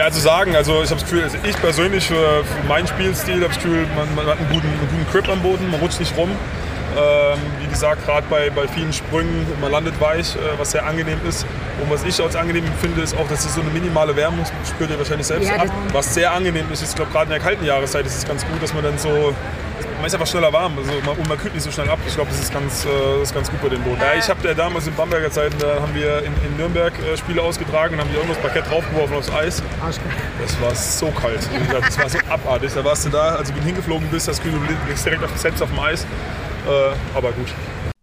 Schwer zu sagen. Also ich habe das Gefühl, also ich persönlich für, für meinen Spielstil habe das Gefühl, man, man, hat einen guten, einen guten Grip am Boden, man rutscht nicht rum. Ähm, wie gesagt, gerade bei, bei vielen Sprüngen, man landet weich, äh, was sehr angenehm ist. Und was ich als angenehm finde, ist auch, dass es so eine minimale Wärme spürt ihr wahrscheinlich selbst ja, ab. Was sehr angenehm ist, ich glaube gerade in der kalten Jahreszeit ist es ganz gut, dass man dann so man ist einfach schneller warm also man, und man kühlt nicht so schnell ab. Ich glaube, das, ist ganz, äh, das ist ganz gut bei dem Boot. Ja, ich habe ja damals in Bamberger Zeiten, da haben wir in, in Nürnberg äh, Spiele ausgetragen und haben die irgendwas Parkett draufgeworfen aufs Eis. Das war so kalt. Das war so abartig. Da warst du da, als du hingeflogen bist, das Kühl, du direkt auf, selbst auf dem Eis. Äh, aber gut.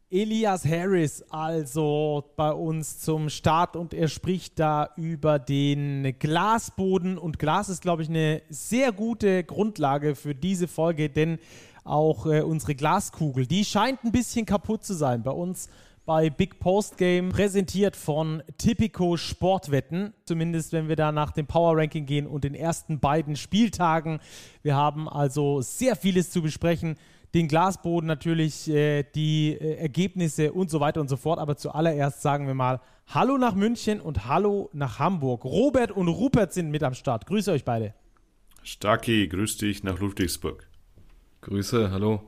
Elias Harris also bei uns zum Start und er spricht da über den Glasboden und Glas ist, glaube ich, eine sehr gute Grundlage für diese Folge, denn auch äh, unsere Glaskugel, die scheint ein bisschen kaputt zu sein bei uns bei Big Post Game, präsentiert von Tipico Sportwetten. Zumindest wenn wir da nach dem Power Ranking gehen und den ersten beiden Spieltagen. Wir haben also sehr vieles zu besprechen den Glasboden natürlich, äh, die äh, Ergebnisse und so weiter und so fort. Aber zuallererst sagen wir mal Hallo nach München und Hallo nach Hamburg. Robert und Rupert sind mit am Start. Grüße euch beide. Starki, grüß dich nach Ludwigsburg. Grüße, hallo.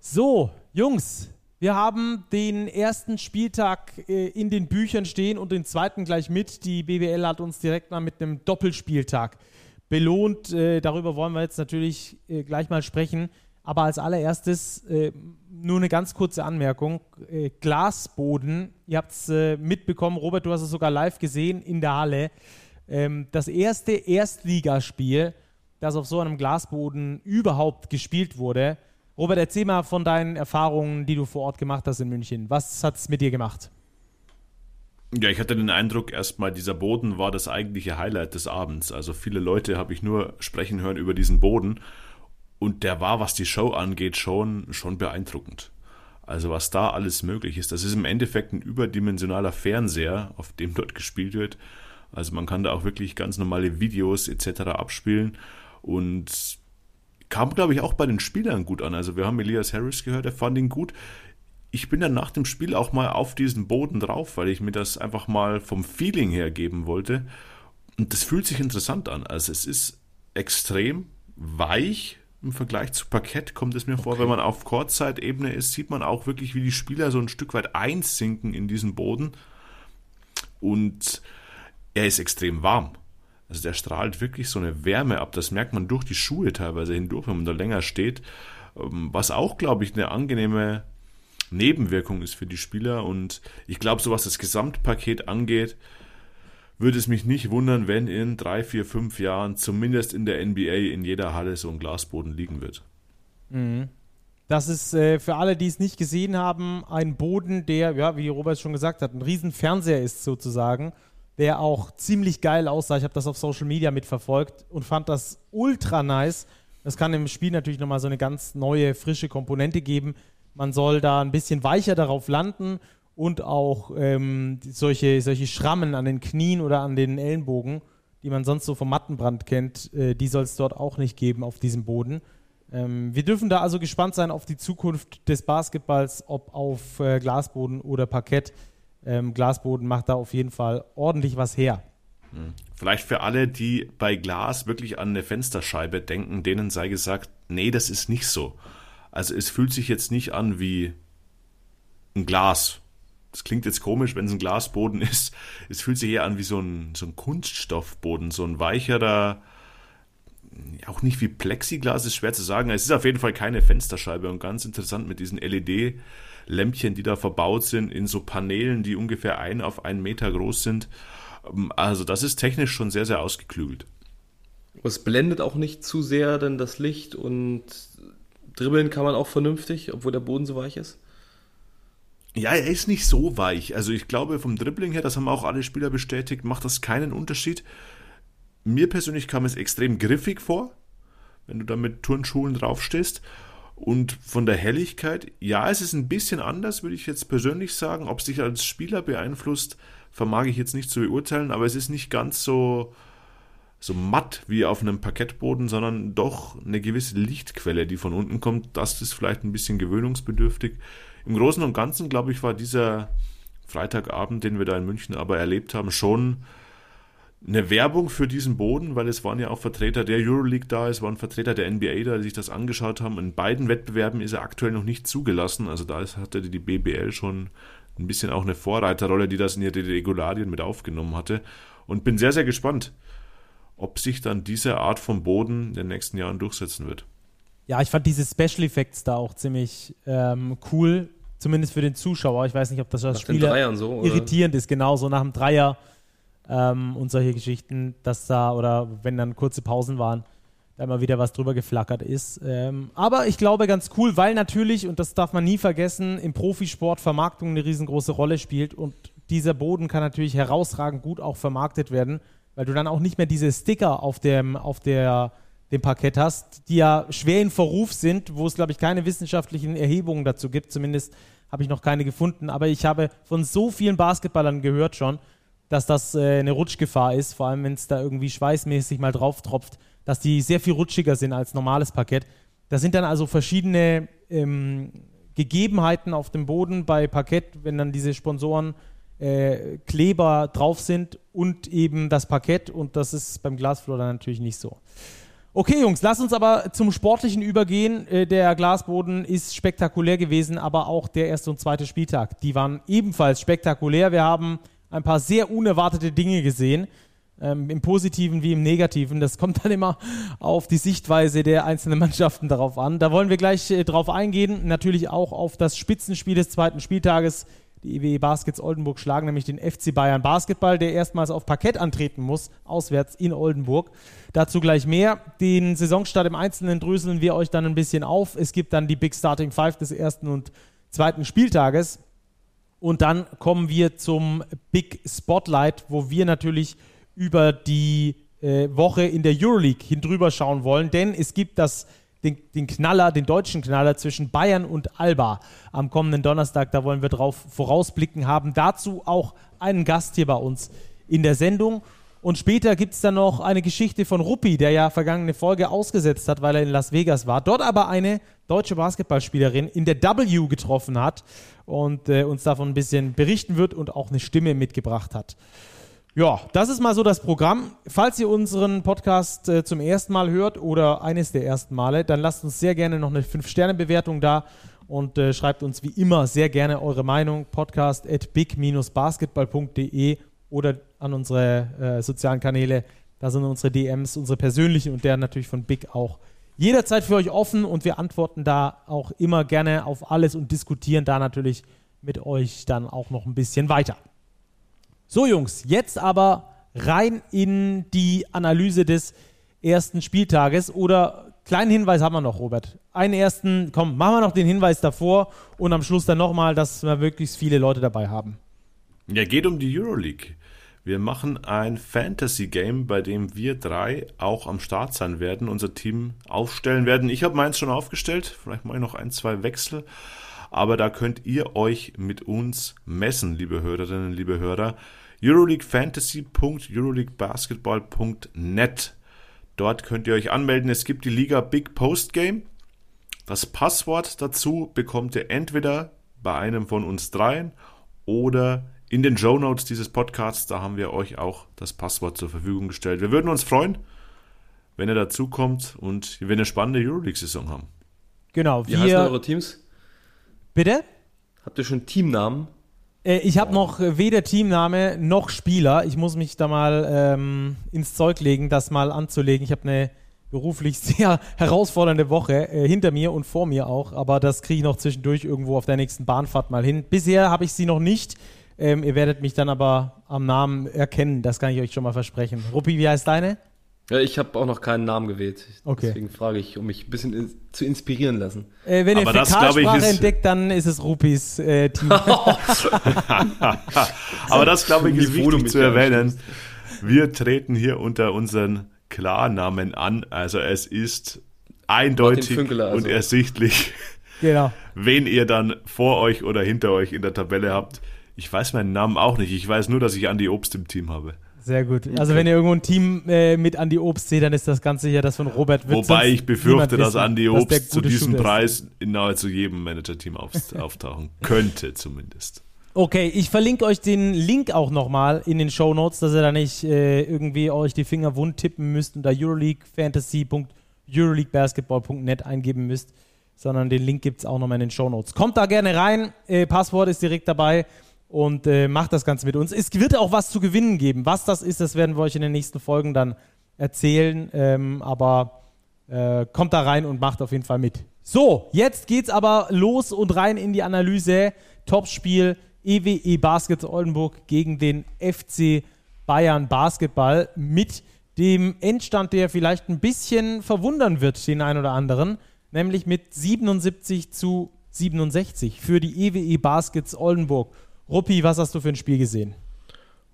So, Jungs, wir haben den ersten Spieltag äh, in den Büchern stehen und den zweiten gleich mit. Die BWL hat uns direkt mal mit einem Doppelspieltag belohnt. Äh, darüber wollen wir jetzt natürlich äh, gleich mal sprechen. Aber als allererstes äh, nur eine ganz kurze Anmerkung. Äh, Glasboden, ihr habt es äh, mitbekommen, Robert, du hast es sogar live gesehen in der Halle. Ähm, das erste Erstligaspiel, das auf so einem Glasboden überhaupt gespielt wurde. Robert, erzähl mal von deinen Erfahrungen, die du vor Ort gemacht hast in München. Was hat es mit dir gemacht? Ja, ich hatte den Eindruck, erstmal dieser Boden war das eigentliche Highlight des Abends. Also viele Leute habe ich nur sprechen hören über diesen Boden. Und der war, was die Show angeht, schon, schon beeindruckend. Also was da alles möglich ist. Das ist im Endeffekt ein überdimensionaler Fernseher, auf dem dort gespielt wird. Also man kann da auch wirklich ganz normale Videos etc. abspielen. Und kam, glaube ich, auch bei den Spielern gut an. Also wir haben Elias Harris gehört, er fand ihn gut. Ich bin dann nach dem Spiel auch mal auf diesen Boden drauf, weil ich mir das einfach mal vom Feeling her geben wollte. Und das fühlt sich interessant an. Also es ist extrem weich, im Vergleich zu Parkett kommt es mir okay. vor, wenn man auf Kurzzeitebene ist, sieht man auch wirklich, wie die Spieler so ein Stück weit einsinken in diesen Boden. Und er ist extrem warm. Also der strahlt wirklich so eine Wärme ab. Das merkt man durch die Schuhe teilweise hindurch, wenn man da länger steht. Ähm, was auch, glaube ich, eine angenehme Nebenwirkung ist für die Spieler. Und ich glaube, so was das Gesamtpaket angeht, würde es mich nicht wundern, wenn in drei, vier, fünf Jahren zumindest in der NBA in jeder Halle so ein Glasboden liegen wird. Mhm. Das ist äh, für alle, die es nicht gesehen haben, ein Boden, der, ja, wie Robert schon gesagt hat, ein riesen Fernseher ist sozusagen, der auch ziemlich geil aussah. Ich habe das auf Social Media mitverfolgt und fand das ultra nice. Das kann im Spiel natürlich nochmal so eine ganz neue, frische Komponente geben. Man soll da ein bisschen weicher darauf landen und auch ähm, solche, solche Schrammen an den Knien oder an den Ellenbogen, die man sonst so vom Mattenbrand kennt, äh, die soll es dort auch nicht geben auf diesem Boden. Ähm, wir dürfen da also gespannt sein auf die Zukunft des Basketballs, ob auf äh, Glasboden oder Parkett. Ähm, Glasboden macht da auf jeden Fall ordentlich was her. Hm. Vielleicht für alle, die bei Glas wirklich an eine Fensterscheibe denken, denen sei gesagt, nee, das ist nicht so. Also es fühlt sich jetzt nicht an wie ein Glas, das klingt jetzt komisch, wenn es ein Glasboden ist. Es fühlt sich eher an wie so ein, so ein Kunststoffboden, so ein weicherer, auch nicht wie Plexiglas, ist schwer zu sagen. Es ist auf jeden Fall keine Fensterscheibe und ganz interessant mit diesen LED-Lämpchen, die da verbaut sind, in so Paneelen, die ungefähr ein auf einen Meter groß sind. Also das ist technisch schon sehr, sehr ausgeklügelt. Es blendet auch nicht zu sehr denn das Licht und dribbeln kann man auch vernünftig, obwohl der Boden so weich ist. Ja, er ist nicht so weich. Also ich glaube, vom Dribbling her, das haben auch alle Spieler bestätigt, macht das keinen Unterschied. Mir persönlich kam es extrem griffig vor, wenn du da mit Turnschuhen draufstehst. Und von der Helligkeit, ja, es ist ein bisschen anders, würde ich jetzt persönlich sagen. Ob es dich als Spieler beeinflusst, vermag ich jetzt nicht zu beurteilen, aber es ist nicht ganz so, so matt wie auf einem Parkettboden, sondern doch eine gewisse Lichtquelle, die von unten kommt. Das ist vielleicht ein bisschen gewöhnungsbedürftig. Im Großen und Ganzen, glaube ich, war dieser Freitagabend, den wir da in München aber erlebt haben, schon eine Werbung für diesen Boden, weil es waren ja auch Vertreter der Euroleague da, es waren Vertreter der NBA da, die sich das angeschaut haben. In beiden Wettbewerben ist er aktuell noch nicht zugelassen. Also da hatte die BBL schon ein bisschen auch eine Vorreiterrolle, die das in ihre Regularien mit aufgenommen hatte. Und bin sehr, sehr gespannt, ob sich dann diese Art von Boden in den nächsten Jahren durchsetzen wird. Ja, ich fand diese Special Effects da auch ziemlich ähm, cool, zumindest für den Zuschauer. Ich weiß nicht, ob das als Spieler so, irritierend ist, genauso nach dem Dreier ähm, und solche Geschichten, dass da oder wenn dann kurze Pausen waren, da immer wieder was drüber geflackert ist. Ähm, aber ich glaube ganz cool, weil natürlich, und das darf man nie vergessen, im Profisport Vermarktung eine riesengroße Rolle spielt und dieser Boden kann natürlich herausragend gut auch vermarktet werden, weil du dann auch nicht mehr diese Sticker auf dem, auf der, dem Parkett hast, die ja schwer in Verruf sind, wo es, glaube ich, keine wissenschaftlichen Erhebungen dazu gibt. Zumindest habe ich noch keine gefunden. Aber ich habe von so vielen Basketballern gehört schon, dass das äh, eine Rutschgefahr ist, vor allem wenn es da irgendwie schweißmäßig mal drauf tropft, dass die sehr viel rutschiger sind als normales Parkett. Da sind dann also verschiedene ähm, Gegebenheiten auf dem Boden bei Parkett, wenn dann diese Sponsoren äh, Kleber drauf sind und eben das Parkett und das ist beim Glasfloor dann natürlich nicht so. Okay, Jungs, lass uns aber zum Sportlichen übergehen. Äh, der Glasboden ist spektakulär gewesen, aber auch der erste und zweite Spieltag. Die waren ebenfalls spektakulär. Wir haben ein paar sehr unerwartete Dinge gesehen, ähm, im Positiven wie im Negativen. Das kommt dann immer auf die Sichtweise der einzelnen Mannschaften darauf an. Da wollen wir gleich äh, drauf eingehen. Natürlich auch auf das Spitzenspiel des zweiten Spieltages. Die EWE Baskets Oldenburg schlagen nämlich den FC Bayern Basketball, der erstmals auf Parkett antreten muss, auswärts in Oldenburg. Dazu gleich mehr. Den Saisonstart im Einzelnen dröseln wir euch dann ein bisschen auf. Es gibt dann die Big Starting Five des ersten und zweiten Spieltages. Und dann kommen wir zum Big Spotlight, wo wir natürlich über die äh, Woche in der Euroleague hindrüber schauen wollen, denn es gibt das, den, den, Knaller, den deutschen Knaller zwischen Bayern und Alba am kommenden Donnerstag. Da wollen wir drauf vorausblicken, haben dazu auch einen Gast hier bei uns in der Sendung. Und später gibt es dann noch eine Geschichte von Ruppi, der ja vergangene Folge ausgesetzt hat, weil er in Las Vegas war. Dort aber eine deutsche Basketballspielerin in der W getroffen hat und äh, uns davon ein bisschen berichten wird und auch eine Stimme mitgebracht hat. Ja, das ist mal so das Programm. Falls ihr unseren Podcast äh, zum ersten Mal hört oder eines der ersten Male, dann lasst uns sehr gerne noch eine 5-Sterne-Bewertung da und äh, schreibt uns wie immer sehr gerne eure Meinung. Podcast at big-basketball.de oder an unsere äh, sozialen Kanäle. Da sind unsere DMs, unsere persönlichen und der natürlich von Big auch jederzeit für euch offen und wir antworten da auch immer gerne auf alles und diskutieren da natürlich mit euch dann auch noch ein bisschen weiter. So Jungs, jetzt aber rein in die Analyse des ersten Spieltages oder kleinen Hinweis haben wir noch, Robert. Einen ersten, komm, machen wir noch den Hinweis davor und am Schluss dann nochmal, dass wir möglichst viele Leute dabei haben. Ja, geht um die Euroleague. Wir machen ein Fantasy-Game, bei dem wir drei auch am Start sein werden, unser Team aufstellen werden. Ich habe meins schon aufgestellt, vielleicht mache ich noch ein, zwei Wechsel. Aber da könnt ihr euch mit uns messen, liebe Hörerinnen, liebe Hörer. EuroleagueFantasy.euroleaguebasketball.net Dort könnt ihr euch anmelden. Es gibt die Liga Big Post Game. Das Passwort dazu bekommt ihr entweder bei einem von uns dreien oder in den Show Notes dieses Podcasts, da haben wir euch auch das Passwort zur Verfügung gestellt. Wir würden uns freuen, wenn ihr dazukommt und wir eine spannende Euroleague-Saison haben. Genau. Wie heißen eure Teams? Bitte? Habt ihr schon Teamnamen? Äh, ich habe noch weder Teamname noch Spieler. Ich muss mich da mal ähm, ins Zeug legen, das mal anzulegen. Ich habe eine beruflich sehr herausfordernde Woche äh, hinter mir und vor mir auch, aber das kriege ich noch zwischendurch irgendwo auf der nächsten Bahnfahrt mal hin. Bisher habe ich sie noch nicht. Ähm, ihr werdet mich dann aber am Namen erkennen, das kann ich euch schon mal versprechen. Ruppi, wie heißt deine? Ja, ich habe auch noch keinen Namen gewählt. Okay. Deswegen frage ich, um mich ein bisschen in, zu inspirieren lassen. Äh, wenn aber ihr Fäkalsprache entdeckt, dann ist es Ruppis äh, Team. aber das, glaube ich, ist wichtig zu erwähnen. Wir treten hier unter unseren Klarnamen an. Also es ist eindeutig also. und ersichtlich, genau. wen ihr dann vor euch oder hinter euch in der Tabelle habt. Ich weiß meinen Namen auch nicht. Ich weiß nur, dass ich Andi Obst im Team habe. Sehr gut. Also wenn ihr irgendwo ein Team äh, mit Andi Obst seht, dann ist das Ganze hier das von Robert Witz. Wobei ich befürchte, dass Andi Obst zu diesem Shooter Preis in nahezu jedem Manager-Team auftauchen könnte zumindest. Okay, ich verlinke euch den Link auch nochmal in den Show Notes, dass ihr da nicht äh, irgendwie euch die Finger wund tippen müsst und da euroleaguefantasy.euroleaguebasketball.net eingeben müsst, sondern den Link gibt es auch nochmal in den Show Notes. Kommt da gerne rein, äh, Passwort ist direkt dabei und äh, macht das Ganze mit uns. Es wird auch was zu gewinnen geben. Was das ist, das werden wir euch in den nächsten Folgen dann erzählen, ähm, aber äh, kommt da rein und macht auf jeden Fall mit. So, jetzt geht's aber los und rein in die Analyse. Topspiel EWE e Basket Oldenburg gegen den FC Bayern Basketball mit dem Endstand, der vielleicht ein bisschen verwundern wird, den einen oder anderen, nämlich mit 77 zu 67 für die EWE e Baskets Oldenburg. Ruppi, was hast du für ein Spiel gesehen?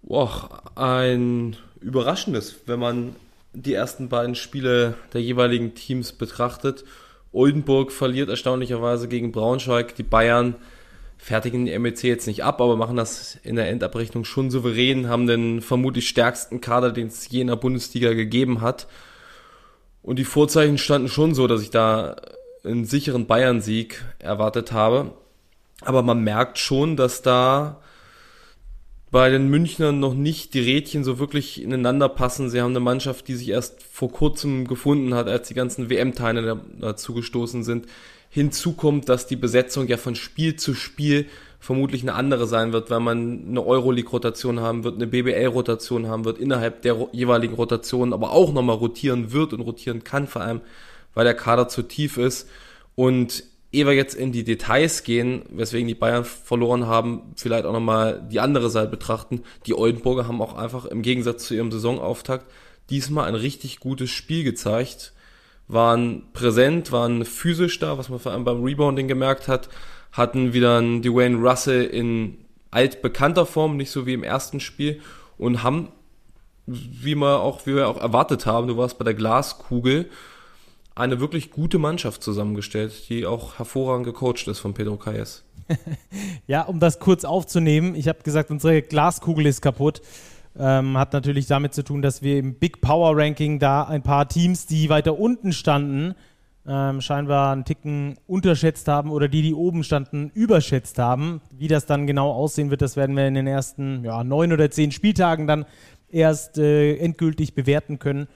Boah, ein überraschendes, wenn man die ersten beiden Spiele der jeweiligen Teams betrachtet. Oldenburg verliert erstaunlicherweise gegen Braunschweig. Die Bayern fertigen die MEC jetzt nicht ab, aber machen das in der Endabrechnung schon souverän, haben den vermutlich stärksten Kader, den es je in der Bundesliga gegeben hat. Und die Vorzeichen standen schon so, dass ich da einen sicheren Bayern-Sieg erwartet habe. Aber man merkt schon, dass da bei den Münchnern noch nicht die Rädchen so wirklich ineinander passen. Sie haben eine Mannschaft, die sich erst vor kurzem gefunden hat, als die ganzen WM-Teile dazu gestoßen sind. Hinzu kommt, dass die Besetzung ja von Spiel zu Spiel vermutlich eine andere sein wird, weil man eine Euroleague-Rotation haben wird, eine BBL-Rotation haben wird, innerhalb der jeweiligen Rotation aber auch nochmal rotieren wird und rotieren kann, vor allem, weil der Kader zu tief ist. Und ehe wir jetzt in die Details gehen, weswegen die Bayern verloren haben, vielleicht auch nochmal die andere Seite betrachten. Die Oldenburger haben auch einfach im Gegensatz zu ihrem Saisonauftakt diesmal ein richtig gutes Spiel gezeigt, waren präsent, waren physisch da, was man vor allem beim Rebounding gemerkt hat, hatten wieder einen Dwayne Russell in altbekannter Form, nicht so wie im ersten Spiel und haben, wie wir auch, wie wir auch erwartet haben, du warst bei der Glaskugel, eine wirklich gute Mannschaft zusammengestellt, die auch hervorragend gecoacht ist von Pedro Calles. ja, um das kurz aufzunehmen, ich habe gesagt, unsere Glaskugel ist kaputt. Ähm, hat natürlich damit zu tun, dass wir im Big Power Ranking da ein paar Teams, die weiter unten standen, ähm, scheinbar einen Ticken unterschätzt haben oder die, die oben standen, überschätzt haben. Wie das dann genau aussehen wird, das werden wir in den ersten ja, neun oder zehn Spieltagen dann erst äh, endgültig bewerten können.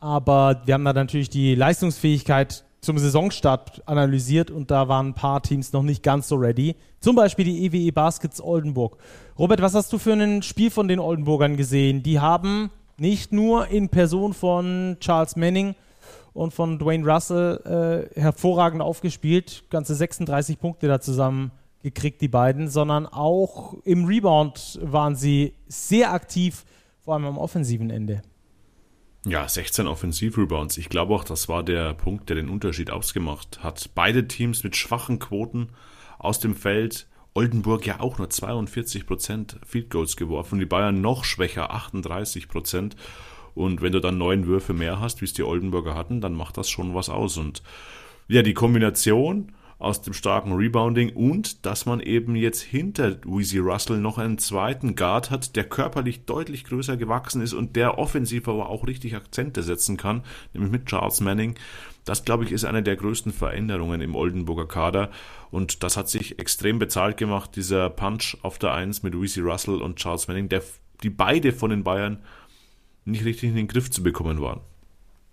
Aber wir haben da natürlich die Leistungsfähigkeit zum Saisonstart analysiert und da waren ein paar Teams noch nicht ganz so ready. Zum Beispiel die EWE e Baskets Oldenburg. Robert, was hast du für ein Spiel von den Oldenburgern gesehen? Die haben nicht nur in Person von Charles Manning und von Dwayne Russell äh, hervorragend aufgespielt, ganze 36 Punkte da zusammen gekriegt, die beiden, sondern auch im Rebound waren sie sehr aktiv, vor allem am offensiven Ende. Ja, 16 Offensivrebounds. Ich glaube auch, das war der Punkt, der den Unterschied ausgemacht hat. Beide Teams mit schwachen Quoten aus dem Feld. Oldenburg ja auch nur 42% Field Goals geworfen, die Bayern noch schwächer, 38%. Und wenn du dann neun Würfe mehr hast, wie es die Oldenburger hatten, dann macht das schon was aus. Und ja, die Kombination aus dem starken Rebounding und dass man eben jetzt hinter Weezy Russell noch einen zweiten Guard hat, der körperlich deutlich größer gewachsen ist und der offensiv aber auch richtig Akzente setzen kann, nämlich mit Charles Manning. Das, glaube ich, ist eine der größten Veränderungen im Oldenburger Kader und das hat sich extrem bezahlt gemacht, dieser Punch auf der Eins mit Weezy Russell und Charles Manning, der, die beide von den Bayern nicht richtig in den Griff zu bekommen waren.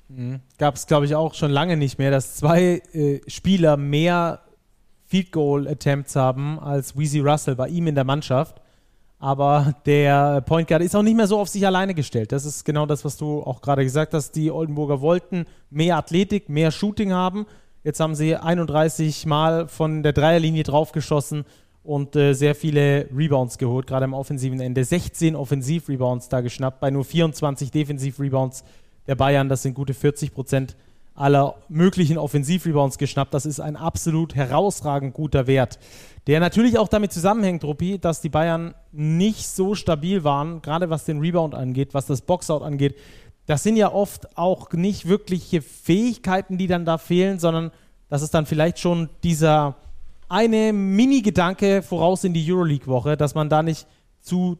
Mhm. Gab es, glaube ich, auch schon lange nicht mehr, dass zwei äh, Spieler mehr Field Goal Attempts haben als Weezy Russell bei ihm in der Mannschaft. Aber der Point Guard ist auch nicht mehr so auf sich alleine gestellt. Das ist genau das, was du auch gerade gesagt hast. Die Oldenburger wollten mehr Athletik, mehr Shooting haben. Jetzt haben sie 31 Mal von der Dreierlinie draufgeschossen und äh, sehr viele Rebounds geholt, gerade am offensiven Ende. 16 Offensiv-Rebounds da geschnappt, bei nur 24 Defensiv-Rebounds der Bayern. Das sind gute 40 Prozent aller möglichen Offensiv-Rebounds geschnappt. Das ist ein absolut herausragend guter Wert, der natürlich auch damit zusammenhängt, Ruppi, dass die Bayern nicht so stabil waren, gerade was den Rebound angeht, was das Boxout angeht. Das sind ja oft auch nicht wirkliche Fähigkeiten, die dann da fehlen, sondern das ist dann vielleicht schon dieser eine Mini-Gedanke voraus in die Euroleague-Woche, dass man da nicht zu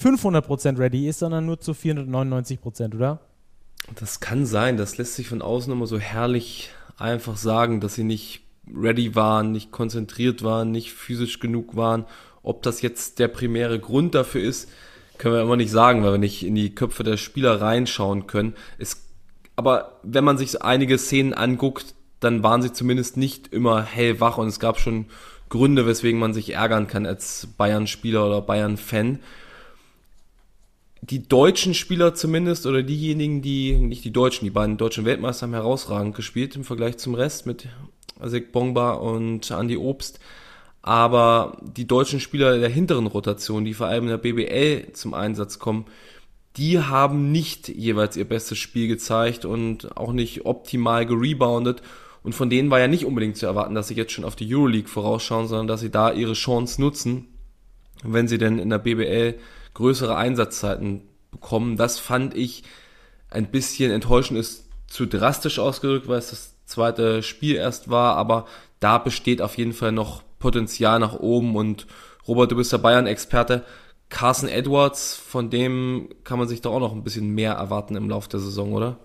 500% ready ist, sondern nur zu 499%, oder? Das kann sein, das lässt sich von außen immer so herrlich einfach sagen, dass sie nicht ready waren, nicht konzentriert waren, nicht physisch genug waren. Ob das jetzt der primäre Grund dafür ist, können wir immer nicht sagen, weil wir nicht in die Köpfe der Spieler reinschauen können. Es, aber wenn man sich einige Szenen anguckt, dann waren sie zumindest nicht immer hellwach und es gab schon Gründe, weswegen man sich ärgern kann als Bayern-Spieler oder Bayern-Fan. Die deutschen Spieler zumindest oder diejenigen, die, nicht die Deutschen, die beiden deutschen Weltmeister haben herausragend gespielt im Vergleich zum Rest mit Asik Bongba und Andy Obst. Aber die deutschen Spieler der hinteren Rotation, die vor allem in der BBL zum Einsatz kommen, die haben nicht jeweils ihr bestes Spiel gezeigt und auch nicht optimal gereboundet und von denen war ja nicht unbedingt zu erwarten, dass sie jetzt schon auf die Euroleague vorausschauen, sondern dass sie da ihre Chance nutzen, wenn sie denn in der BBL größere Einsatzzeiten bekommen. Das fand ich ein bisschen enttäuschend, ist zu drastisch ausgedrückt, weil es das zweite Spiel erst war, aber da besteht auf jeden Fall noch Potenzial nach oben und Robert, du bist der Bayern-Experte. Carson Edwards, von dem kann man sich doch auch noch ein bisschen mehr erwarten im Laufe der Saison, oder?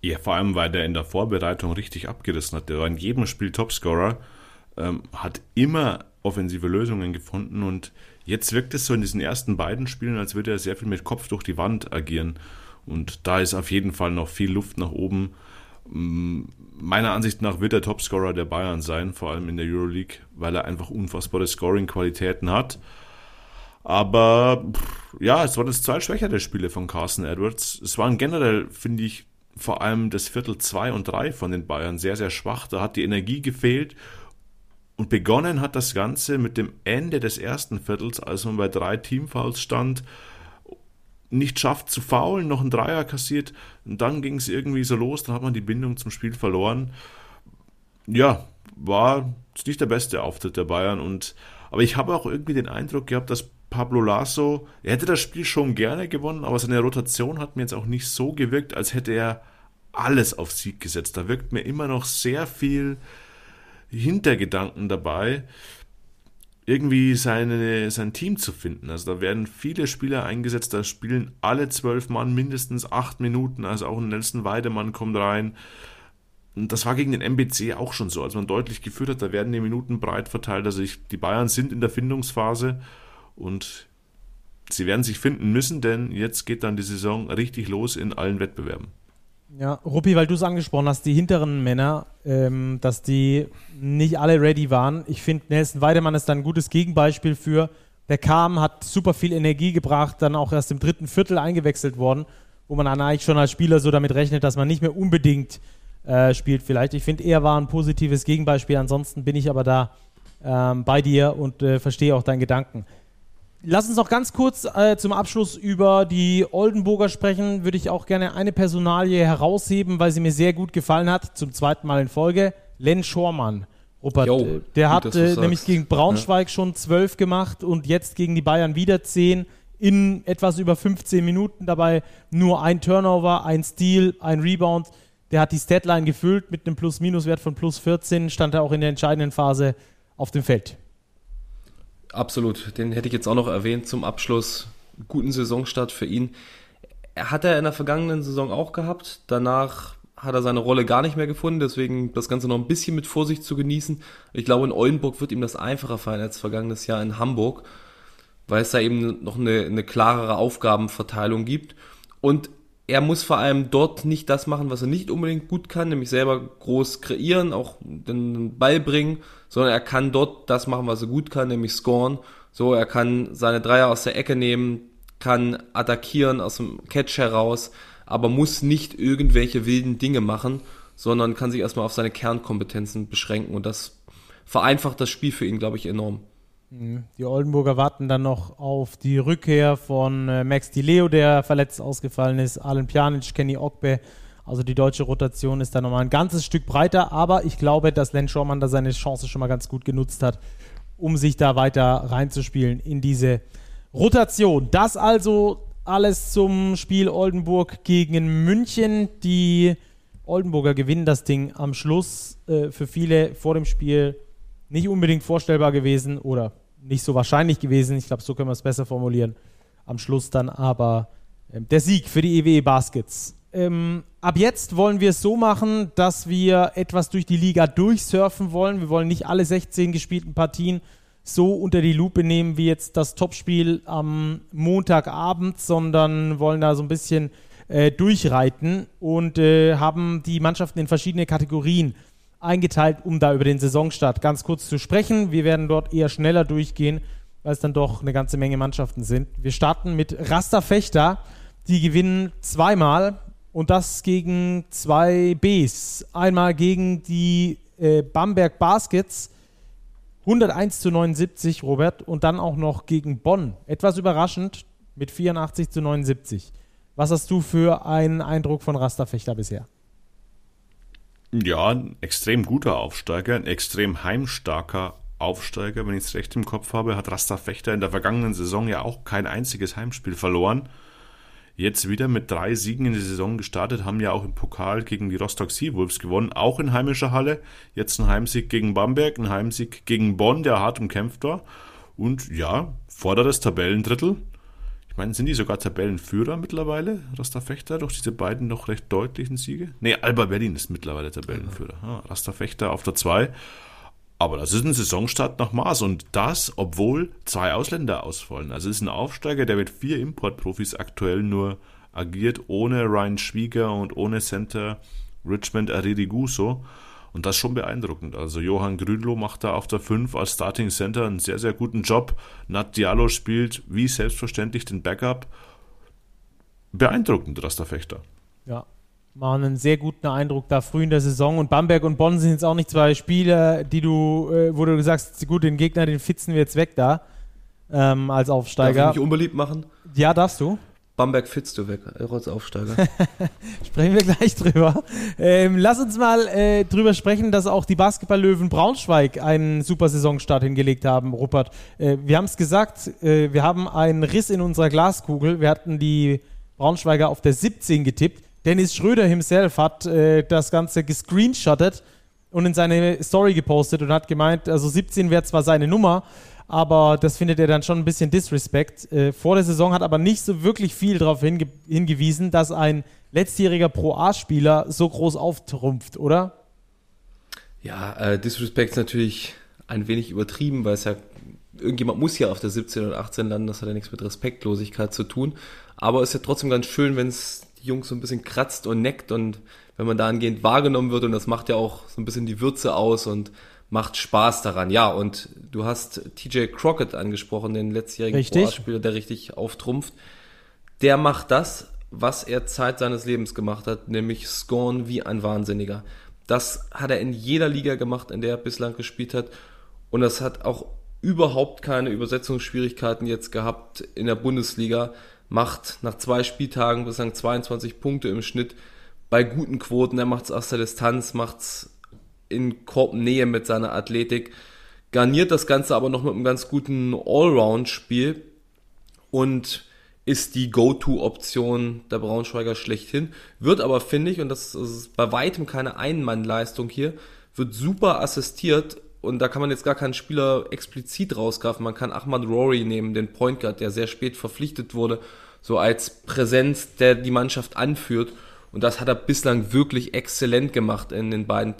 Ja, vor allem, weil der in der Vorbereitung richtig abgerissen hat. Der war in jedem Spiel Topscorer, ähm, hat immer offensive Lösungen gefunden und jetzt wirkt es so in diesen ersten beiden Spielen, als würde er sehr viel mit Kopf durch die Wand agieren. Und da ist auf jeden Fall noch viel Luft nach oben. Mm, meiner Ansicht nach wird er Topscorer der Bayern sein, vor allem in der Euroleague, weil er einfach unfassbare Scoring-Qualitäten hat. Aber ja, es waren das zwei schwächere Spiele von Carson Edwards. Es waren generell, finde ich, vor allem das Viertel 2 und 3 von den Bayern sehr, sehr schwach. Da hat die Energie gefehlt. Und begonnen hat das Ganze mit dem Ende des ersten Viertels, als man bei drei Teamfouls stand, nicht schafft zu faulen, noch ein Dreier kassiert. Und dann ging es irgendwie so los, dann hat man die Bindung zum Spiel verloren. Ja, war nicht der beste Auftritt der Bayern. Und, aber ich habe auch irgendwie den Eindruck gehabt, dass Pablo Lasso, er hätte das Spiel schon gerne gewonnen, aber seine Rotation hat mir jetzt auch nicht so gewirkt, als hätte er alles auf Sieg gesetzt. Da wirkt mir immer noch sehr viel Hintergedanken dabei, irgendwie seine, sein Team zu finden. Also da werden viele Spieler eingesetzt, da spielen alle zwölf Mann mindestens acht Minuten, also auch ein Nelson Weidemann kommt rein. Und das war gegen den MBC auch schon so, als man deutlich geführt hat, da werden die Minuten breit verteilt. Also ich, die Bayern sind in der Findungsphase und sie werden sich finden müssen, denn jetzt geht dann die Saison richtig los in allen Wettbewerben. Ja, Ruppi, weil du es angesprochen hast, die hinteren Männer, ähm, dass die nicht alle ready waren. Ich finde, Nelson Weidemann ist da ein gutes Gegenbeispiel für. Der kam, hat super viel Energie gebracht, dann auch erst im dritten Viertel eingewechselt worden, wo man dann eigentlich schon als Spieler so damit rechnet, dass man nicht mehr unbedingt äh, spielt vielleicht. Ich finde, er war ein positives Gegenbeispiel. Ansonsten bin ich aber da ähm, bei dir und äh, verstehe auch deinen Gedanken. Lass uns noch ganz kurz äh, zum Abschluss über die Oldenburger sprechen. Würde ich auch gerne eine Personalie herausheben, weil sie mir sehr gut gefallen hat, zum zweiten Mal in Folge. Len Schormann. Rupert, Yo, der gut, hat äh, nämlich gegen Braunschweig ja. schon zwölf gemacht und jetzt gegen die Bayern wieder zehn in etwas über 15 Minuten. Dabei nur ein Turnover, ein Steal, ein Rebound. Der hat die Statline gefüllt mit einem Plus-Minus-Wert von plus 14, stand er auch in der entscheidenden Phase auf dem Feld. Absolut, den hätte ich jetzt auch noch erwähnt zum Abschluss. Guten Saisonstart für ihn. Hat er in der vergangenen Saison auch gehabt. Danach hat er seine Rolle gar nicht mehr gefunden, deswegen das Ganze noch ein bisschen mit Vorsicht zu genießen. Ich glaube, in Oldenburg wird ihm das einfacher fallen als vergangenes Jahr in Hamburg, weil es da eben noch eine, eine klarere Aufgabenverteilung gibt. Und er muss vor allem dort nicht das machen, was er nicht unbedingt gut kann, nämlich selber groß kreieren, auch den Ball bringen, sondern er kann dort das machen, was er gut kann, nämlich scoren. So, er kann seine Dreier aus der Ecke nehmen, kann attackieren aus dem Catch heraus, aber muss nicht irgendwelche wilden Dinge machen, sondern kann sich erstmal auf seine Kernkompetenzen beschränken und das vereinfacht das Spiel für ihn, glaube ich, enorm. Mhm. Die Oldenburger warten dann noch auf die Rückkehr von äh, Max Di Leo, der verletzt ausgefallen ist, Alan Pjanic, Kenny Ogbe. Also die deutsche Rotation ist da nochmal ein ganzes Stück breiter, aber ich glaube, dass Len Schormann da seine Chance schon mal ganz gut genutzt hat, um sich da weiter reinzuspielen in diese Rotation. Das also alles zum Spiel Oldenburg gegen München. Die Oldenburger gewinnen das Ding am Schluss. Äh, für viele vor dem Spiel nicht unbedingt vorstellbar gewesen oder nicht so wahrscheinlich gewesen. Ich glaube, so können wir es besser formulieren. Am Schluss dann aber ähm, der Sieg für die EWE Baskets. Ähm, ab jetzt wollen wir es so machen, dass wir etwas durch die Liga durchsurfen wollen. Wir wollen nicht alle 16 gespielten Partien so unter die Lupe nehmen wie jetzt das Topspiel am Montagabend, sondern wollen da so ein bisschen äh, durchreiten und äh, haben die Mannschaften in verschiedene Kategorien eingeteilt, um da über den Saisonstart ganz kurz zu sprechen. Wir werden dort eher schneller durchgehen, weil es dann doch eine ganze Menge Mannschaften sind. Wir starten mit Rasta Fechter. Die gewinnen zweimal und das gegen zwei Bs. Einmal gegen die äh, Bamberg Baskets 101 zu 79, Robert, und dann auch noch gegen Bonn. Etwas überraschend mit 84 zu 79. Was hast du für einen Eindruck von Rasterfechter bisher? Ja, ein extrem guter Aufsteiger, ein extrem heimstarker Aufsteiger, wenn ich es recht im Kopf habe, hat Rasterfechter in der vergangenen Saison ja auch kein einziges Heimspiel verloren jetzt wieder mit drei Siegen in die Saison gestartet, haben ja auch im Pokal gegen die Rostock Seawolves gewonnen, auch in heimischer Halle. Jetzt ein Heimsieg gegen Bamberg, ein Heimsieg gegen Bonn, der hart umkämpft war. Und ja, vorderes Tabellendrittel. Ich meine, sind die sogar Tabellenführer mittlerweile, Rasta Fechter, durch diese beiden noch recht deutlichen Siege? Nee, Alba Berlin ist mittlerweile Tabellenführer. Ja, Rasta Fechter auf der 2. Aber das ist ein Saisonstart nach Maß und das, obwohl zwei Ausländer ausfallen. Also es ist ein Aufsteiger, der mit vier Importprofis aktuell nur agiert, ohne Ryan Schwieger und ohne Center Richmond Aririguso. Und das ist schon beeindruckend. Also Johann Grünloh macht da auf der 5 als Starting Center einen sehr, sehr guten Job. Nat Diallo spielt wie selbstverständlich den Backup. Beeindruckend, Rasterfechter. Ja, machen einen sehr guten Eindruck da früh in der Saison. Und Bamberg und Bonn sind jetzt auch nicht zwei Spiele, die du, äh, wo du sagst, gut, den Gegner, den fitzen wir jetzt weg da ähm, als Aufsteiger. Darf ich mich unbeliebt machen? Ja, darfst du. Bamberg fitzt du weg, als Aufsteiger. sprechen wir gleich drüber. Ähm, lass uns mal äh, drüber sprechen, dass auch die Basketballlöwen Braunschweig einen super Saisonstart hingelegt haben, Rupert. Äh, wir haben es gesagt, äh, wir haben einen Riss in unserer Glaskugel. Wir hatten die Braunschweiger auf der 17 getippt. Dennis Schröder himself hat äh, das Ganze gescreenshottet und in seine Story gepostet und hat gemeint, also 17 wäre zwar seine Nummer, aber das findet er dann schon ein bisschen Disrespect. Äh, vor der Saison hat aber nicht so wirklich viel darauf hinge hingewiesen, dass ein letztjähriger Pro-A-Spieler so groß auftrumpft, oder? Ja, äh, Disrespect ist natürlich ein wenig übertrieben, weil es ja irgendjemand muss ja auf der 17 oder 18 landen, das hat ja nichts mit Respektlosigkeit zu tun. Aber es ist ja trotzdem ganz schön, wenn es die Jungs so ein bisschen kratzt und neckt und wenn man dahingehend wahrgenommen wird und das macht ja auch so ein bisschen die Würze aus und macht Spaß daran. Ja, und du hast TJ Crockett angesprochen, den letztjährigen Spieler, der richtig auftrumpft. Der macht das, was er Zeit seines Lebens gemacht hat, nämlich scoren wie ein Wahnsinniger. Das hat er in jeder Liga gemacht, in der er bislang gespielt hat. Und das hat auch überhaupt keine Übersetzungsschwierigkeiten jetzt gehabt in der Bundesliga macht nach zwei Spieltagen bislang 22 Punkte im Schnitt bei guten Quoten. Er macht es aus der Distanz, macht es in Korbnähe mit seiner Athletik, garniert das Ganze aber noch mit einem ganz guten Allround-Spiel und ist die Go-To-Option der Braunschweiger schlechthin. Wird aber, finde ich, und das ist bei weitem keine Einmannleistung hier, wird super assistiert und da kann man jetzt gar keinen Spieler explizit rausgreifen. Man kann Ahmad Rory nehmen, den Point Guard, der sehr spät verpflichtet wurde, so als Präsenz, der die Mannschaft anführt. Und das hat er bislang wirklich exzellent gemacht in den beiden,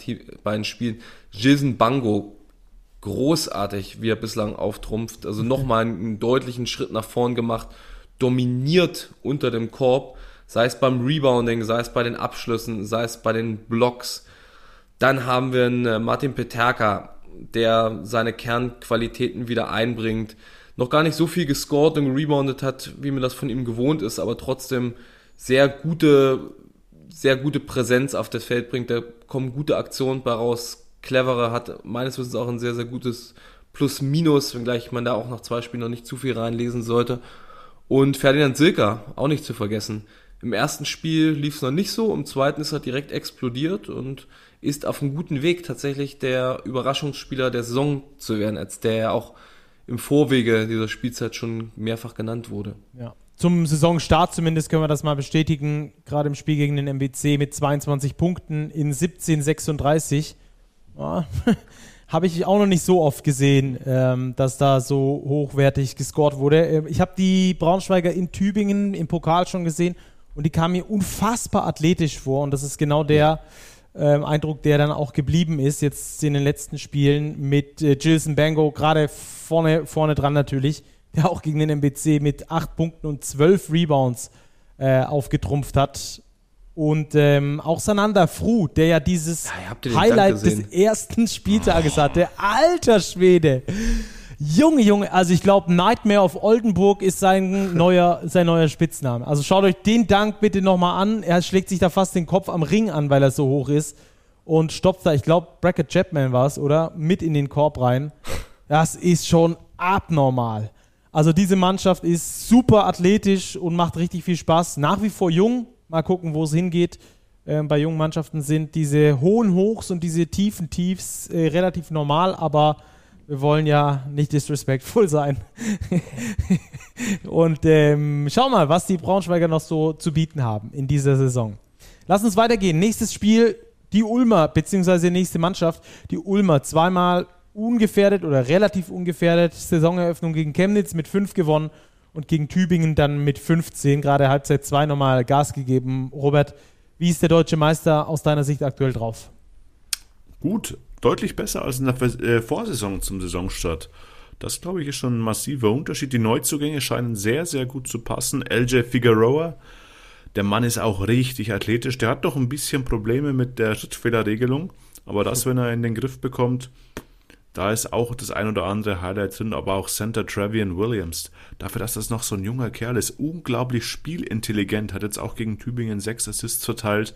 beiden Spielen. Jason Bango, großartig, wie er bislang auftrumpft. Also nochmal einen deutlichen Schritt nach vorn gemacht, dominiert unter dem Korb, sei es beim Rebounding, sei es bei den Abschlüssen, sei es bei den Blocks. Dann haben wir einen äh, Martin Peterka, der seine Kernqualitäten wieder einbringt. Noch gar nicht so viel gescored und reboundet hat, wie man das von ihm gewohnt ist, aber trotzdem sehr gute, sehr gute Präsenz auf das Feld bringt. Da kommen gute Aktionen bei raus. Cleverer hat meines Wissens auch ein sehr, sehr gutes Plus-Minus, wenngleich man da auch nach zwei Spielen noch nicht zu viel reinlesen sollte. Und Ferdinand Silka, auch nicht zu vergessen. Im ersten Spiel lief es noch nicht so, im zweiten ist er direkt explodiert und ist auf einem guten Weg, tatsächlich der Überraschungsspieler der Saison zu werden, als der ja auch im Vorwege dieser Spielzeit schon mehrfach genannt wurde. Ja. Zum Saisonstart zumindest können wir das mal bestätigen, gerade im Spiel gegen den MBC mit 22 Punkten in 17:36. Ja, habe ich auch noch nicht so oft gesehen, ähm, dass da so hochwertig gescored wurde. Ähm, ich habe die Braunschweiger in Tübingen im Pokal schon gesehen und die kamen mir unfassbar athletisch vor und das ist genau der Ähm, Eindruck, der dann auch geblieben ist, jetzt in den letzten Spielen mit äh, Gilson Bango, gerade vorne, vorne dran natürlich, der auch gegen den MBC mit 8 Punkten und 12 Rebounds äh, aufgetrumpft hat. Und ähm, auch Sananda Fru, der ja dieses Ja, Highlight des ersten Spieltages hatte. Alter Schwede! Junge, Junge, also ich glaube, Nightmare of Oldenburg ist sein neuer, sein neuer Spitzname. Also schaut euch den Dank bitte nochmal an. Er schlägt sich da fast den Kopf am Ring an, weil er so hoch ist. Und stopft da, ich glaube, Bracket Chapman war es, oder? Mit in den Korb rein. Das ist schon abnormal. Also diese Mannschaft ist super athletisch und macht richtig viel Spaß. Nach wie vor jung. Mal gucken, wo es hingeht. Ähm, bei jungen Mannschaften sind diese hohen Hochs und diese tiefen Tiefs äh, relativ normal, aber wir wollen ja nicht disrespectful sein. und ähm, schau mal, was die Braunschweiger noch so zu bieten haben in dieser Saison. Lass uns weitergehen. Nächstes Spiel, die Ulmer, beziehungsweise nächste Mannschaft, die Ulmer. Zweimal ungefährdet oder relativ ungefährdet. Saisoneröffnung gegen Chemnitz mit 5 gewonnen und gegen Tübingen dann mit 15, gerade Halbzeit 2 nochmal Gas gegeben. Robert, wie ist der deutsche Meister aus deiner Sicht aktuell drauf? Gut, deutlich besser als in der äh, Vorsaison zum Saisonstart. Das, glaube ich, ist schon ein massiver Unterschied. Die Neuzugänge scheinen sehr, sehr gut zu passen. LJ Figueroa, der Mann ist auch richtig athletisch. Der hat doch ein bisschen Probleme mit der Schrittfehlerregelung. Aber das, wenn er in den Griff bekommt, da ist auch das ein oder andere Highlight drin, aber auch Center Travian Williams. Dafür, dass das noch so ein junger Kerl ist, unglaublich spielintelligent, hat jetzt auch gegen Tübingen sechs Assists verteilt.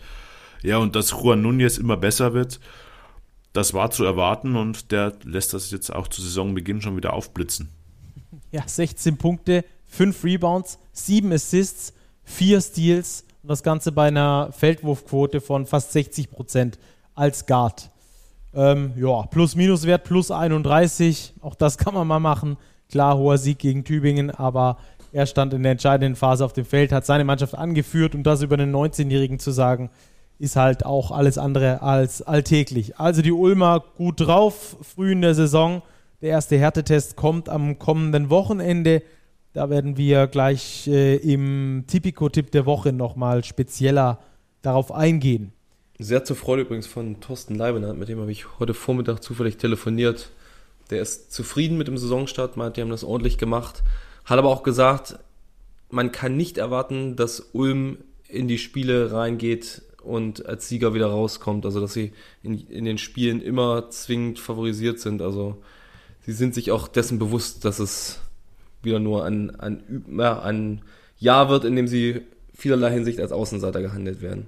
Ja, und dass Juan Nunez immer besser wird, das war zu erwarten und der lässt das jetzt auch zu Saisonbeginn schon wieder aufblitzen. Ja, 16 Punkte, 5 Rebounds, 7 Assists, 4 Steals und das Ganze bei einer Feldwurfquote von fast 60 Prozent als Guard. Ähm, ja, Plus-Minus-Wert plus 31, auch das kann man mal machen. Klar, hoher Sieg gegen Tübingen, aber er stand in der entscheidenden Phase auf dem Feld, hat seine Mannschaft angeführt und das über einen 19-Jährigen zu sagen, ist halt auch alles andere als alltäglich. Also die Ulmer gut drauf, früh in der Saison. Der erste Härtetest kommt am kommenden Wochenende. Da werden wir gleich äh, im Tipico-Tipp der Woche nochmal spezieller darauf eingehen. Sehr zur Freude übrigens von Thorsten Leibenhardt, mit dem habe ich heute Vormittag zufällig telefoniert. Der ist zufrieden mit dem Saisonstart, meint, die haben das ordentlich gemacht. Hat aber auch gesagt, man kann nicht erwarten, dass Ulm in die Spiele reingeht und als Sieger wieder rauskommt. Also, dass sie in, in den Spielen immer zwingend favorisiert sind. Also, sie sind sich auch dessen bewusst, dass es wieder nur ein, ein, ja, ein Jahr wird, in dem sie vielerlei Hinsicht als Außenseiter gehandelt werden.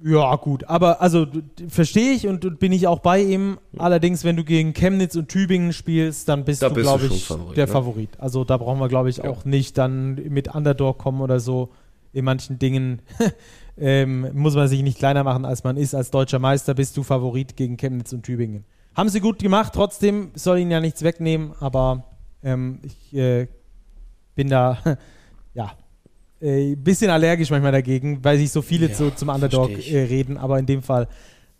Ja, gut, aber also verstehe ich und bin ich auch bei ihm. Allerdings, wenn du gegen Chemnitz und Tübingen spielst, dann bist Da du, glaube ich, Favorit, der ne? Favorit. Also da brauchen wir, glaube ich, Ja. auch nicht dann mit Underdog kommen oder so. In manchen Dingen ähm, muss man sich nicht kleiner machen, als man ist. Als deutscher Meister bist du Favorit gegen Chemnitz und Tübingen. Haben sie gut gemacht, trotzdem soll ihnen ja nichts wegnehmen, aber ähm, ich äh, bin da, ja, ein äh, bisschen allergisch manchmal dagegen, weil sich so viele Ja, zu, zum Underdog äh, reden, aber in dem Fall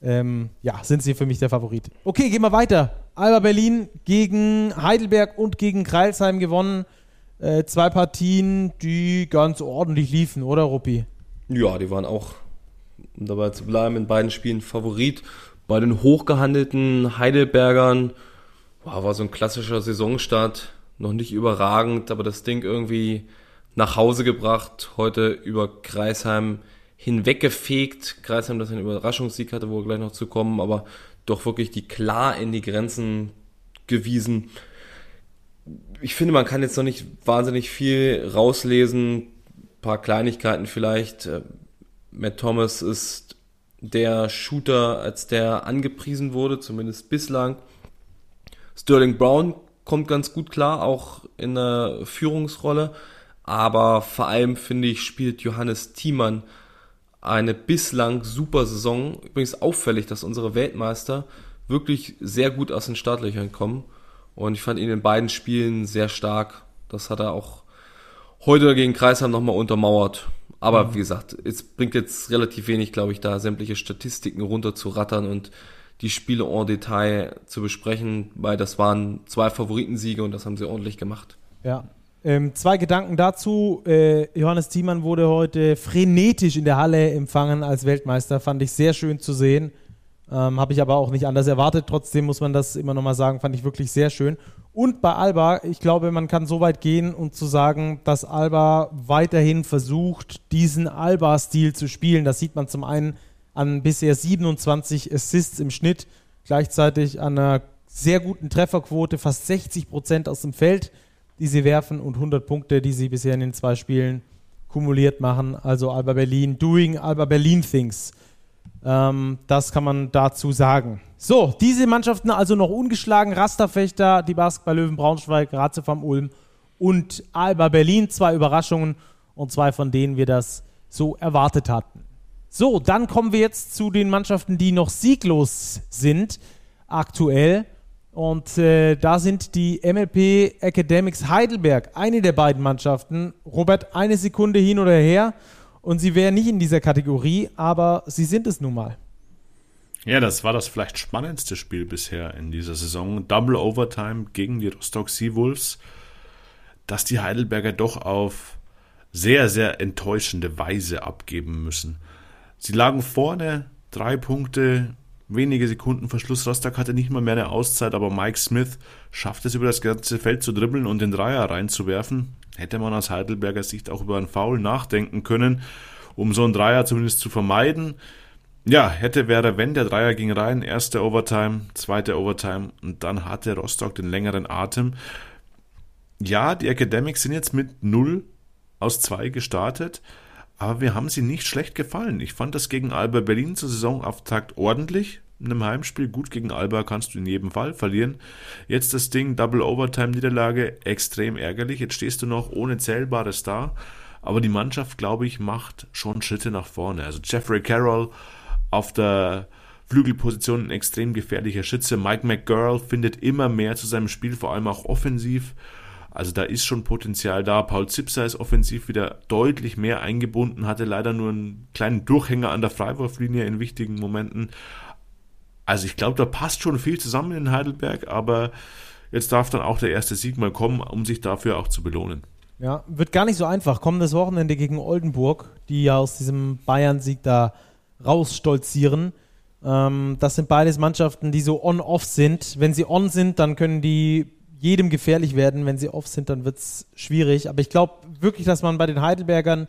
ähm, ja, sind sie für mich der Favorit. Okay, gehen wir weiter. Alba Berlin gegen Heidelberg und gegen Kreilsheim gewonnen. Äh, zwei Partien, die ganz ordentlich liefen, oder Ruppi? Ja, die waren auch, um dabei zu bleiben, in beiden Spielen Favorit. Bei den hochgehandelten Heidelbergern wow, war so ein klassischer Saisonstart, noch nicht überragend, aber das Ding irgendwie nach Hause gebracht, heute über Kreisheim hinweggefegt. Kreisheim, das einen Überraschungssieg hatte, wo wir gleich noch zu kommen, aber doch wirklich die klar in die Grenzen gewiesen. Ich finde, man kann jetzt noch nicht wahnsinnig viel rauslesen. Paar Kleinigkeiten vielleicht. Äh, Matt Thomas ist der Shooter, als der angepriesen wurde, zumindest bislang. Sterling Brown kommt ganz gut klar, auch in der Führungsrolle. Aber vor allem finde ich, spielt Johannes Thiemann eine bislang super Saison. Übrigens auffällig, dass unsere Weltmeister wirklich sehr gut aus den Startlöchern kommen. Und ich fand ihn in beiden Spielen sehr stark. Das hat er auch heute gegen Kreisheim nochmal untermauert. Aber wie gesagt, es bringt jetzt relativ wenig, glaube ich, da sämtliche Statistiken runterzurattern und die Spiele en Detail zu besprechen, weil das waren zwei Favoritensiege und das haben sie ordentlich gemacht. Ja. Ähm, zwei Gedanken dazu. Äh, Johannes Thiemann wurde heute frenetisch in der Halle empfangen als Weltmeister. Fand ich sehr schön zu sehen. Ähm, Habe ich aber auch nicht anders erwartet. Trotzdem muss man das immer nochmal sagen, fand ich wirklich sehr schön. Und bei Alba, ich glaube, man kann so weit gehen und zu sagen, dass Alba weiterhin versucht, diesen Alba-Stil zu spielen. Das sieht man zum einen an bisher 27 Assists im Schnitt, gleichzeitig an einer sehr guten Trefferquote, fast 60 Prozent aus dem Feld, die sie werfen und 100 Punkte, die sie bisher in den zwei Spielen kumuliert machen. Also Alba Berlin doing Alba Berlin Things. Ähm, das kann man dazu sagen. So, diese Mannschaften also noch ungeschlagen. Rasterfechter, die Basketball-Löwen Braunschweig, Ratzefarm Ulm und Alba Berlin. Zwei Überraschungen und zwei, von denen wir das so erwartet hatten. So, dann kommen wir jetzt zu den Mannschaften, die noch sieglos sind aktuell. Und äh, da sind die MLP Academics Heidelberg, eine der beiden Mannschaften. Robert, eine Sekunde hin oder her und sie wären nicht in dieser Kategorie, aber sie sind es nun mal. Ja, das war das vielleicht spannendste Spiel bisher in dieser Saison. Double Overtime gegen die Rostock Seawolves, dass die Heidelberger doch auf sehr, sehr enttäuschende Weise abgeben müssen. Sie lagen vorne, drei Punkte wenige Sekunden Verschluss. Rostock hatte nicht mal mehr eine Auszeit, aber Mike Smith schafft es über das ganze Feld zu dribbeln und den Dreier reinzuwerfen. Hätte man aus Heidelberger Sicht auch über einen Foul nachdenken können, um so einen Dreier zumindest zu vermeiden. Ja, hätte wäre, wenn der Dreier ging rein, erste Overtime, zweite Overtime und dann hatte Rostock den längeren Atem. Ja, die Academics sind jetzt mit 0 aus 2 gestartet, aber wir haben sie nicht schlecht gefallen. Ich fand das gegen Alba Berlin zur Saisonauftakt ordentlich. In einem Heimspiel gut gegen Alba kannst du in jedem Fall verlieren. Jetzt das Ding, Double Overtime Niederlage, extrem ärgerlich. Jetzt stehst du noch ohne Zählbares da. Aber die Mannschaft, glaube ich, macht schon Schritte nach vorne. Also Jeffrey Carroll auf der Flügelposition ein extrem gefährlicher Schütze. Mike McGurl findet immer mehr zu seinem Spiel, vor allem auch offensiv. Also da ist schon Potenzial da. Paul Zipser ist offensiv wieder deutlich mehr eingebunden, hatte leider nur einen kleinen Durchhänger an der Freiwurflinie in wichtigen Momenten. Also ich glaube, da passt schon viel zusammen in Heidelberg, aber jetzt darf dann auch der erste Sieg mal kommen, um sich dafür auch zu belohnen. Ja, wird gar nicht so einfach. Kommendes Wochenende gegen Oldenburg, die ja aus diesem Bayern-Sieg da rausstolzieren. Ähm, das sind beides Mannschaften, die so on-off sind. Wenn sie on sind, dann können die jedem gefährlich werden. Wenn sie off sind, dann wird es schwierig. Aber ich glaube wirklich, dass man bei den Heidelbergern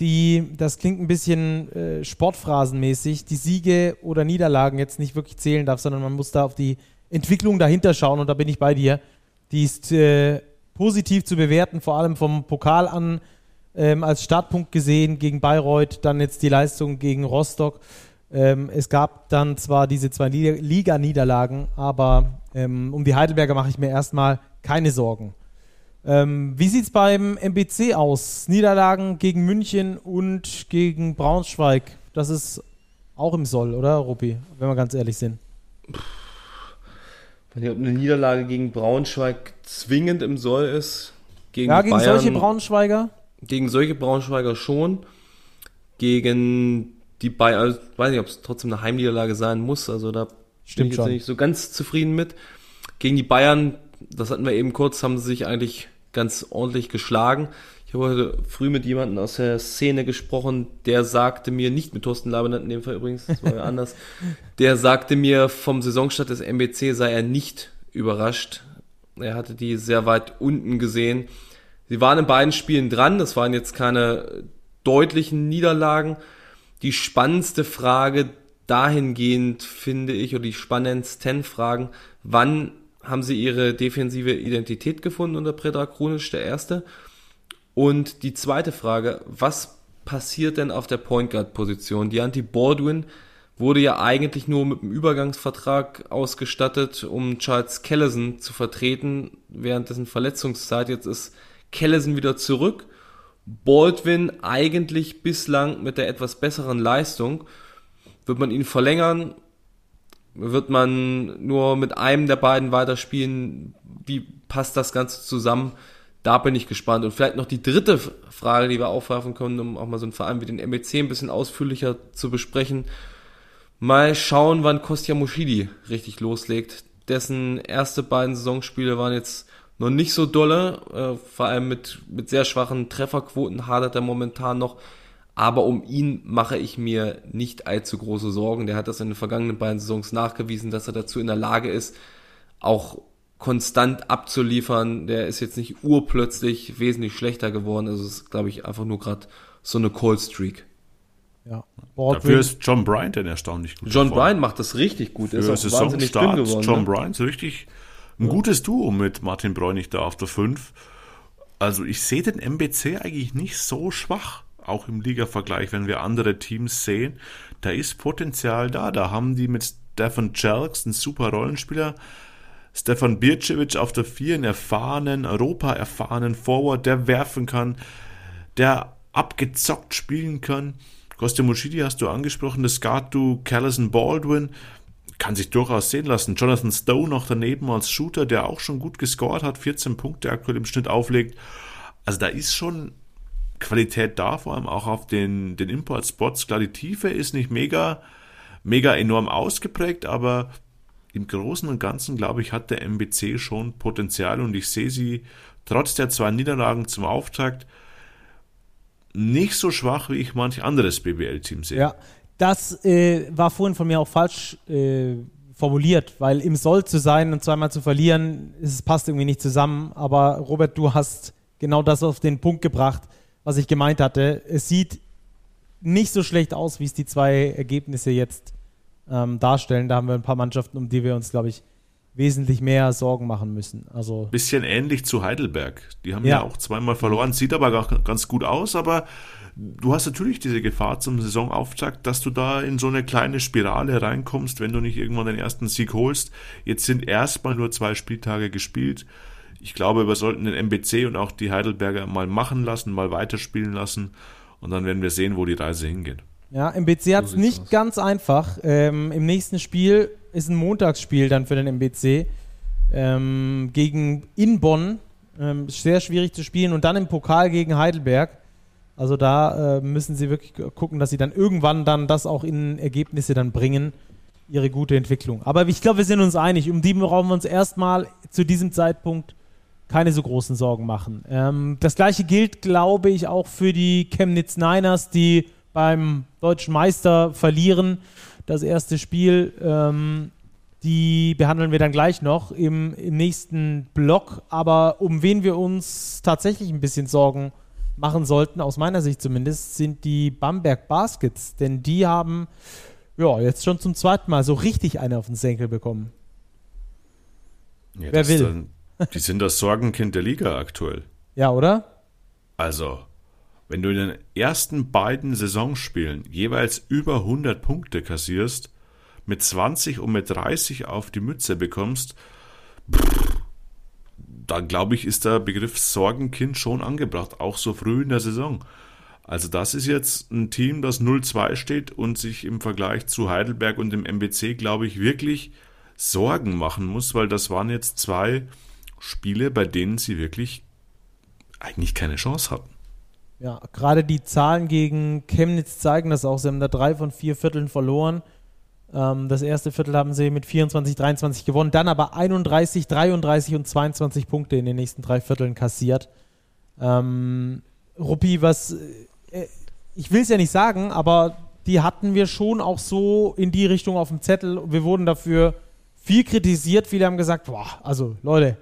die, das klingt ein bisschen äh, sportphrasenmäßig, die Siege oder Niederlagen jetzt nicht wirklich zählen darf, sondern man muss da auf die Entwicklung dahinter schauen und da bin ich bei dir. Die ist äh, positiv zu bewerten, vor allem vom Pokal an ähm, als Startpunkt gesehen gegen Bayreuth, dann jetzt die Leistung gegen Rostock. Ähm, es gab dann zwar diese zwei Liga-Niederlagen, aber ähm, um die Heidelberger mache ich mir erstmal keine Sorgen. Ähm, wie sieht es beim MBC aus? Niederlagen gegen München und gegen Braunschweig. Das ist auch im Soll, oder, Ruppi? Wenn wir ganz ehrlich sind. Ich weiß nicht, ob eine Niederlage gegen Braunschweig zwingend im Soll ist. Gegen ja, gegen Bayern, solche Braunschweiger? Gegen solche Braunschweiger schon. Gegen die Bayern, also, weiß nicht, ob es trotzdem eine Heimniederlage sein muss. Also da Stimmt bin ich jetzt schon. nicht so ganz zufrieden mit. Gegen die Bayern, das hatten wir eben kurz, haben sie sich eigentlich ganz ordentlich geschlagen. Ich habe heute früh mit jemandem aus der Szene gesprochen, der sagte mir, nicht mit Thorsten Labenert in dem Fall übrigens, das war ja anders, der sagte mir, vom Saisonstart des MBC sei er nicht überrascht. Er hatte die sehr weit unten gesehen. Sie waren in beiden Spielen dran, das waren jetzt keine deutlichen Niederlagen. Die spannendste Frage dahingehend finde ich, oder die spannendsten Fragen, wann haben sie ihre defensive Identität gefunden unter Predrag Krunic, der erste? Und die zweite Frage, was passiert denn auf der Point Guard Position? Die Anti Baldwin wurde ja eigentlich nur mit einem Übergangsvertrag ausgestattet, um Charles Kellison zu vertreten während dessen Verletzungszeit. Jetzt ist Kellison wieder zurück. Baldwin eigentlich bislang mit der etwas besseren Leistung. Wird man ihn verlängern? Wird man nur mit einem der beiden weiterspielen? Wie passt das Ganze zusammen? Da bin ich gespannt. Und vielleicht noch die dritte Frage, die wir aufwerfen können, um auch mal so einen Verein wie den MEC ein bisschen ausführlicher zu besprechen. Mal schauen, wann Kostja Moschidi richtig loslegt. Dessen erste beiden Saisonspiele waren jetzt noch nicht so dolle. Äh, vor allem mit, mit sehr schwachen Trefferquoten hadert er momentan noch. Aber um ihn mache ich mir nicht allzu große Sorgen. Der hat das in den vergangenen beiden Saisons nachgewiesen, dass er dazu in der Lage ist, auch konstant abzuliefern. Der ist jetzt nicht urplötzlich wesentlich schlechter geworden. Also es ist, glaube ich, einfach nur gerade so eine Cold Streak. Ja. Dafür ist John Bryant denn erstaunlich gut. John Bryant macht das richtig gut. Er ist auch wahnsinnig dünn geworden. John ne? Bryant ist richtig ein ja. gutes Duo mit Martin Bräunig da auf der 5. Also ich sehe den MBC eigentlich nicht so schwach, auch im Liga-Vergleich, wenn wir andere Teams sehen. Da ist Potenzial da. Da haben die mit Stefan Jelks einen super Rollenspieler. Stefan Bircevic auf der 4, einen erfahrenen, Europa-erfahrenen Forward, der werfen kann, der abgezockt spielen kann. Costa Moschidi hast du angesprochen, das Skatu Callison Baldwin kann sich durchaus sehen lassen. Jonathan Stowe noch daneben als Shooter, der auch schon gut gescored hat, 14 Punkte aktuell im Schnitt auflegt. Also da ist schon Qualität da, vor allem auch auf den, den Import-Spots. Klar, die Tiefe ist nicht mega, mega enorm ausgeprägt, aber im Großen und Ganzen, glaube ich, hat der MBC schon Potenzial und ich sehe sie trotz der zwei Niederlagen zum Auftakt nicht so schwach, wie ich manch anderes BBL-Team sehe. Ja, das äh, war vorhin von mir auch falsch äh, formuliert, weil im Soll zu sein und zweimal zu verlieren, es passt irgendwie nicht zusammen. Aber Robert, du hast genau das auf den Punkt gebracht, was ich gemeint hatte. Es sieht nicht so schlecht aus, wie es die zwei Ergebnisse jetzt ähm, darstellen. Da haben wir ein paar Mannschaften, um die wir uns, glaube ich, wesentlich mehr Sorgen machen müssen. Also bisschen ähnlich zu Heidelberg. Die haben ja, ja auch zweimal verloren, sieht aber ganz gut aus, aber du hast natürlich diese Gefahr zum Saisonauftakt, dass du da in so eine kleine Spirale reinkommst, wenn du nicht irgendwann den ersten Sieg holst. Jetzt sind erstmal nur zwei Spieltage gespielt. Ich glaube, wir sollten den MBC und auch die Heidelberger mal machen lassen, mal weiterspielen lassen und dann werden wir sehen, wo die Reise hingeht. Ja, MBC hat es nicht aus. ganz einfach. Ähm, Im nächsten Spiel ist ein Montagsspiel dann für den MBC ähm, gegen in Bonn. Ähm, sehr schwierig zu spielen und dann im Pokal gegen Heidelberg. Also da äh, müssen sie wirklich gucken, dass sie dann irgendwann dann das auch in Ergebnisse dann bringen, ihre gute Entwicklung. Aber ich glaube, wir sind uns einig, um die brauchen wir uns erstmal zu diesem Zeitpunkt keine so großen Sorgen machen. Ähm, das gleiche gilt, glaube ich, auch für die Chemnitz Niners, die beim deutschen Meister verlieren. Das erste Spiel, ähm, die behandeln wir dann gleich noch im, im, nächsten Block. Aber um wen wir uns tatsächlich ein bisschen Sorgen machen sollten, aus meiner Sicht zumindest, sind die Bamberg Baskets. Denn die haben ja jetzt schon zum zweiten Mal so richtig eine auf den Senkel bekommen. Ja, Wer will? Die sind das Sorgenkind der Liga aktuell. Ja, oder? Also, wenn du in den ersten beiden Saisonspielen jeweils über 100 Punkte kassierst, mit 20 und mit 30 auf die Mütze bekommst, pff, dann glaube ich, ist der Begriff Sorgenkind schon angebracht, auch so früh in der Saison. Also das ist jetzt ein Team, das 0-2 steht und sich im Vergleich zu Heidelberg und dem MBC, glaube ich, wirklich Sorgen machen muss, weil das waren jetzt zwei Spiele, bei denen sie wirklich eigentlich keine Chance hatten. Ja, gerade die Zahlen gegen Chemnitz zeigen das auch. Sie haben da drei von vier Vierteln verloren. Ähm, das erste Viertel haben sie mit 24, 23 gewonnen, dann aber 31, 33 und 22 Punkte in den nächsten drei Vierteln kassiert. Ähm, Ruppi, was, äh, ich will es ja nicht sagen, aber die hatten wir schon auch so in die Richtung auf dem Zettel. Wir wurden dafür viel kritisiert. Viele haben gesagt, boah, also Leute,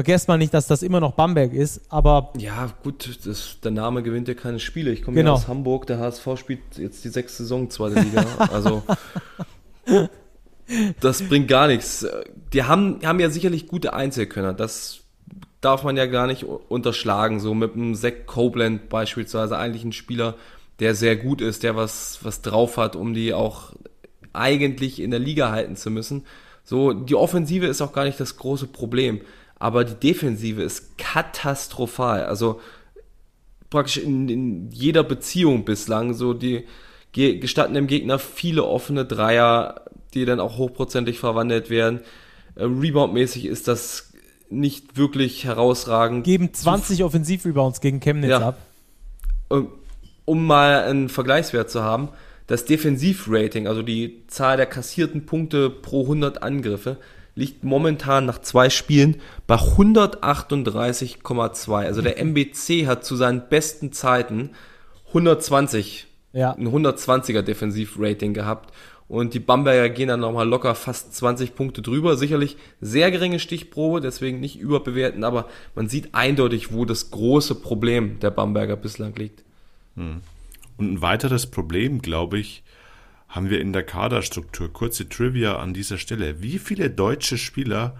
vergesst mal nicht, dass das immer noch Bamberg ist, aber. Ja, gut, das, der Name gewinnt ja keine Spiele. Ich komme genau. ja aus Hamburg, der HSV spielt jetzt die sechste Saison zweite Liga. Also das bringt gar nichts. Die haben, haben ja sicherlich gute Einzelkönner. Das darf man ja gar nicht unterschlagen. So mit einem Zack Copeland beispielsweise eigentlich ein Spieler, der sehr gut ist, der was, was drauf hat, um die auch eigentlich in der Liga halten zu müssen. So, die Offensive ist auch gar nicht das große Problem, aber die Defensive ist katastrophal. Also praktisch in, in jeder Beziehung bislang so die, gestatten dem Gegner viele offene Dreier, die dann auch hochprozentig verwandelt werden. Äh, Rebound-mäßig ist das nicht wirklich herausragend. Geben 20 Offensiv-Rebounds gegen Chemnitz ja. ab. Um, um mal einen Vergleichswert zu haben, das Defensiv-Rating, also die Zahl der kassierten Punkte pro 100 Angriffe, liegt momentan nach zwei Spielen bei 138,2. Also der MBC hat zu seinen besten Zeiten 120 ja. ein 120er Defensivrating gehabt. Und die Bamberger gehen dann nochmal locker fast 20 Punkte drüber. Sicherlich sehr geringe Stichprobe, deswegen nicht überbewerten, aber man sieht eindeutig, wo das große Problem der Bamberger bislang liegt. Hm. Und ein weiteres Problem, glaube ich, haben wir in der Kaderstruktur. Kurze Trivia an dieser Stelle. Wie viele deutsche Spieler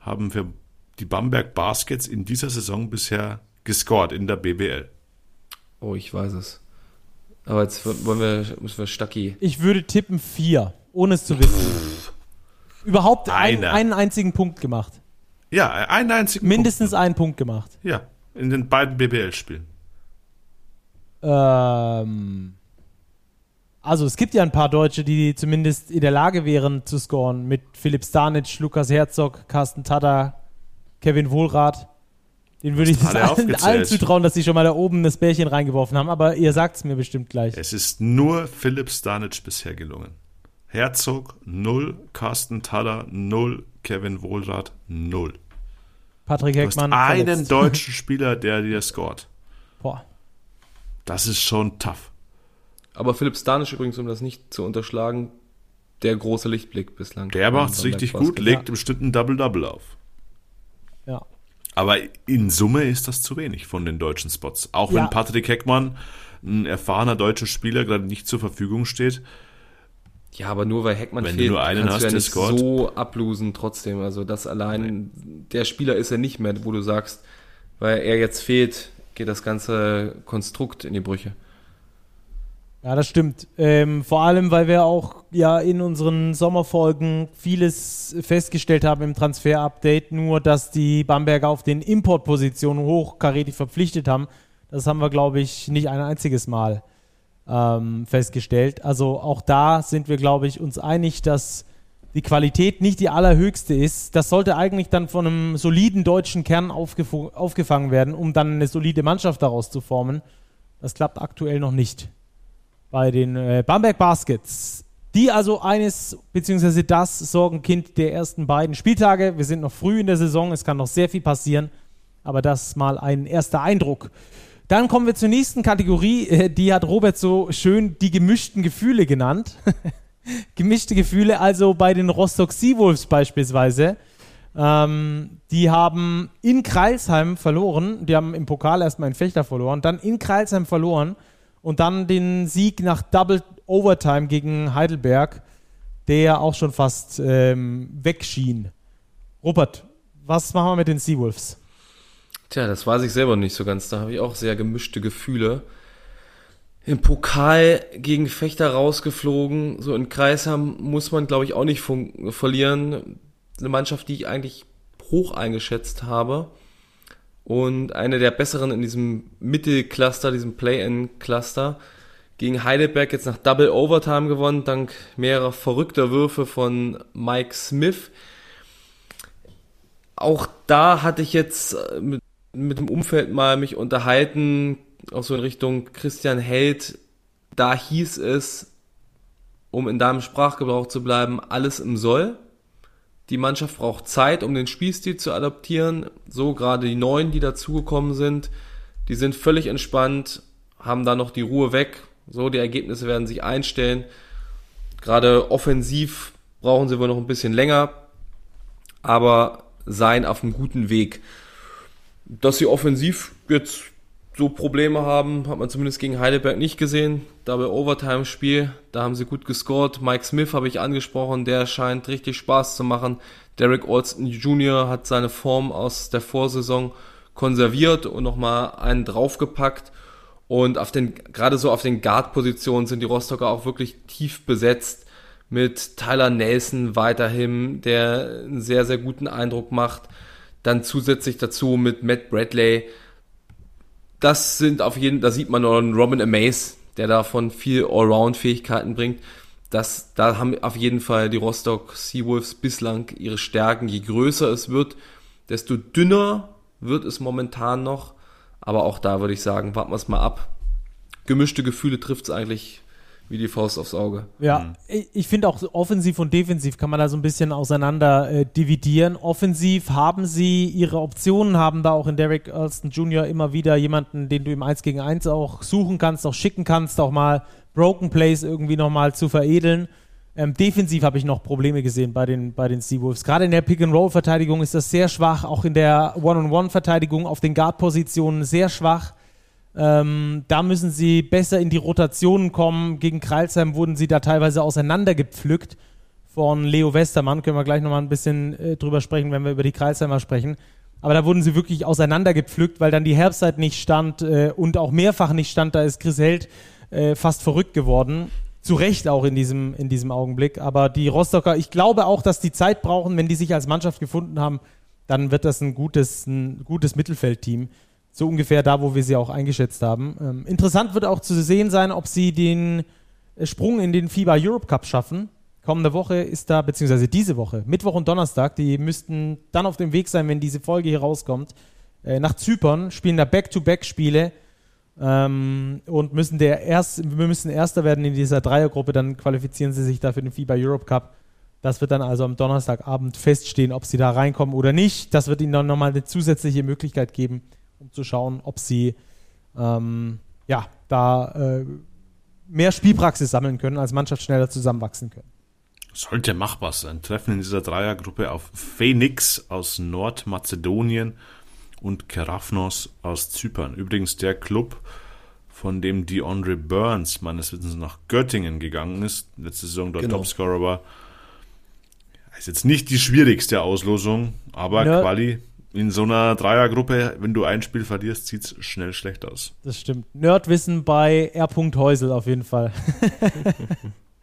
haben für die Bamberg Baskets in dieser Saison bisher gescored in der BBL? Oh, ich weiß es. Aber jetzt wollen wir, müssen wir Stacki. Ich würde tippen vier, ohne es zu wissen. Überhaupt ein, einen einzigen Punkt gemacht. Ja, einen einzigen Mindestens Punkt. einen Punkt gemacht. Ja, in den beiden BBL-Spielen. Ähm, also es gibt ja ein paar Deutsche, die zumindest in der Lage wären zu scoren. Mit Philipp Stanic, Lukas Herzog, Carsten Tada, Kevin Wohlrath. Den würde ich allen, allen, zutrauen, dass sie schon mal da oben das Bärchen reingeworfen haben, aber ihr sagt es mir bestimmt gleich. Es ist nur Philipp Stanic bisher gelungen. Herzog 0, Carsten Tada 0, Kevin Wohlrath 0. Patrick Heckmann. einen verletzt. deutschen Spieler, der dir scored. Boah. Das ist schon tough. Aber Philipp Stanic übrigens, um das nicht zu unterschlagen, der große Lichtblick bislang. Der macht es richtig gut, legt im Schnitt ein Double-Double auf. Ja. Aber in Summe ist das zu wenig von den deutschen Spots. Auch ja. wenn Patrick Heckmann, ein erfahrener deutscher Spieler, gerade nicht zur Verfügung steht. Ja, aber nur weil Heckmann wenn fehlt, du nur einen hast, du ja nicht so ablosen trotzdem. Also das allein, nee. der Spieler ist ja nicht mehr, wo du sagst, weil er jetzt fehlt, geht das ganze Konstrukt in die Brüche. Ja, das stimmt. Ähm, vor allem, weil wir auch ja in unseren Sommerfolgen vieles festgestellt haben im Transfer-Update, nur dass die Bamberger auf den Importpositionen hochkarätig verpflichtet haben. Das haben wir, glaube ich, nicht ein einziges Mal ähm, festgestellt. Also auch da sind wir, glaube ich, uns einig, dass die Qualität nicht die allerhöchste ist. Das sollte eigentlich dann von einem soliden deutschen Kern aufgefangen werden, um dann eine solide Mannschaft daraus zu formen. Das klappt aktuell noch nicht bei den äh, Bamberg Baskets. Die also eines, beziehungsweise das Sorgenkind der ersten beiden Spieltage. Wir sind noch früh in der Saison, es kann noch sehr viel passieren, aber das mal ein erster Eindruck. Dann kommen wir zur nächsten Kategorie, äh, die hat Robert so schön die gemischten Gefühle genannt. Gemischte Gefühle, also bei den Rostock Seawolves beispielsweise. Ähm, die haben in Kreilsheim verloren, die haben im Pokal erstmal einen Fechter verloren, dann in Kreilsheim verloren und dann den Sieg nach Double Overtime gegen Heidelberg, der auch schon fast ähm, wegschien. Robert, was machen wir mit den Seawolves? Tja, das weiß ich selber nicht so ganz. Da habe ich auch sehr gemischte Gefühle. Im Pokal gegen Fechter rausgeflogen. So in Kreisheim muss man, glaube ich, auch nicht verlieren. Eine Mannschaft, die ich eigentlich hoch eingeschätzt habe und eine der besseren in diesem Mittelcluster, diesem Play-In-Cluster. Gegen Heidelberg jetzt nach Double Overtime gewonnen, dank mehrerer verrückter Würfe von Mike Smith. Auch da hatte ich jetzt äh, mit, mit dem Umfeld mal mich unterhalten, auch so in Richtung Christian Held. Da hieß es, um in deinem Sprachgebrauch zu bleiben, alles im Soll. Die Mannschaft braucht Zeit, um den Spielstil zu adaptieren. So gerade die Neuen, die dazugekommen sind, die sind völlig entspannt, haben da noch die Ruhe weg. So, die Ergebnisse werden sich einstellen. Gerade offensiv brauchen sie wohl noch ein bisschen länger, aber seien auf einem guten Weg. Dass sie offensiv jetzt so Probleme haben, hat man zumindest gegen Heidelberg nicht gesehen. Double Overtime Spiel, da haben sie gut gescored. Mike Smith habe ich angesprochen, der scheint richtig Spaß zu machen. Derek Alston Jr. hat seine Form aus der Vorsaison konserviert und nochmal einen draufgepackt. Und auf den, gerade so auf den Guard-Positionen sind die Rostocker auch wirklich tief besetzt mit Tyler Nelson weiterhin, der einen sehr, sehr guten Eindruck macht. Dann zusätzlich dazu mit Matt Bradley, das sind auf jeden da sieht man noch einen Robin Amaze, der davon viel Allround-Fähigkeiten bringt. Das, da haben auf jeden Fall die Rostock Seawolves bislang ihre Stärken. Je größer es wird, desto dünner wird es momentan noch. Aber auch da würde ich sagen, warten wir es mal ab. Gemischte Gefühle trifft es eigentlich wie die Faust aufs Auge. Ja, mhm. ich, finde auch offensiv und defensiv kann man da so ein bisschen auseinander äh, dividieren. Offensiv haben sie ihre Optionen, haben da auch in Derek Alston Jr. immer wieder jemanden, den du im 1 gegen 1 auch suchen kannst, auch schicken kannst, auch mal Broken Plays irgendwie nochmal zu veredeln. Ähm, defensiv habe ich noch Probleme gesehen bei den, bei den Seawolves. Gerade in der Pick-and-Roll-Verteidigung ist das sehr schwach, auch in der One-on-One-Verteidigung auf den Guard-Positionen sehr schwach. Ähm, da müssen sie besser in die Rotationen kommen. Gegen Kreilsheim wurden sie da teilweise auseinandergepflückt von Leo Westermann. Können wir gleich nochmal ein bisschen äh, drüber sprechen, wenn wir über die Kreilsheimer sprechen. Aber da wurden sie wirklich auseinandergepflückt, weil dann die Herbstzeit nicht stand äh, und auch mehrfach nicht stand. Da ist Chris Held äh, fast verrückt geworden. Zu Recht auch in diesem, in diesem Augenblick. Aber die Rostocker, ich glaube auch, dass die Zeit brauchen, wenn die sich als Mannschaft gefunden haben, dann wird das ein gutes, ein gutes Mittelfeldteam. So ungefähr da, wo wir sie auch eingeschätzt haben. Ähm, interessant wird auch zu sehen sein, ob sie den äh, Sprung in den FIBA Europe Cup schaffen. Kommende Woche ist da, beziehungsweise diese Woche, Mittwoch und Donnerstag, die müssten dann auf dem Weg sein, wenn diese Folge hier rauskommt, äh, nach Zypern, spielen da Back-to-Back-Spiele ähm, und müssen der erst, wir müssen Erster werden in dieser Dreiergruppe, dann qualifizieren sie sich da für den FIBA Europe Cup. Das wird dann also am Donnerstagabend feststehen, ob sie da reinkommen oder nicht. Das wird ihnen dann nochmal eine zusätzliche Möglichkeit geben, um zu schauen, ob sie ähm, ja, da äh, mehr Spielpraxis sammeln können, als Mannschaft schneller zusammenwachsen können. Sollte machbar sein. Treffen in dieser Dreiergruppe auf Phoenix aus Nordmazedonien und Kerafnos aus Zypern. Übrigens der Club, von dem DeAndre Burns meines Wissens nach Göttingen gegangen ist, letzte Saison dort genau. Topscorer war. Ist jetzt nicht die schwierigste Auslosung, aber ja. Quali in so einer Dreiergruppe, wenn du ein Spiel verlierst, sieht es schnell schlecht aus. Das stimmt. Nerdwissen bei R. Häusel auf jeden Fall.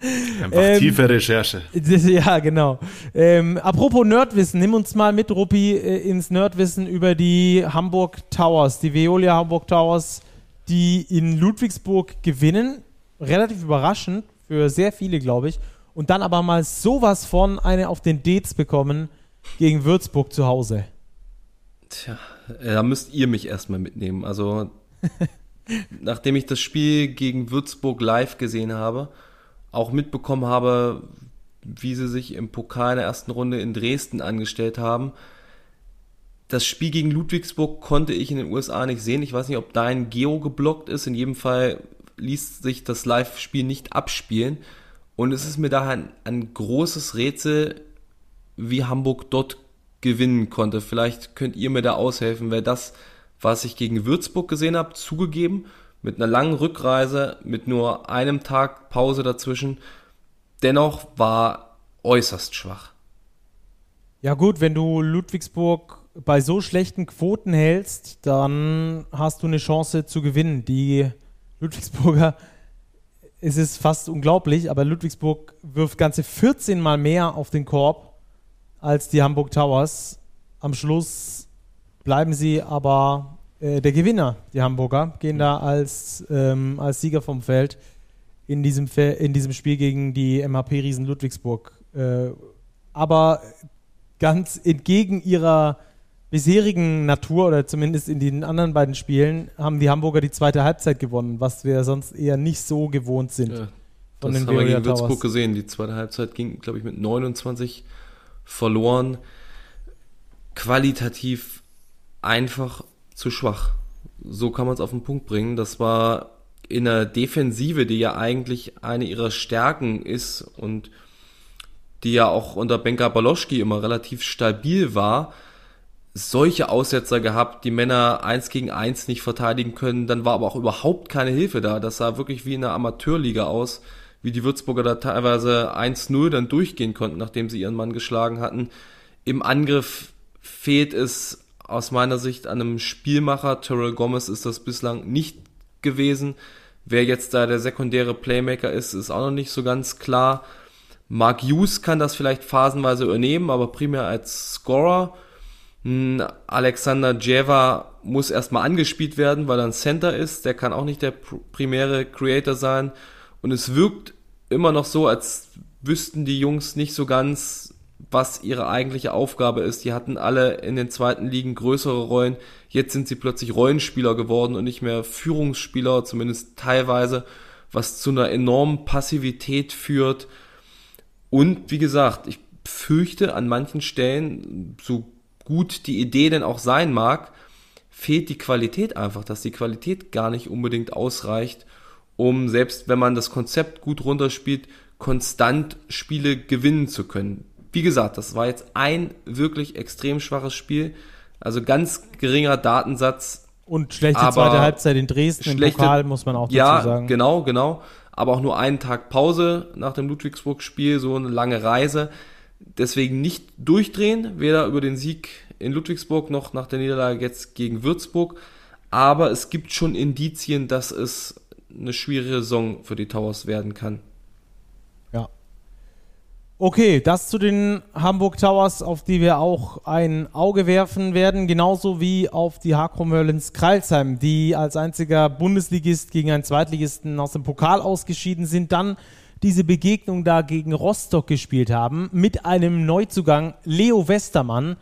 Einfach ähm, tiefe Recherche. Das, ja, genau. Ähm, apropos Nerdwissen, nimm uns mal mit, Ruppi, äh, ins Nerdwissen über die Hamburg Towers, die Veolia Hamburg Towers, die in Ludwigsburg gewinnen. Relativ überraschend für sehr viele, glaube ich. Und dann aber mal sowas von eine auf den Dates bekommen gegen Würzburg zu Hause. Tja, äh, da müsst ihr mich erstmal mitnehmen. Also, nachdem ich das Spiel gegen Würzburg live gesehen habe, auch mitbekommen habe, wie sie sich im Pokal in der ersten Runde in Dresden angestellt haben. Das Spiel gegen Ludwigsburg konnte ich in den USA nicht sehen. Ich weiß nicht, ob dein Geo geblockt ist. In jedem Fall ließ sich das Live-Spiel nicht abspielen. Und es ist mir daher ein, ein großes Rätsel, wie Hamburg dort gewinnen konnte. Vielleicht könnt ihr mir da aushelfen, weil das, was ich gegen Würzburg gesehen habe, zugegeben, mit einer langen Rückreise, mit nur einem Tag Pause dazwischen, dennoch war äußerst schwach. Ja gut, wenn du Ludwigsburg bei so schlechten Quoten hältst, dann hast du eine Chance zu gewinnen. Die Ludwigsburger, es ist fast unglaublich, aber Ludwigsburg wirft ganze 14 Mal mehr auf den Korb als die Hamburg Towers. Am Schluss bleiben sie aber äh, der Gewinner, die Hamburger, gehen da als, ähm, als Sieger vom Feld in diesem, in diesem Spiel gegen die MHP-Riesen Ludwigsburg. Äh, aber ganz entgegen ihrer bisherigen Natur oder zumindest in den anderen beiden Spielen haben die Hamburger die zweite Halbzeit gewonnen, was wir sonst eher nicht so gewohnt sind. Ja, das haben wir gegen Würzburg gesehen. Die zweite Halbzeit ging, glaube ich, mit 29 verloren. Qualitativ einfach zu schwach. So kann man es auf den Punkt bringen. Das war in der Defensive, die ja eigentlich eine ihrer Stärken ist und die ja auch unter Benka Baloschki immer relativ stabil war, solche Aussetzer gehabt, die Männer eins gegen eins nicht verteidigen können, dann war aber auch überhaupt keine Hilfe da. Das sah wirklich wie in einer Amateurliga aus, wie die Würzburger da teilweise 1-0 dann durchgehen konnten, nachdem sie ihren Mann geschlagen hatten. Im Angriff fehlt es aus meiner Sicht an einem Spielmacher. Terrell Gomez ist das bislang nicht gewesen. Wer jetzt da der sekundäre Playmaker ist, ist auch noch nicht so ganz klar. Mark Hughes kann das vielleicht phasenweise übernehmen, aber primär als Scorer. Hm, Alexander Jeva muss erstmal angespielt werden, weil er ein Center ist. Der kann auch nicht der primäre Creator sein. Und es wirkt immer noch so, als wüssten die Jungs nicht so ganz, was ihre eigentliche Aufgabe ist. Die hatten alle in den zweiten Ligen größere Rollen. Jetzt sind sie plötzlich Rollenspieler geworden und nicht mehr Führungsspieler, zumindest teilweise, was zu einer enormen Passivität führt. Und wie gesagt, ich fürchte an manchen Stellen, so gut die Idee denn auch sein mag, fehlt die Qualität einfach, dass die Qualität gar nicht unbedingt ausreicht, um selbst wenn man das Konzept gut runterspielt, konstant Spiele gewinnen zu können. Wie gesagt, das war jetzt ein wirklich extrem schwaches Spiel, also ganz geringer Datensatz. Und schlechte zweite Halbzeit in Dresden schlechte, im Pokal, muss man auch dazu ja, sagen. Ja, genau, genau. Aber auch nur einen Tag Pause nach dem Ludwigsburg-Spiel, so eine lange Reise. Deswegen nicht durchdrehen, weder über den Sieg in Ludwigsburg noch nach der Niederlage jetzt gegen Würzburg. Aber es gibt schon Indizien, dass es eine schwierige Saison für die Towers werden kann. Ja. Okay, das zu den Hamburg Towers, auf die wir auch ein Auge werfen werden, genauso wie auf die Hakro Merlins Kreilsheim, die als einziger Bundesligist gegen einen Zweitligisten aus dem Pokal ausgeschieden sind, dann diese Begegnung da gegen Rostock gespielt haben, mit einem Neuzugang Leo Westermann,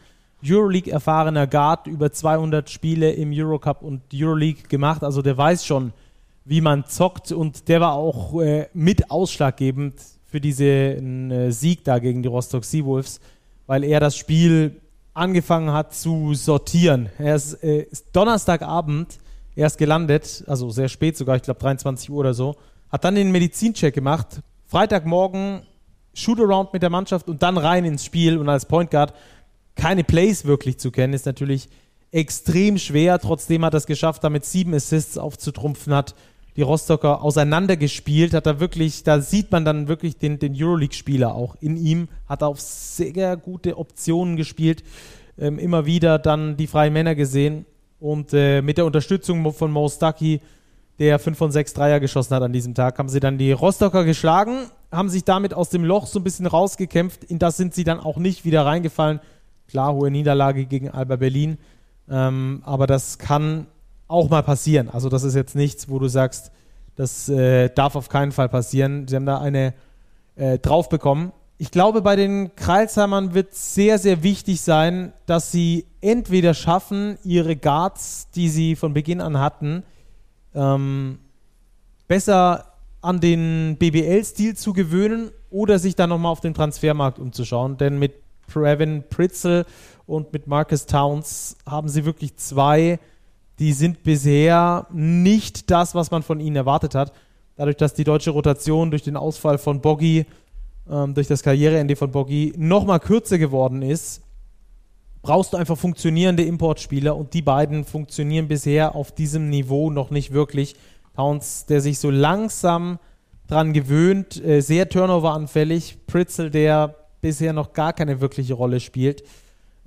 Euroleague erfahrener Guard, über 200 Spiele im Eurocup und Euroleague gemacht, also der weiß schon, wie man zockt und der war auch äh, mit ausschlaggebend für diesen äh, Sieg da gegen die Rostock Seawolves, weil er das Spiel angefangen hat zu sortieren. Er ist, äh, ist Donnerstagabend erst gelandet, also sehr spät sogar, ich glaube 23 Uhr oder so, hat dann den Medizincheck gemacht, Freitagmorgen Shootaround mit der Mannschaft und dann rein ins Spiel und als Point Guard keine Plays wirklich zu kennen, ist natürlich extrem schwer. Trotzdem hat er es geschafft, damit sieben Assists aufzutrumpfen, hat die Rostocker auseinandergespielt, hat er wirklich, da sieht man dann wirklich den, den Euroleague-Spieler auch in ihm, hat auf sehr gute Optionen gespielt, ähm, immer wieder dann die freien Männer gesehen und äh, mit der Unterstützung von Mo Stuckey, der 5 von 6 Dreier geschossen hat an diesem Tag, haben sie dann die Rostocker geschlagen, haben sich damit aus dem Loch so ein bisschen rausgekämpft, in das sind sie dann auch nicht wieder reingefallen. Klar, hohe Niederlage gegen Alba Berlin, ähm, aber das kann auch mal passieren. Also das ist jetzt nichts, wo du sagst, das äh, darf auf keinen Fall passieren. Sie haben da eine äh, drauf bekommen. Ich glaube, bei den Kreilsheimern wird sehr, sehr wichtig sein, dass sie entweder schaffen, ihre Guards, die sie von Beginn an hatten, ähm, besser an den BBL-Stil zu gewöhnen oder sich dann nochmal auf den Transfermarkt umzuschauen. Denn mit Previn Pritzel und mit Marcus Towns haben sie wirklich zwei die sind bisher nicht das, was man von ihnen erwartet hat. Dadurch, dass die deutsche Rotation durch den Ausfall von Boggy, ähm, durch das Karriereende von Boggy nochmal kürzer geworden ist, brauchst du einfach funktionierende Importspieler und die beiden funktionieren bisher auf diesem Niveau noch nicht wirklich. Towns, der sich so langsam dran gewöhnt, äh, sehr turnoveranfällig. Pritzel, der bisher noch gar keine wirkliche Rolle spielt.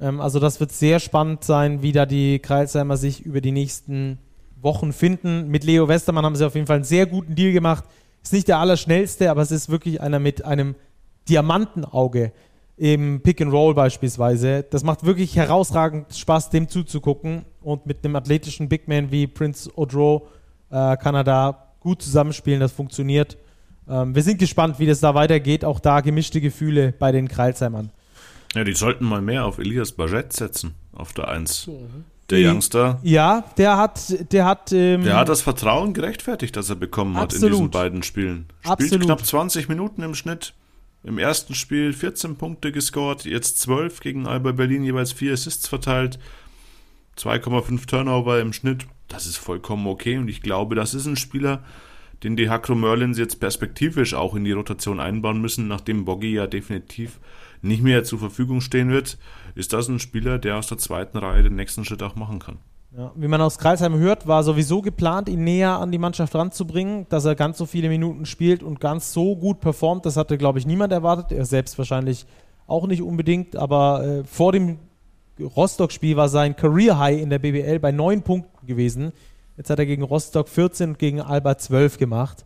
Ähm, also das wird sehr spannend sein, wie da die Kreilsheimer sich über die nächsten Wochen finden. Mit Leo Westermann haben sie auf jeden Fall einen sehr guten Deal gemacht. Ist nicht der allerschnellste, aber es ist wirklich einer mit einem Diamantenauge im Pick and Roll beispielsweise. Das macht wirklich herausragend Spaß, dem zuzugucken. Und mit einem athletischen Big Man wie Prince Odro äh, kann er da gut zusammenspielen. Das funktioniert. Ähm, wir sind gespannt, wie das da weitergeht. Auch da gemischte Gefühle bei den Kreilsheimern. Ja, die sollten mal mehr auf Elias Bajet setzen, auf der 1. Der Youngster. Ja, der hat, der hat, ähm, der hat das Vertrauen gerechtfertigt, das er bekommen hat absolut. in diesen beiden Spielen. Spielt absolut. knapp 20 Minuten im Schnitt. Im ersten Spiel 14 Punkte gescored, jetzt 12 gegen Alba Berlin, jeweils 4 Assists verteilt, 2,5 Turnover im Schnitt. Das ist vollkommen okay und ich glaube, das ist ein Spieler, den die Hakro Merlins jetzt perspektivisch auch in die Rotation einbauen müssen, nachdem Boggy ja definitiv nicht mehr zur Verfügung stehen wird, ist das ein Spieler, der aus der zweiten Reihe den nächsten Schritt auch machen kann. Ja, wie man aus Kreisheim hört, war sowieso geplant, ihn näher an die Mannschaft ranzubringen, dass er ganz so viele Minuten spielt und ganz so gut performt. Das hatte, glaube ich, niemand erwartet. Er selbst wahrscheinlich auch nicht unbedingt. Aber äh, vor dem Rostock-Spiel war sein Career High in der BBL bei neun Punkten gewesen. Jetzt hat er gegen Rostock 14 und gegen Alba 12 gemacht.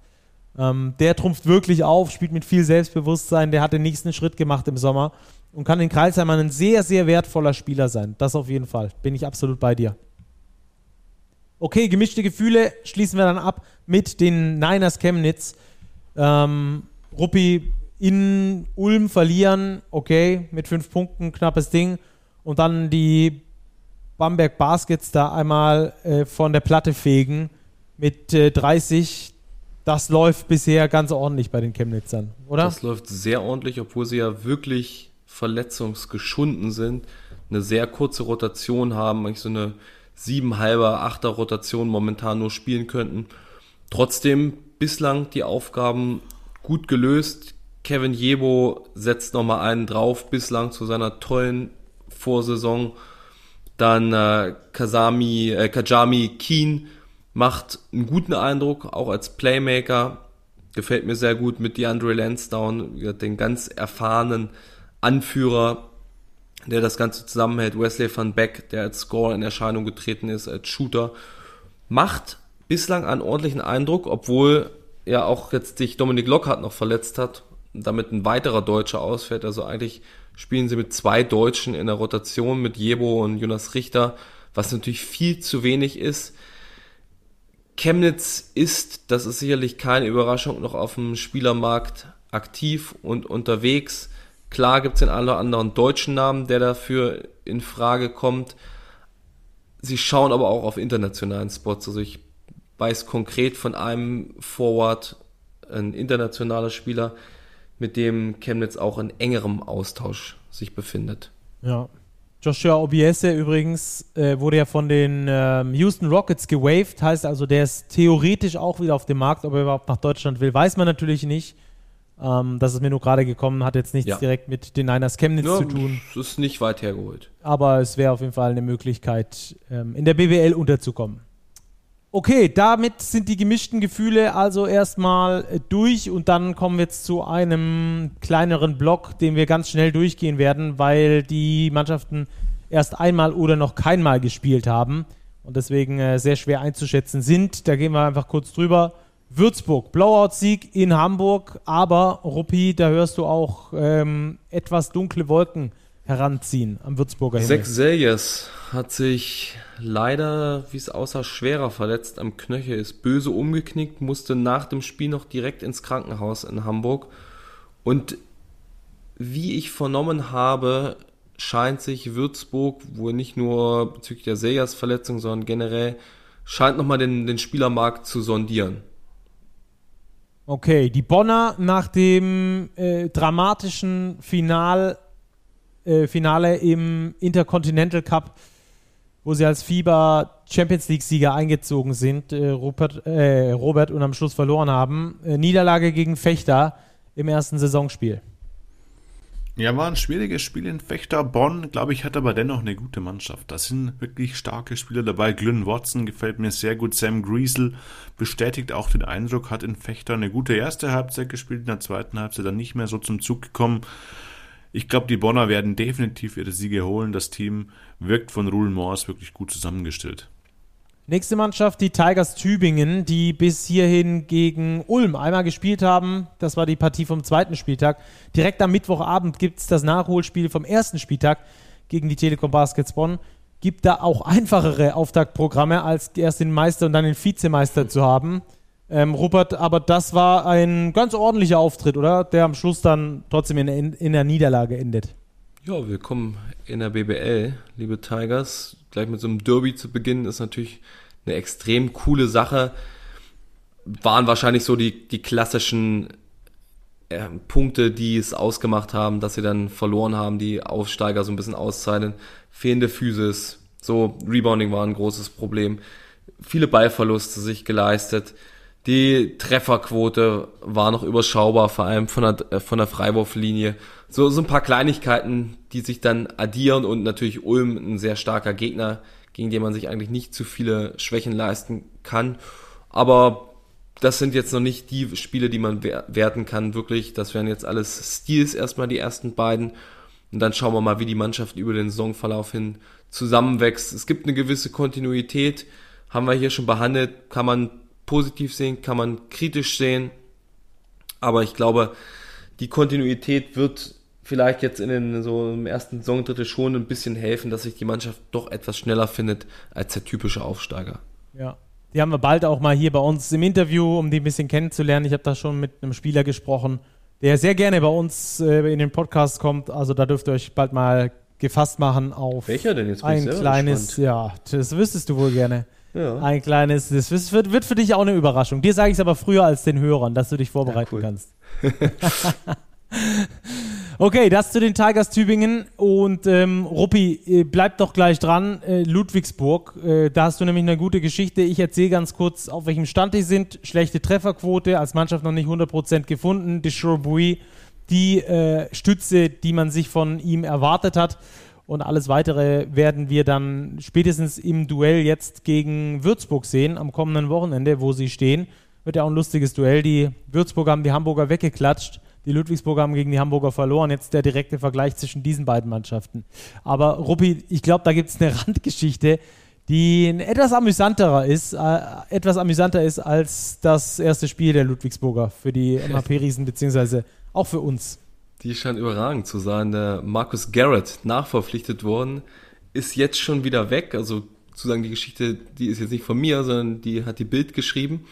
Ähm, der trumpft wirklich auf, spielt mit viel Selbstbewusstsein, der hat den nächsten Schritt gemacht im Sommer und kann in Kreilsheim ein sehr, sehr wertvoller Spieler sein. Das auf jeden Fall. Bin ich absolut bei dir. Okay, gemischte Gefühle schließen wir dann ab mit den Niners Chemnitz. Ähm, Ruppi in Ulm verlieren, okay, mit fünf Punkten, knappes Ding. Und dann die Bamberg Baskets da einmal äh, von der Platte fegen mit äh, 30 das läuft bisher ganz ordentlich bei den Chemnitzern, oder? Das läuft sehr ordentlich, obwohl sie ja wirklich verletzungsgeschunden sind. Eine sehr kurze Rotation haben, eigentlich so eine sieben halber, achter Rotation momentan nur spielen könnten. Trotzdem bislang die Aufgaben gut gelöst. Kevin Jebo setzt nochmal einen drauf, bislang zu seiner tollen Vorsaison. Dann äh, Kazami, äh, Kajami Keen macht einen guten Eindruck, auch als Playmaker. Gefällt mir sehr gut mit DeAndre Lansdowne, den ganz erfahrenen Anführer, der das Ganze zusammenhält. Wesley van Beck, der als Scorer in Erscheinung getreten ist, als Shooter. Macht bislang einen ordentlichen Eindruck, obwohl ja auch jetzt sich Dominik Lockhart noch verletzt hat, damit ein weiterer Deutscher ausfällt. Also eigentlich spielen sie mit zwei Deutschen in der Rotation, mit Jebo und Jonas Richter, was natürlich viel zu wenig ist. Chemnitz ist, das ist sicherlich keine Überraschung, noch auf dem Spielermarkt aktiv und unterwegs. Klar gibt es den einen oder anderen deutschen Namen, der dafür in Frage kommt. Sie schauen aber auch auf internationalen Spots. Also ich weiß konkret von einem Forward, ein internationaler Spieler, mit dem Chemnitz auch in engerem Austausch sich befindet. Ja. Joshua Obiese übrigens äh, wurde ja von den ähm, Houston Rockets gewaved, heißt also, der ist theoretisch auch wieder auf dem Markt, ob er überhaupt nach Deutschland will, weiß man natürlich nicht. Ähm, das ist mir nur gerade gekommen, hat jetzt nichts ja. direkt mit den Niners Chemnitz ja, zu tun. Es ist nicht weit hergeholt. Aber es wäre auf jeden Fall eine Möglichkeit, ähm, in der BWL unterzukommen. Okay, damit sind die gemischten Gefühle also erstmal durch und dann kommen wir jetzt zu einem kleineren Block, den wir ganz schnell durchgehen werden, weil die Mannschaften erst einmal oder noch keinmal gespielt haben und deswegen äh, sehr schwer einzuschätzen sind. Da gehen wir einfach kurz drüber. Würzburg, Blowout-Sieg in Hamburg, aber Ruppi, da hörst du auch ähm, etwas dunkle Wolken heranziehen am Würzburger Himmel. Sechs Seljes hat sich leider, wie es aussah, schwerer verletzt am Knöchel, ist böse umgeknickt, musste nach dem Spiel noch direkt ins Krankenhaus in Hamburg. Und wie ich vernommen habe, scheint sich Würzburg, wohl nicht nur bezüglich der Seljas Verletzung, sondern generell, scheint nochmal den, den Spielermarkt zu sondieren. Okay, die Bonner nach dem äh, dramatischen Final äh, Finale im Intercontinental Cup, wo sie als FIBA Champions League-Sieger eingezogen sind, äh, Rupert, äh, Robert und am Schluss verloren haben. Äh, Niederlage gegen Fechter im ersten Saisonspiel. Ja, war ein schwieriges Spiel in Fechter. Bonn, glaube ich, hat aber dennoch eine gute Mannschaft. Da sind wirklich starke Spieler dabei. Glyn Watson gefällt mir sehr gut. Sam Griesel bestätigt auch den Eindruck, hat in Fechter eine gute erste Halbzeit gespielt, in der zweiten Halbzeit dann nicht mehr so zum Zug gekommen. Ich glaube, die Bonner werden definitiv ihre Siege holen. Das Team wirkt von Rulen Moors wirklich gut zusammengestellt. Nächste Mannschaft, die Tigers Tübingen, die bis hierhin gegen Ulm einmal gespielt haben. Das war die Partie vom zweiten Spieltag. Direkt am Mittwochabend gibt es das Nachholspiel vom ersten Spieltag gegen die Telekom Baskets Bonn. Gibt da auch einfachere Auftaktprogramme, als erst den Meister und dann den Vizemeister zu haben. Ähm, Rupert, aber das war ein ganz ordentlicher Auftritt, oder? Der am Schluss dann trotzdem in, in, in der Niederlage endet. Ja, willkommen in der BBL, liebe Tigers. Gleich mit so einem Derby zu beginnen, ist natürlich eine extrem coole Sache. Waren wahrscheinlich so die, die klassischen äh, Punkte, die es ausgemacht haben, dass sie dann verloren haben, die Aufsteiger so ein bisschen auszeichnen. Fehlende Physis, so Rebounding war ein großes Problem. Viele Ballverluste sich geleistet. Die Trefferquote war noch überschaubar, vor allem von der, äh, von der Freiwurflinie. So, so ein paar Kleinigkeiten, die sich dann addieren und natürlich Ulm ein sehr starker Gegner, gegen den man sich eigentlich nicht zu viele Schwächen leisten kann. Aber das sind jetzt noch nicht die Spiele, die man werten kann, wirklich. Das wären jetzt alles Stils erstmal die ersten beiden. Und dann schauen wir mal, wie die Mannschaft über den Saisonverlauf hin zusammenwächst. Es gibt eine gewisse Kontinuität, haben wir hier schon behandelt, kann man positiv sehen, kann man kritisch sehen. Aber ich glaube, die Kontinuität wird vielleicht jetzt in den, so im ersten Saisondrittel schon ein bisschen helfen, dass sich die Mannschaft doch etwas schneller findet als der typische Aufsteiger. Ja. Die haben wir bald auch mal hier bei uns im Interview, um die ein bisschen kennenzulernen. Ich habe da schon mit einem Spieler gesprochen, der sehr gerne bei uns äh, in den Podcast kommt. Also da dürft ihr euch bald mal gefasst machen auf Welcher denn jetzt? ein kleines, gespannt. ja, das wüsstest du wohl gerne. Ja. Ein kleines, das wird, wird für dich auch eine Überraschung. Dir sage ich es aber früher als den Hörern, dass du dich vorbereiten ja, cool. kannst. Okay, das zu den Tigers Tübingen. Und ähm, Ruppi, äh, bleib doch gleich dran. Äh, Ludwigsburg, äh, da hast du nämlich eine gute Geschichte. Ich erzähle ganz kurz, auf welchem Stand die sind. Schlechte Trefferquote, als Mannschaft noch nicht 100% gefunden. Deschourbouy, die äh, Stütze, die man sich von ihm erwartet hat. Und alles weitere werden wir dann spätestens im Duell jetzt gegen Würzburg sehen, am kommenden Wochenende, wo sie stehen. Wird ja auch ein lustiges Duell. Die Würzburger haben die Hamburger weggeklatscht. Die Ludwigsburger haben gegen die Hamburger verloren. Jetzt der direkte Vergleich zwischen diesen beiden Mannschaften. Aber Ruppi, ich glaube, da gibt es eine Randgeschichte, die etwas amüsanterer ist, äh, etwas amüsanter ist als das erste Spiel der Ludwigsburger für die MHP-Riesen, beziehungsweise auch für uns. Die scheint überragend zu sein. Der Marcus Garrett, nachverpflichtet worden, ist jetzt schon wieder weg. Also zu sagen, die Geschichte, die ist jetzt nicht von mir, sondern die hat die Bild geschrieben.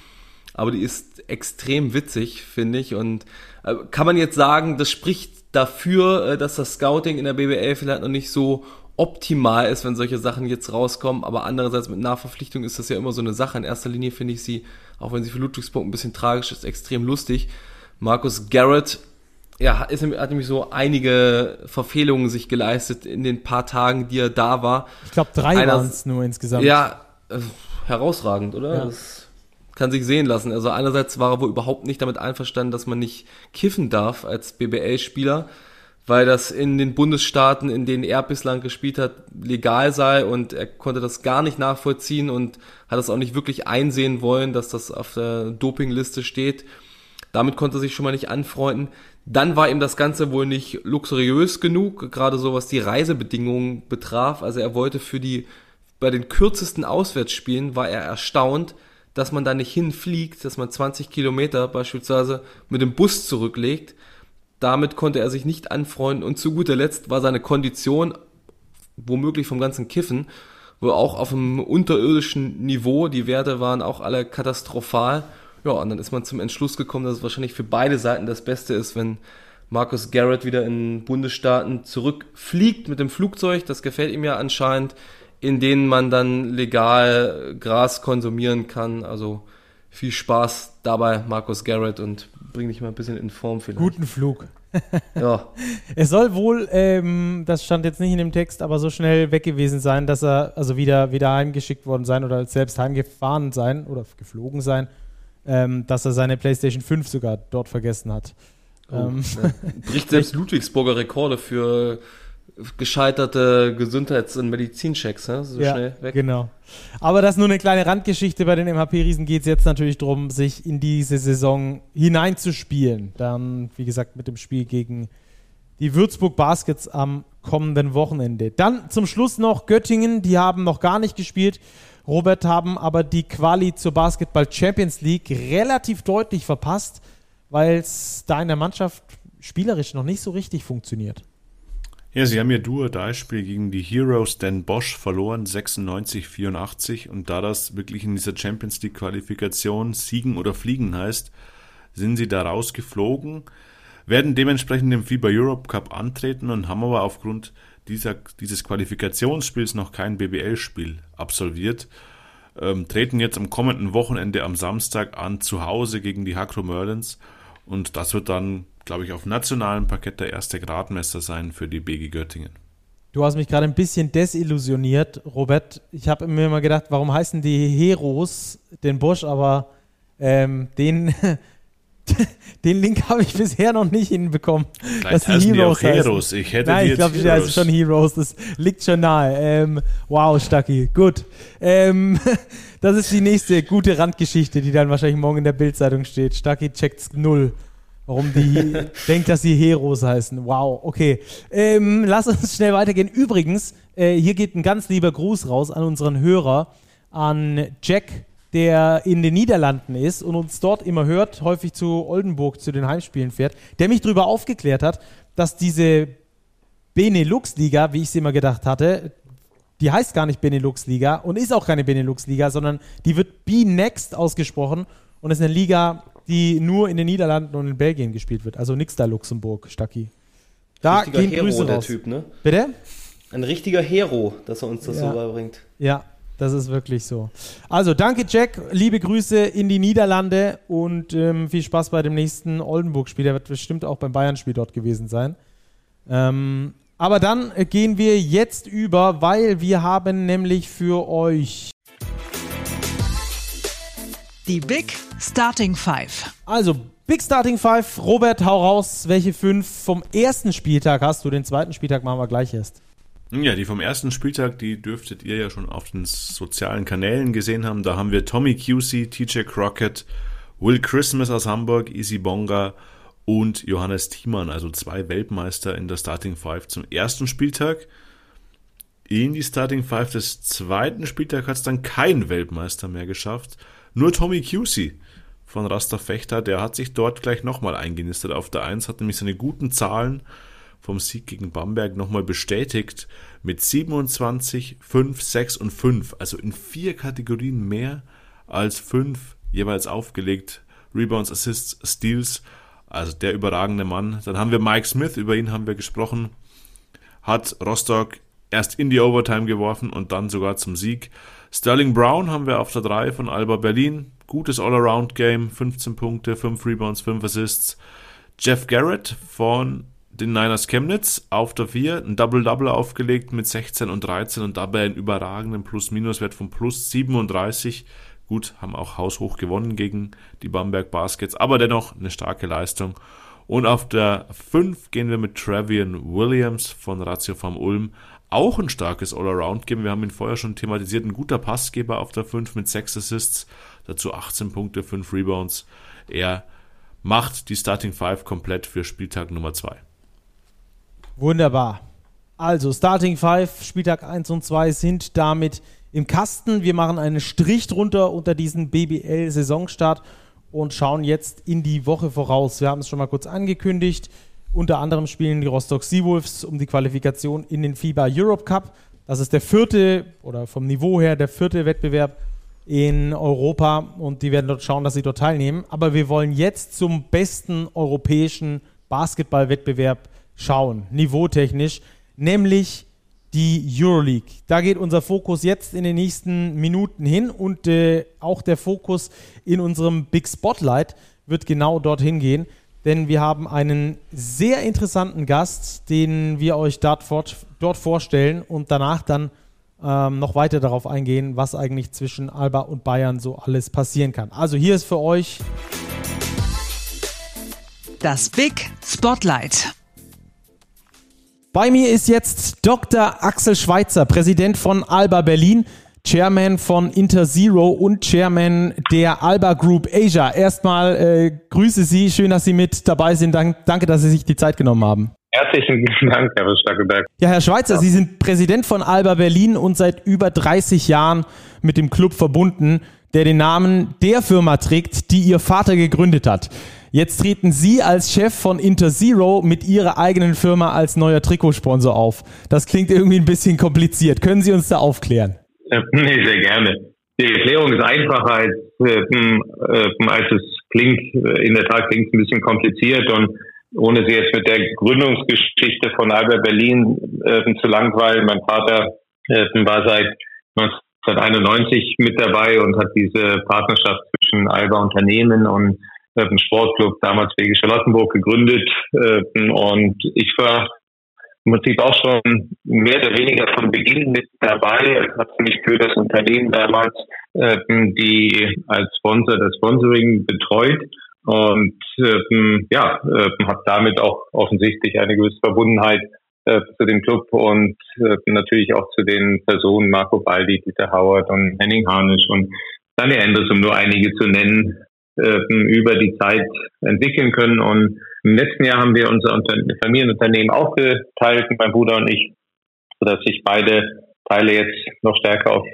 Aber die ist extrem witzig, finde ich. Und äh, kann man jetzt sagen, das spricht dafür, äh, dass das Scouting in der BBL vielleicht noch nicht so optimal ist, wenn solche Sachen jetzt rauskommen. Aber andererseits mit Nachverpflichtung ist das ja immer so eine Sache. In erster Linie finde ich sie, auch wenn sie für Ludwigsburg ein bisschen tragisch ist, extrem lustig. Markus Garrett, ja, ist, hat nämlich so einige Verfehlungen sich geleistet in den paar Tagen, die er da war. Ich glaube, drei waren es nur insgesamt. Ja, äh, herausragend, oder? Ja. Das kann sich sehen lassen. Also einerseits war er wohl überhaupt nicht damit einverstanden, dass man nicht kiffen darf als BBL-Spieler, weil das in den Bundesstaaten, in denen er bislang gespielt hat, legal sei und er konnte das gar nicht nachvollziehen und hat es auch nicht wirklich einsehen wollen, dass das auf der Dopingliste steht. Damit konnte er sich schon mal nicht anfreunden. Dann war ihm das Ganze wohl nicht luxuriös genug, gerade so was die Reisebedingungen betraf. Also er wollte für die, bei den kürzesten Auswärtsspielen war er erstaunt, dass man da nicht hinfliegt, dass man 20 Kilometer beispielsweise mit dem Bus zurücklegt. Damit konnte er sich nicht anfreunden und zu guter Letzt war seine Kondition, womöglich vom ganzen Kiffen, wohl auch auf einem unterirdischen Niveau. Die Werte waren auch alle katastrophal. Ja, und dann ist man zum Entschluss gekommen, dass es wahrscheinlich für beide Seiten das Beste ist, wenn Marcus Garrett wieder in Bundesstaaten zurückfliegt mit dem Flugzeug. Das gefällt ihm ja anscheinend in denen man dann legal Gras konsumieren kann. Also viel Spaß dabei, Markus Garrett, und bring dich mal ein bisschen in Form vielleicht. Guten Flug. ja. Es soll wohl, ähm, das stand jetzt nicht in dem Text, aber so schnell weg gewesen sein, dass er also wieder, wieder heimgeschickt worden sein oder selbst heimgefahren sein oder geflogen sein, ähm, dass er seine PlayStation 5 sogar dort vergessen hat. Oh, ähm, ja. Bricht selbst Ludwigsburger Rekorde für gescheiterte Gesundheits- und Medizinchecks, ne? so ja, schnell weg. Genau. Aber das ist nur eine kleine Randgeschichte. Bei den MHP-Riesen geht es jetzt natürlich darum, sich in diese Saison hineinzuspielen. Dann, wie gesagt, mit dem Spiel gegen die Würzburg Baskets am kommenden Wochenende. Dann zum Schluss noch Göttingen, die haben noch gar nicht gespielt. Robert haben aber die Quali zur Basketball Champions League relativ deutlich verpasst, weil es da in der Mannschaft spielerisch noch nicht so richtig funktioniert. Ja, sie haben ihr Duo-Spiel gegen die Heroes Den Bosch verloren, 96-84. Und da das wirklich in dieser Champions League-Qualifikation Siegen oder Fliegen heißt, sind sie da rausgeflogen, werden dementsprechend im FIBA Europe Cup antreten und haben aber aufgrund dieser, dieses Qualifikationsspiels noch kein BBL-Spiel absolviert. Ähm, treten jetzt am kommenden Wochenende am Samstag an zu Hause gegen die Hakro Merlins und das wird dann glaube ich, auf nationalem Parkett der erste Gradmesser sein für die BG Göttingen. Du hast mich gerade ein bisschen desillusioniert, Robert. Ich habe mir immer gedacht, warum heißen die Heroes den Busch, aber ähm, den, den Link habe ich bisher noch nicht hinbekommen. Vielleicht dass die Heroes die Heroes. Ich hätte Nein, ich glaube, die heißen schon Heroes. Das liegt schon nahe. Ähm, wow, Stucky. Gut. Ähm, das ist die nächste gute Randgeschichte, die dann wahrscheinlich morgen in der Bildzeitung steht. Stucky checkt null. Warum die denkt, dass sie Heroes heißen. Wow, okay. Ähm, lass uns schnell weitergehen. Übrigens, äh, hier geht ein ganz lieber Gruß raus an unseren Hörer, an Jack, der in den Niederlanden ist und uns dort immer hört, häufig zu Oldenburg zu den Heimspielen fährt, der mich darüber aufgeklärt hat, dass diese Benelux-Liga, wie ich sie immer gedacht hatte, die heißt gar nicht Benelux-Liga und ist auch keine Benelux-Liga, sondern die wird B-Next ausgesprochen und ist eine Liga die nur in den Niederlanden und in Belgien gespielt wird. Also nix da Luxemburg, Stacki. Da richtiger gehen Hero, Grüße der raus. Typ, ne? Bitte? Ein richtiger Hero, dass er uns das ja. so beibringt. Ja, das ist wirklich so. Also danke Jack, liebe Grüße in die Niederlande und ähm, viel Spaß bei dem nächsten Oldenburg-Spiel. Der wird bestimmt auch beim Bayern-Spiel dort gewesen sein. Ähm, aber dann gehen wir jetzt über, weil wir haben nämlich für euch die Big Starting Five. Also Big Starting Five. Robert, hau raus. Welche fünf vom ersten Spieltag hast du? Den zweiten Spieltag machen wir gleich erst. Ja, die vom ersten Spieltag, die dürftet ihr ja schon auf den sozialen Kanälen gesehen haben. Da haben wir Tommy QC, TJ Crockett, Will Christmas aus Hamburg, Easy Bonga und Johannes Thiemann, also zwei Weltmeister in der Starting Five zum ersten Spieltag. In die Starting Five des zweiten Spieltags hat es dann kein Weltmeister mehr geschafft. Nur Tommy QC von Rasta Fechter, der hat sich dort gleich nochmal eingenistet auf der 1, hat nämlich seine guten Zahlen vom Sieg gegen Bamberg nochmal bestätigt mit 27, 5, 6 und 5. Also in vier Kategorien mehr als 5 jeweils aufgelegt. Rebounds, Assists, Steals. Also der überragende Mann. Dann haben wir Mike Smith, über ihn haben wir gesprochen. Hat Rostock erst in die Overtime geworfen und dann sogar zum Sieg. Sterling Brown haben wir auf der 3 von Alba Berlin. Gutes All-Around-Game, 15 Punkte, 5 Rebounds, 5 Assists. Jeff Garrett von den Niners Chemnitz auf der 4 ein Double-Double aufgelegt mit 16 und 13 und dabei einen überragenden Plus-Minus-Wert von plus 37. Gut, haben auch haushoch gewonnen gegen die Bamberg Baskets, aber dennoch eine starke Leistung. Und auf der 5 gehen wir mit Travian Williams von Ratio Farm Ulm. Auch ein starkes All-Around-Game. Wir haben ihn vorher schon thematisiert. Ein guter Passgeber auf der 5 mit 6 Assists, dazu 18 Punkte, 5 Rebounds. Er macht die Starting 5 komplett für Spieltag Nummer 2. Wunderbar. Also, Starting 5, Spieltag 1 und 2 sind damit im Kasten. Wir machen einen Strich drunter unter diesen BBL-Saisonstart und schauen jetzt in die Woche voraus. Wir haben es schon mal kurz angekündigt. Unter anderem spielen die Rostock Seawolves um die Qualifikation in den FIBA Europe Cup. Das ist der vierte oder vom Niveau her der vierte Wettbewerb in Europa und die werden dort schauen, dass sie dort teilnehmen. Aber wir wollen jetzt zum besten europäischen Basketballwettbewerb schauen, niveautechnisch, nämlich die Euroleague. Da geht unser Fokus jetzt in den nächsten Minuten hin und äh, auch der Fokus in unserem Big Spotlight wird genau dorthin gehen, denn wir haben einen sehr interessanten Gast, den wir euch dort, dort vorstellen und danach dann ähm, noch weiter darauf eingehen, was eigentlich zwischen Alba und Bayern so alles passieren kann. Also hier ist für euch das Big Spotlight. Bei mir ist jetzt Dr. Axel Schweitzer, Präsident von Alba Berlin, Chairman von Interzero und Chairman der Alba Group Asia. Erstmal äh, grüße Sie, schön, dass Sie mit dabei sind. Dank, danke, dass Sie sich die Zeit genommen haben. Herzlichen Dank, Herr Stackelberg. Ja, Herr Schweitzer, ja. Sie sind Präsident von Alba Berlin und seit über 30 Jahren mit dem Club verbunden, der den Namen der Firma trägt, die Ihr Vater gegründet hat. Jetzt treten Sie als Chef von Interzero mit Ihrer eigenen Firma als neuer Trikotsponsor auf. Das klingt irgendwie ein bisschen kompliziert. Können Sie uns da aufklären? Äh, nee, sehr gerne. Die Erklärung ist einfacher als, äh, äh, als es klingt. In der Tat klingt es ein bisschen kompliziert und ohne Sie jetzt mit der Gründungsgeschichte von Albert Berlin äh, zu langweilen. Mein Vater äh, war seit 1991 mit dabei und hat diese Partnerschaft zwischen Alba Unternehmen und einen Sportclub damals wegen Charlottenburg gegründet äh, und ich war im Prinzip auch schon mehr oder weniger von Beginn mit dabei. Ich habe mich für das Unternehmen damals äh, die als Sponsor das Sponsoring betreut und äh, ja, äh, habe damit auch offensichtlich eine gewisse Verbundenheit äh, zu dem Club und äh, natürlich auch zu den Personen Marco Baldi, Dieter Howard und Henning Harnisch und Daniel Endres, um nur einige zu nennen, über die Zeit entwickeln können. Und im letzten Jahr haben wir unser Familienunternehmen aufgeteilt, mein Bruder und ich, sodass sich beide Teile jetzt noch stärker auf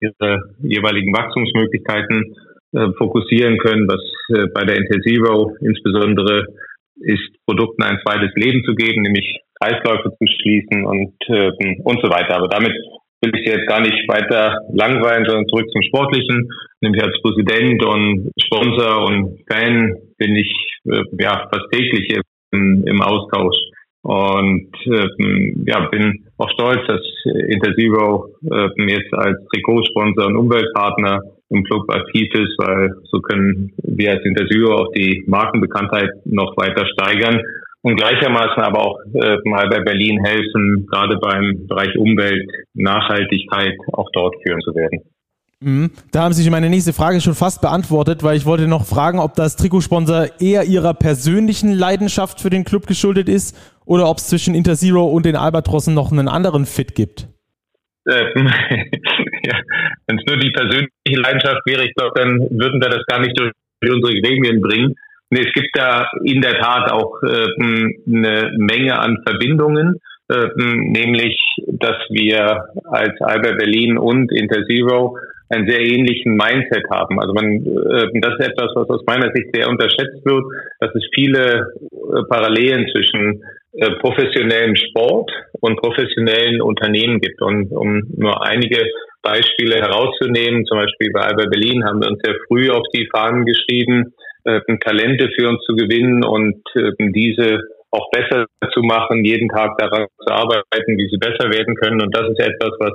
ihre jeweiligen Wachstumsmöglichkeiten äh, fokussieren können, was äh, bei der Intensivro insbesondere ist, Produkten ein zweites Leben zu geben, nämlich Kreisläufe zu schließen und, äh, und so weiter. Aber damit will ich jetzt gar nicht weiter langweilen, sondern zurück zum Sportlichen. Nämlich als Präsident und Sponsor und Fan bin ich äh, ja fast täglich im, im Austausch. Und äh, ja, bin auch stolz, dass Interzero äh, jetzt als Trikotsponsor und Umweltpartner im Club aktiv ist, weil so können wir als Interzero auch die Markenbekanntheit noch weiter steigern und gleichermaßen aber auch äh, mal bei Berlin helfen, gerade beim Bereich Umwelt, Nachhaltigkeit auch dort führen zu werden. Mhm. Da haben sich meine nächste Frage schon fast beantwortet, weil ich wollte noch fragen, ob das Trikotsponsor eher ihrer persönlichen Leidenschaft für den Club geschuldet ist oder ob es zwischen Interzero und den Albatrossen noch einen anderen Fit gibt. Ähm, ja, Wenn es nur die persönliche Leidenschaft wäre, ich glaube, dann würden wir das gar nicht durch unsere Gremien bringen. Nee, es gibt da in der Tat auch äh, eine Menge an Verbindungen, äh, nämlich, dass wir als Albert Berlin und Interzero einen sehr ähnlichen Mindset haben. Also man, äh, das ist etwas, was aus meiner Sicht sehr unterschätzt wird, dass es viele äh, Parallelen zwischen äh, professionellem Sport und professionellen Unternehmen gibt. Und um nur einige Beispiele herauszunehmen, zum Beispiel bei Albert Berlin haben wir uns sehr früh auf die Fahnen geschrieben, Talente für uns zu gewinnen und diese auch besser zu machen, jeden Tag daran zu arbeiten, wie sie besser werden können. Und das ist etwas, was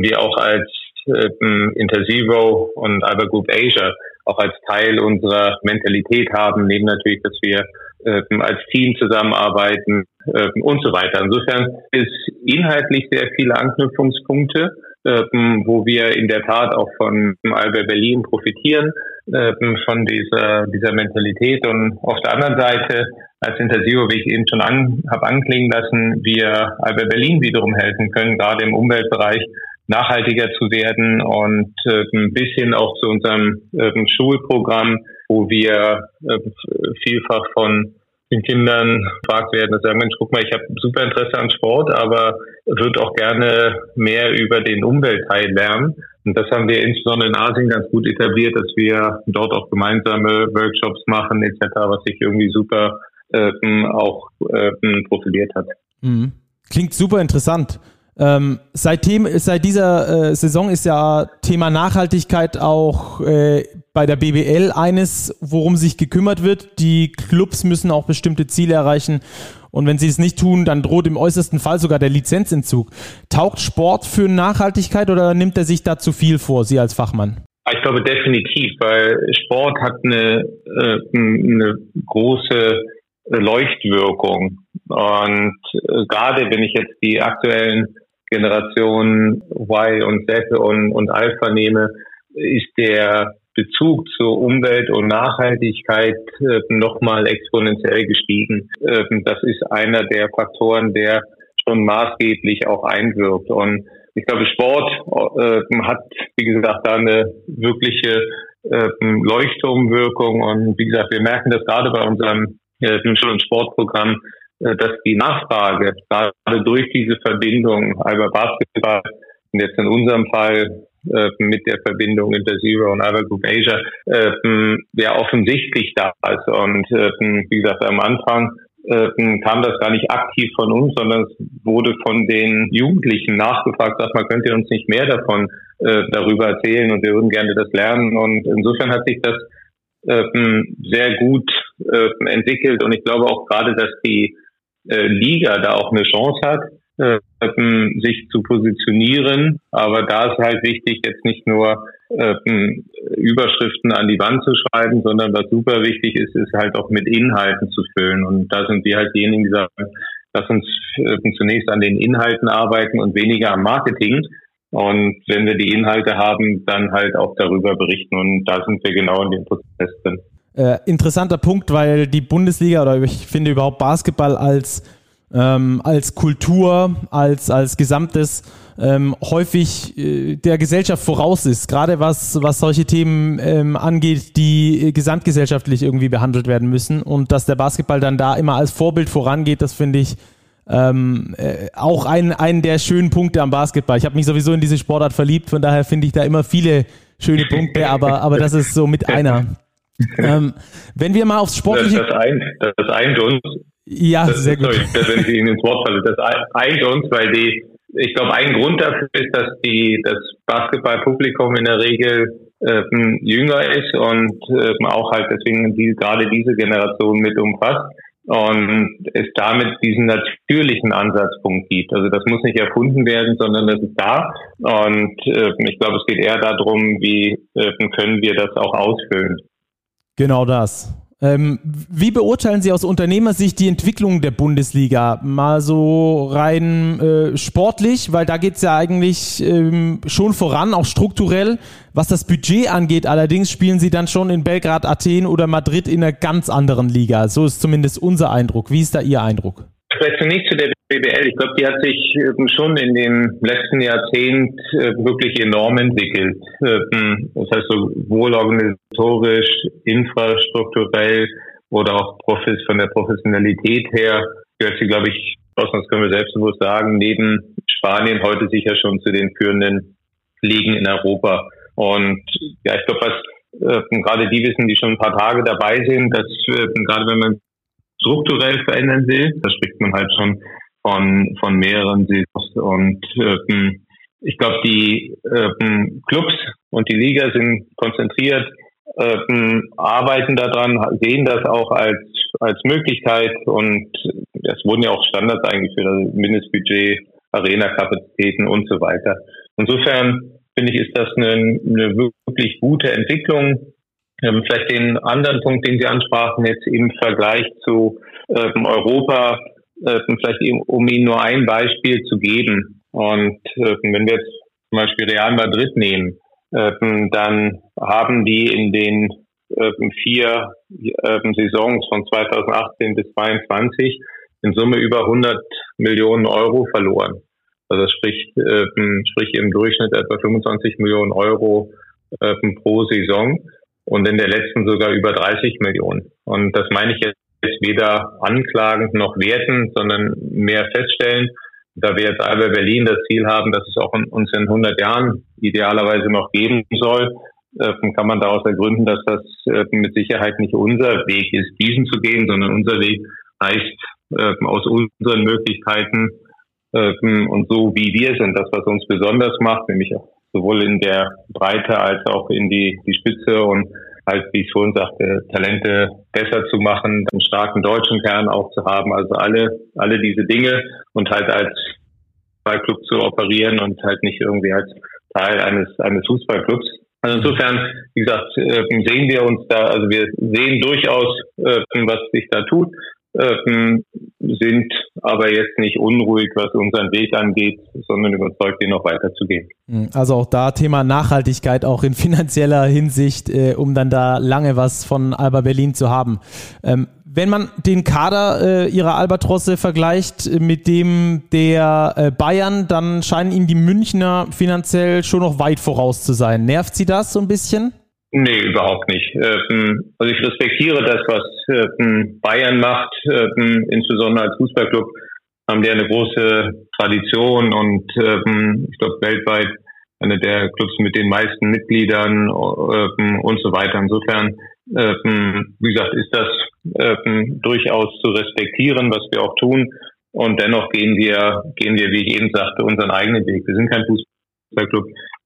wir auch als ähm, Intersivo und Alba Group Asia auch als Teil unserer Mentalität haben, neben natürlich, dass wir ähm, als Team zusammenarbeiten ähm, und so weiter. Insofern ist inhaltlich sehr viele Anknüpfungspunkte, ähm, wo wir in der Tat auch von Alba Berlin profitieren, ähm, von dieser, dieser Mentalität. Und auf der anderen Seite als Intensivo, wie ich eben schon an, habe anklingen lassen, wir Alba Berlin wiederum helfen können, gerade im Umweltbereich nachhaltiger zu werden und äh, ein bisschen auch zu unserem äh, Schulprogramm, wo wir äh, vielfach von den Kindern gefragt werden, dass sagen, Mensch, guck mal, ich habe super Interesse an Sport, aber würde auch gerne mehr über den Umweltteil lernen. Und das haben wir insbesondere in Asien ganz gut etabliert, dass wir dort auch gemeinsame Workshops machen etc., was sich irgendwie super ähm, auch ähm, profiliert hat. Mhm. Klingt super interessant. Ähm, seitdem, seit dieser äh, Saison ist ja Thema Nachhaltigkeit auch äh, bei der BBL eines, worum sich gekümmert wird. Die Clubs müssen auch bestimmte Ziele erreichen. Und wenn sie es nicht tun, dann droht im äußersten Fall sogar der Lizenzentzug. Taugt Sport für Nachhaltigkeit oder nimmt er sich da zu viel vor, Sie als Fachmann? Ich glaube definitiv, weil Sport hat eine, äh, eine große Leuchtwirkung. Und äh, gerade wenn ich jetzt die aktuellen Generation Y und Z und, und Alpha nehme, ist der Bezug zur Umwelt und Nachhaltigkeit äh, nochmal exponentiell gestiegen. Äh, das ist einer der Faktoren, der schon maßgeblich auch einwirkt. Und ich glaube, Sport äh, hat, wie gesagt, da eine wirkliche äh, Leuchtturmwirkung. Und wie gesagt, wir merken das gerade bei unserem äh, Schul- und Sportprogramm, dass die Nachfrage gerade durch diese Verbindung Alba Basketball und jetzt in unserem Fall äh, mit der Verbindung Inter Zero und Alba Group Asia äh, ja offensichtlich da ist. Und äh, wie gesagt, am Anfang äh, kam das gar nicht aktiv von uns, sondern es wurde von den Jugendlichen nachgefragt, sag mal, könnt ihr uns nicht mehr davon äh, darüber erzählen und wir würden gerne das lernen. Und insofern hat sich das äh, sehr gut äh, entwickelt und ich glaube auch gerade, dass die äh, Liga da auch eine Chance hat, äh, sich zu positionieren. Aber da ist halt wichtig, jetzt nicht nur äh, Überschriften an die Wand zu schreiben, sondern was super wichtig ist, ist halt auch mit Inhalten zu füllen. Und da sind wir halt diejenigen, die sagen, lass uns äh, zunächst an den Inhalten arbeiten und weniger am Marketing. Und wenn wir die Inhalte haben, dann halt auch darüber berichten. Und da sind wir genau in dem Prozess drin. Äh, interessanter Punkt, weil die Bundesliga oder ich finde überhaupt Basketball als, ähm, als Kultur, als, als Gesamtes ähm, häufig äh, der Gesellschaft voraus ist, gerade was, was solche Themen ähm, angeht, die gesamtgesellschaftlich irgendwie behandelt werden müssen. Und dass der Basketball dann da immer als Vorbild vorangeht, das finde ich ähm, äh, auch ein, ein der schönen Punkte am Basketball. Ich habe mich sowieso in diese Sportart verliebt, von daher finde ich da immer viele schöne Punkte, aber, aber das ist so mit einer ähm, wenn wir mal aufs Sportliche... Das, das, eint, das eint uns. Ja, das, sehr gut. Sorry, das, wenn ich Ihnen ins Wort falle, das eint uns, weil die, ich glaube, ein Grund dafür ist, dass die, das Basketballpublikum in der Regel äh, jünger ist und äh, auch halt deswegen die, gerade diese Generation mit umfasst und es damit diesen natürlichen Ansatzpunkt gibt. Also das muss nicht erfunden werden, sondern das ist da. Und äh, ich glaube, es geht eher darum, wie äh, können wir das auch ausfüllen. Genau das. Ähm, wie beurteilen Sie aus Unternehmersicht die Entwicklung der Bundesliga? Mal so rein äh, sportlich, weil da geht es ja eigentlich ähm, schon voran, auch strukturell. Was das Budget angeht, allerdings spielen Sie dann schon in Belgrad, Athen oder Madrid in einer ganz anderen Liga. So ist zumindest unser Eindruck. Wie ist da Ihr Eindruck? Vielleicht zunächst zu der BBL. Ich glaube, die hat sich ähm, schon in den letzten Jahrzehnten äh, wirklich enorm entwickelt. Ähm, das heißt, sowohl organisatorisch, infrastrukturell oder auch von der Professionalität her gehört sie, glaube ich, das können wir selbstbewusst sagen, neben Spanien heute sicher schon zu den führenden Ligen in Europa. Und ja, ich glaube, was äh, gerade die wissen, die schon ein paar Tage dabei sind, dass äh, gerade wenn man strukturell verändern will, da spricht man halt schon von, von mehreren Saisons. Und ähm, ich glaube, die ähm, Clubs und die Liga sind konzentriert, ähm, arbeiten daran, sehen das auch als, als Möglichkeit und es wurden ja auch Standards eingeführt, also Mindestbudget, Arena-Kapazitäten und so weiter. Insofern finde ich, ist das eine, eine wirklich gute Entwicklung. Ähm, vielleicht den anderen Punkt, den Sie ansprachen, jetzt im Vergleich zu ähm, Europa, äh, vielleicht eben, um Ihnen nur ein Beispiel zu geben. Und äh, wenn wir jetzt zum Beispiel Real Madrid nehmen, äh, dann haben die in den äh, vier äh, Saisons von 2018 bis 2022 in Summe über 100 Millionen Euro verloren. Also äh, sprich im Durchschnitt etwa 25 Millionen Euro pro Saison und in der letzten sogar über 30 Millionen. Und das meine ich jetzt weder anklagend noch werten, sondern mehr feststellen, da wir jetzt Alba Berlin das Ziel haben, dass es auch in, uns in 100 Jahren idealerweise noch geben soll, äh, kann man daraus ergründen, dass das äh, mit Sicherheit nicht unser Weg ist, diesen zu gehen, sondern unser Weg heißt äh, aus unseren Möglichkeiten und so wie wir sind, das was uns besonders macht, nämlich sowohl in der Breite als auch in die, die Spitze und halt, wie ich schon sagte, Talente besser zu machen, einen starken deutschen Kern auch zu haben, also alle, alle diese Dinge und halt als Fußballclub zu operieren und halt nicht irgendwie als Teil eines, eines Fußballclubs. Also insofern, wie gesagt, äh, sehen wir uns da, also wir sehen durchaus, äh, was sich da tut ähm, sind aber jetzt nicht unruhig, was unseren Weg angeht, sondern überzeugt, den noch weiterzugehen. Hm, also auch da Thema Nachhaltigkeit, auch in finanzieller Hinsicht, äh, um dann da lange was von Alba Berlin zu haben. Ähm, wenn man den Kader äh, ihrer Albatrosse vergleicht mit dem der äh, Bayern, dann scheinen ihm die Münchner finanziell schon noch weit voraus zu sein. Nervt sie das so ein bisschen? Nee, überhaupt nicht. Ähm, also ich respektiere das, was ähm, Bayern macht, ähm, insbesondere als Fußballclub haben die eine große Tradition und ich glaube weltweit eine der Clubs mit den meisten Mitgliedern und so weiter. Insofern, wie gesagt, ist das durchaus zu respektieren, was wir auch tun. Und dennoch gehen wir, gehen wir, wie ich eben sagte, unseren eigenen Weg. Wir sind kein Fußballclub.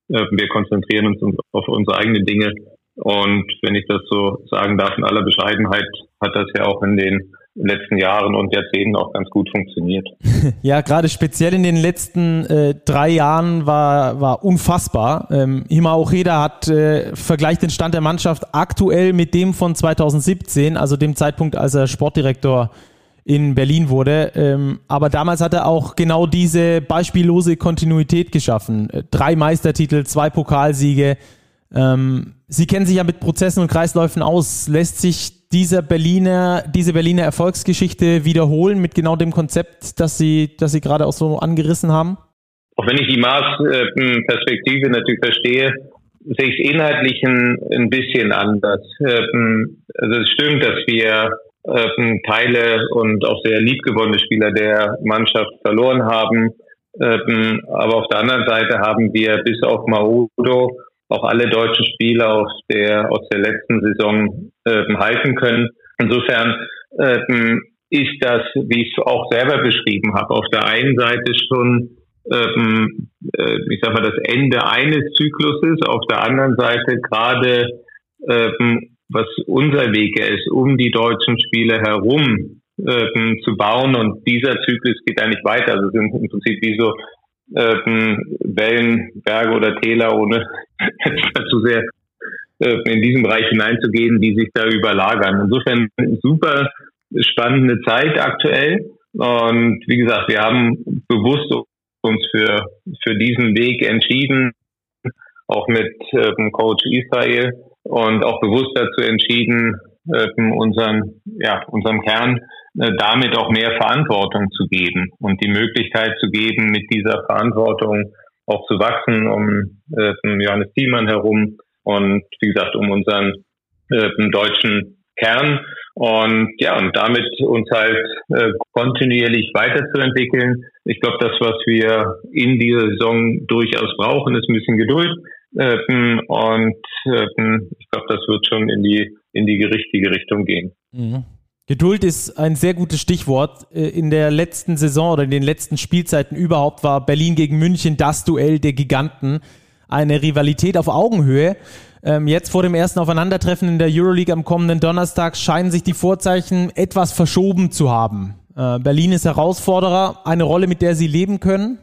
Wir konzentrieren uns auf unsere eigenen Dinge und wenn ich das so sagen darf, in aller Bescheidenheit hat das ja auch in den letzten Jahren und Jahrzehnten auch ganz gut funktioniert. Ja, gerade speziell in den letzten äh, drei Jahren war, war unfassbar. Ähm, Hima Ocheda hat äh, vergleicht den Stand der Mannschaft aktuell mit dem von 2017, also dem Zeitpunkt, als er Sportdirektor in Berlin wurde. Ähm, aber damals hat er auch genau diese beispiellose Kontinuität geschaffen. Drei Meistertitel, zwei Pokalsiege. Ähm, Sie kennen sich ja mit Prozessen und Kreisläufen aus. Lässt sich dieser Berliner, diese Berliner Erfolgsgeschichte wiederholen mit genau dem Konzept, das Sie, das Sie gerade auch so angerissen haben? Auch wenn ich die Maßperspektive natürlich verstehe, sehe ich es inhaltlich ein, ein bisschen anders. Ähm, also es stimmt, dass wir ähm, Teile und auch sehr liebgewonnene Spieler der Mannschaft verloren haben. Ähm, aber auf der anderen Seite haben wir bis auf Maudo auch alle deutschen Spieler aus der, aus der letzten Saison ähm, halten können. Insofern ähm, ist das, wie ich es auch selber beschrieben habe, auf der einen Seite schon, ähm, äh, ich sag mal, das Ende eines Zykluses, auf der anderen Seite gerade, ähm, was unser Weg ist, um die deutschen Spieler herum ähm, zu bauen und dieser Zyklus geht eigentlich weiter. Also sind im Prinzip wie so ähm, Wellen, Berge oder Täler, ohne zu sehr in diesen Bereich hineinzugehen, die sich da überlagern. Insofern super spannende Zeit aktuell. Und wie gesagt, wir haben bewusst uns für, für diesen Weg entschieden, auch mit ähm, Coach Israel und auch bewusst dazu entschieden, ähm, unseren, ja, unserem Kern äh, damit auch mehr Verantwortung zu geben und die Möglichkeit zu geben, mit dieser Verantwortung auch zu wachsen, um äh, Johannes Thiemann herum und wie gesagt, um unseren äh, deutschen Kern und ja, und damit uns halt äh, kontinuierlich weiterzuentwickeln. Ich glaube, das, was wir in dieser Saison durchaus brauchen, ist ein bisschen Geduld. Ähm, und ähm, ich glaube, das wird schon in die, in die richtige Richtung gehen. Mhm. Geduld ist ein sehr gutes Stichwort. Äh, in der letzten Saison oder in den letzten Spielzeiten überhaupt war Berlin gegen München das Duell der Giganten. Eine Rivalität auf Augenhöhe. Ähm, jetzt vor dem ersten Aufeinandertreffen in der Euroleague am kommenden Donnerstag scheinen sich die Vorzeichen etwas verschoben zu haben. Äh, Berlin ist Herausforderer, eine Rolle, mit der sie leben können?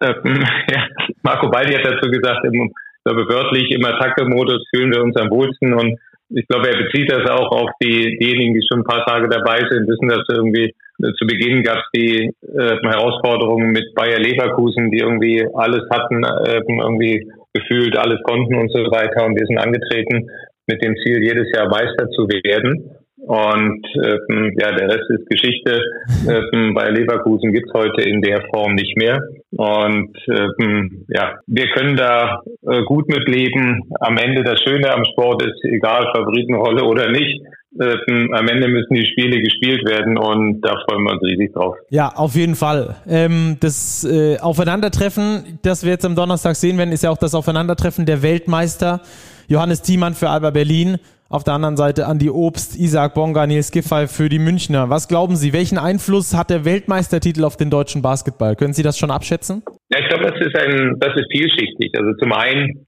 Ähm, ja, Marco Baldi hat dazu gesagt, im, glaube wörtlich im Attacke-Modus fühlen wir uns am wohlsten und ich glaube, er bezieht das auch auf die, diejenigen, die schon ein paar Tage dabei sind, wissen, dass irgendwie äh, zu Beginn gab es die äh, Herausforderungen mit Bayer Leverkusen, die irgendwie alles hatten, äh, irgendwie gefühlt alles konnten und so weiter. Und wir sind angetreten mit dem Ziel, jedes Jahr Meister zu werden. Und ähm, ja, der Rest ist Geschichte. Ähm, bei Leverkusen gibt's heute in der Form nicht mehr. Und ähm, ja, wir können da äh, gut mit leben. Am Ende das Schöne am Sport ist, egal Favoritenrolle oder nicht, ähm, am Ende müssen die Spiele gespielt werden und da freuen wir uns riesig drauf. Ja, auf jeden Fall. Ähm, das äh, Aufeinandertreffen, das wir jetzt am Donnerstag sehen werden, ist ja auch das Aufeinandertreffen der Weltmeister. Johannes Thiemann für Alba Berlin. Auf der anderen Seite Andi Obst, Isaac Bonga, Nils Giffey für die Münchner. Was glauben Sie, welchen Einfluss hat der Weltmeistertitel auf den deutschen Basketball? Können Sie das schon abschätzen? Ja, ich glaube, das ist ein, das ist vielschichtig. Also zum einen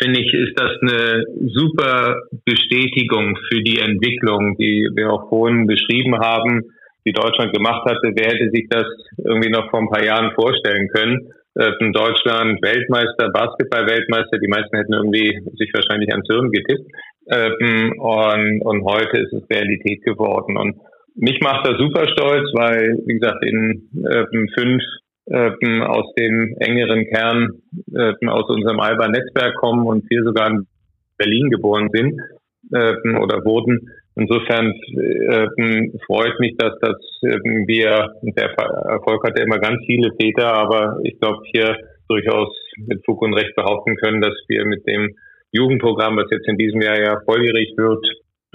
finde ich, ist das eine super Bestätigung für die Entwicklung, die wir auch vorhin beschrieben haben, die Deutschland gemacht hatte. Wer hätte sich das irgendwie noch vor ein paar Jahren vorstellen können? Äh, Deutschland Weltmeister, Basketball-Weltmeister, die meisten hätten irgendwie sich wahrscheinlich ans Hirn getippt. Ähm, und, und heute ist es Realität geworden. Und mich macht das super stolz, weil, wie gesagt, in ähm, fünf ähm, aus dem engeren Kern ähm, aus unserem Alba-Netzwerk kommen und wir sogar in Berlin geboren sind ähm, oder wurden. Insofern ähm, freut mich, dass das ähm, wir, der Erfolg hat ja immer ganz viele Väter, aber ich glaube hier durchaus mit Fug und Recht behaupten können, dass wir mit dem Jugendprogramm, was jetzt in diesem Jahr ja volljährig wird,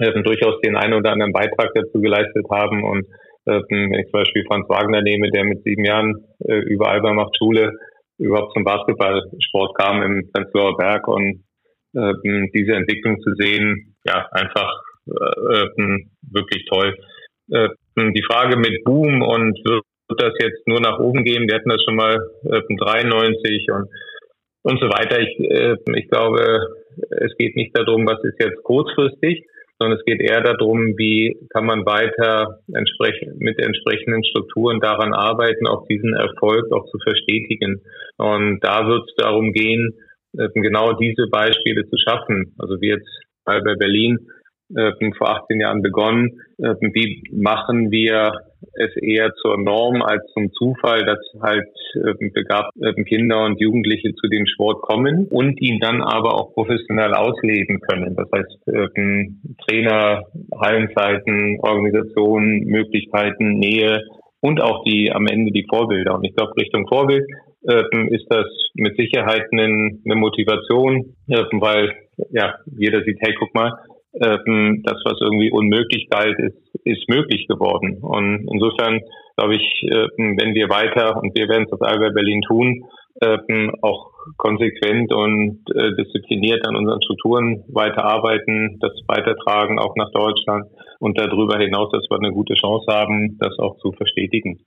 ähm, durchaus den einen oder anderen Beitrag dazu geleistet haben und ähm, wenn ich zum Beispiel Franz Wagner nehme, der mit sieben Jahren äh, über Alba macht Schule, überhaupt zum Basketballsport kam im Prenzlauer Berg und ähm, diese Entwicklung zu sehen, ja, einfach äh, ähm, wirklich toll. Äh, die Frage mit Boom und wird das jetzt nur nach oben gehen? Wir hatten das schon mal äh, 93 und und so weiter. Ich, äh, ich glaube, es geht nicht darum, was ist jetzt kurzfristig, sondern es geht eher darum, wie kann man weiter entsprechend, mit entsprechenden Strukturen daran arbeiten, auch diesen Erfolg auch zu verstetigen. Und da wird es darum gehen, genau diese Beispiele zu schaffen. Also wie jetzt bei Berlin äh, vor 18 Jahren begonnen. Äh, wie machen wir es eher zur Norm als zum Zufall, dass halt begabte Kinder und Jugendliche zu dem Sport kommen und ihn dann aber auch professionell ausleben können. Das heißt, äh, Trainer, Hallenzeiten, Organisationen, Möglichkeiten, Nähe und auch die am Ende die Vorbilder. Und ich glaube, Richtung Vorbild ist das mit Sicherheit eine, Motivation, weil ja jeder sieht, hey, guck mal, ähm, das, was irgendwie unmöglich galt, ist, ist möglich geworden. Und insofern glaube ich, äh, wenn wir weiter, und wir werden es auf Alba Berlin tun, äh, auch konsequent und äh, diszipliniert an unseren Strukturen weiterarbeiten, das weitertragen, auch nach Deutschland und darüber hinaus, dass wir eine gute Chance haben, das auch zu verstetigen.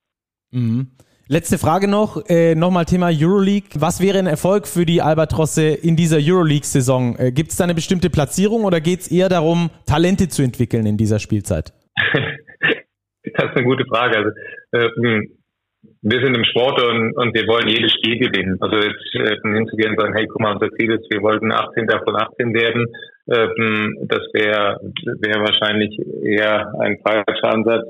Mhm. Letzte Frage noch, äh, nochmal Thema Euroleague. Was wäre ein Erfolg für die Albatrosse in dieser Euroleague-Saison? Äh, Gibt es da eine bestimmte Platzierung oder geht es eher darum, Talente zu entwickeln in dieser Spielzeit? das ist eine gute Frage. Also, äh, wir sind im Sport und, und wir wollen jedes Spiel gewinnen. Also jetzt äh, hinzugehen und sagen, hey, guck mal, unser Ziel ist, wir wollten 18 von 18 werden. Ähm, das wäre wär wahrscheinlich eher ein falscher Ansatz.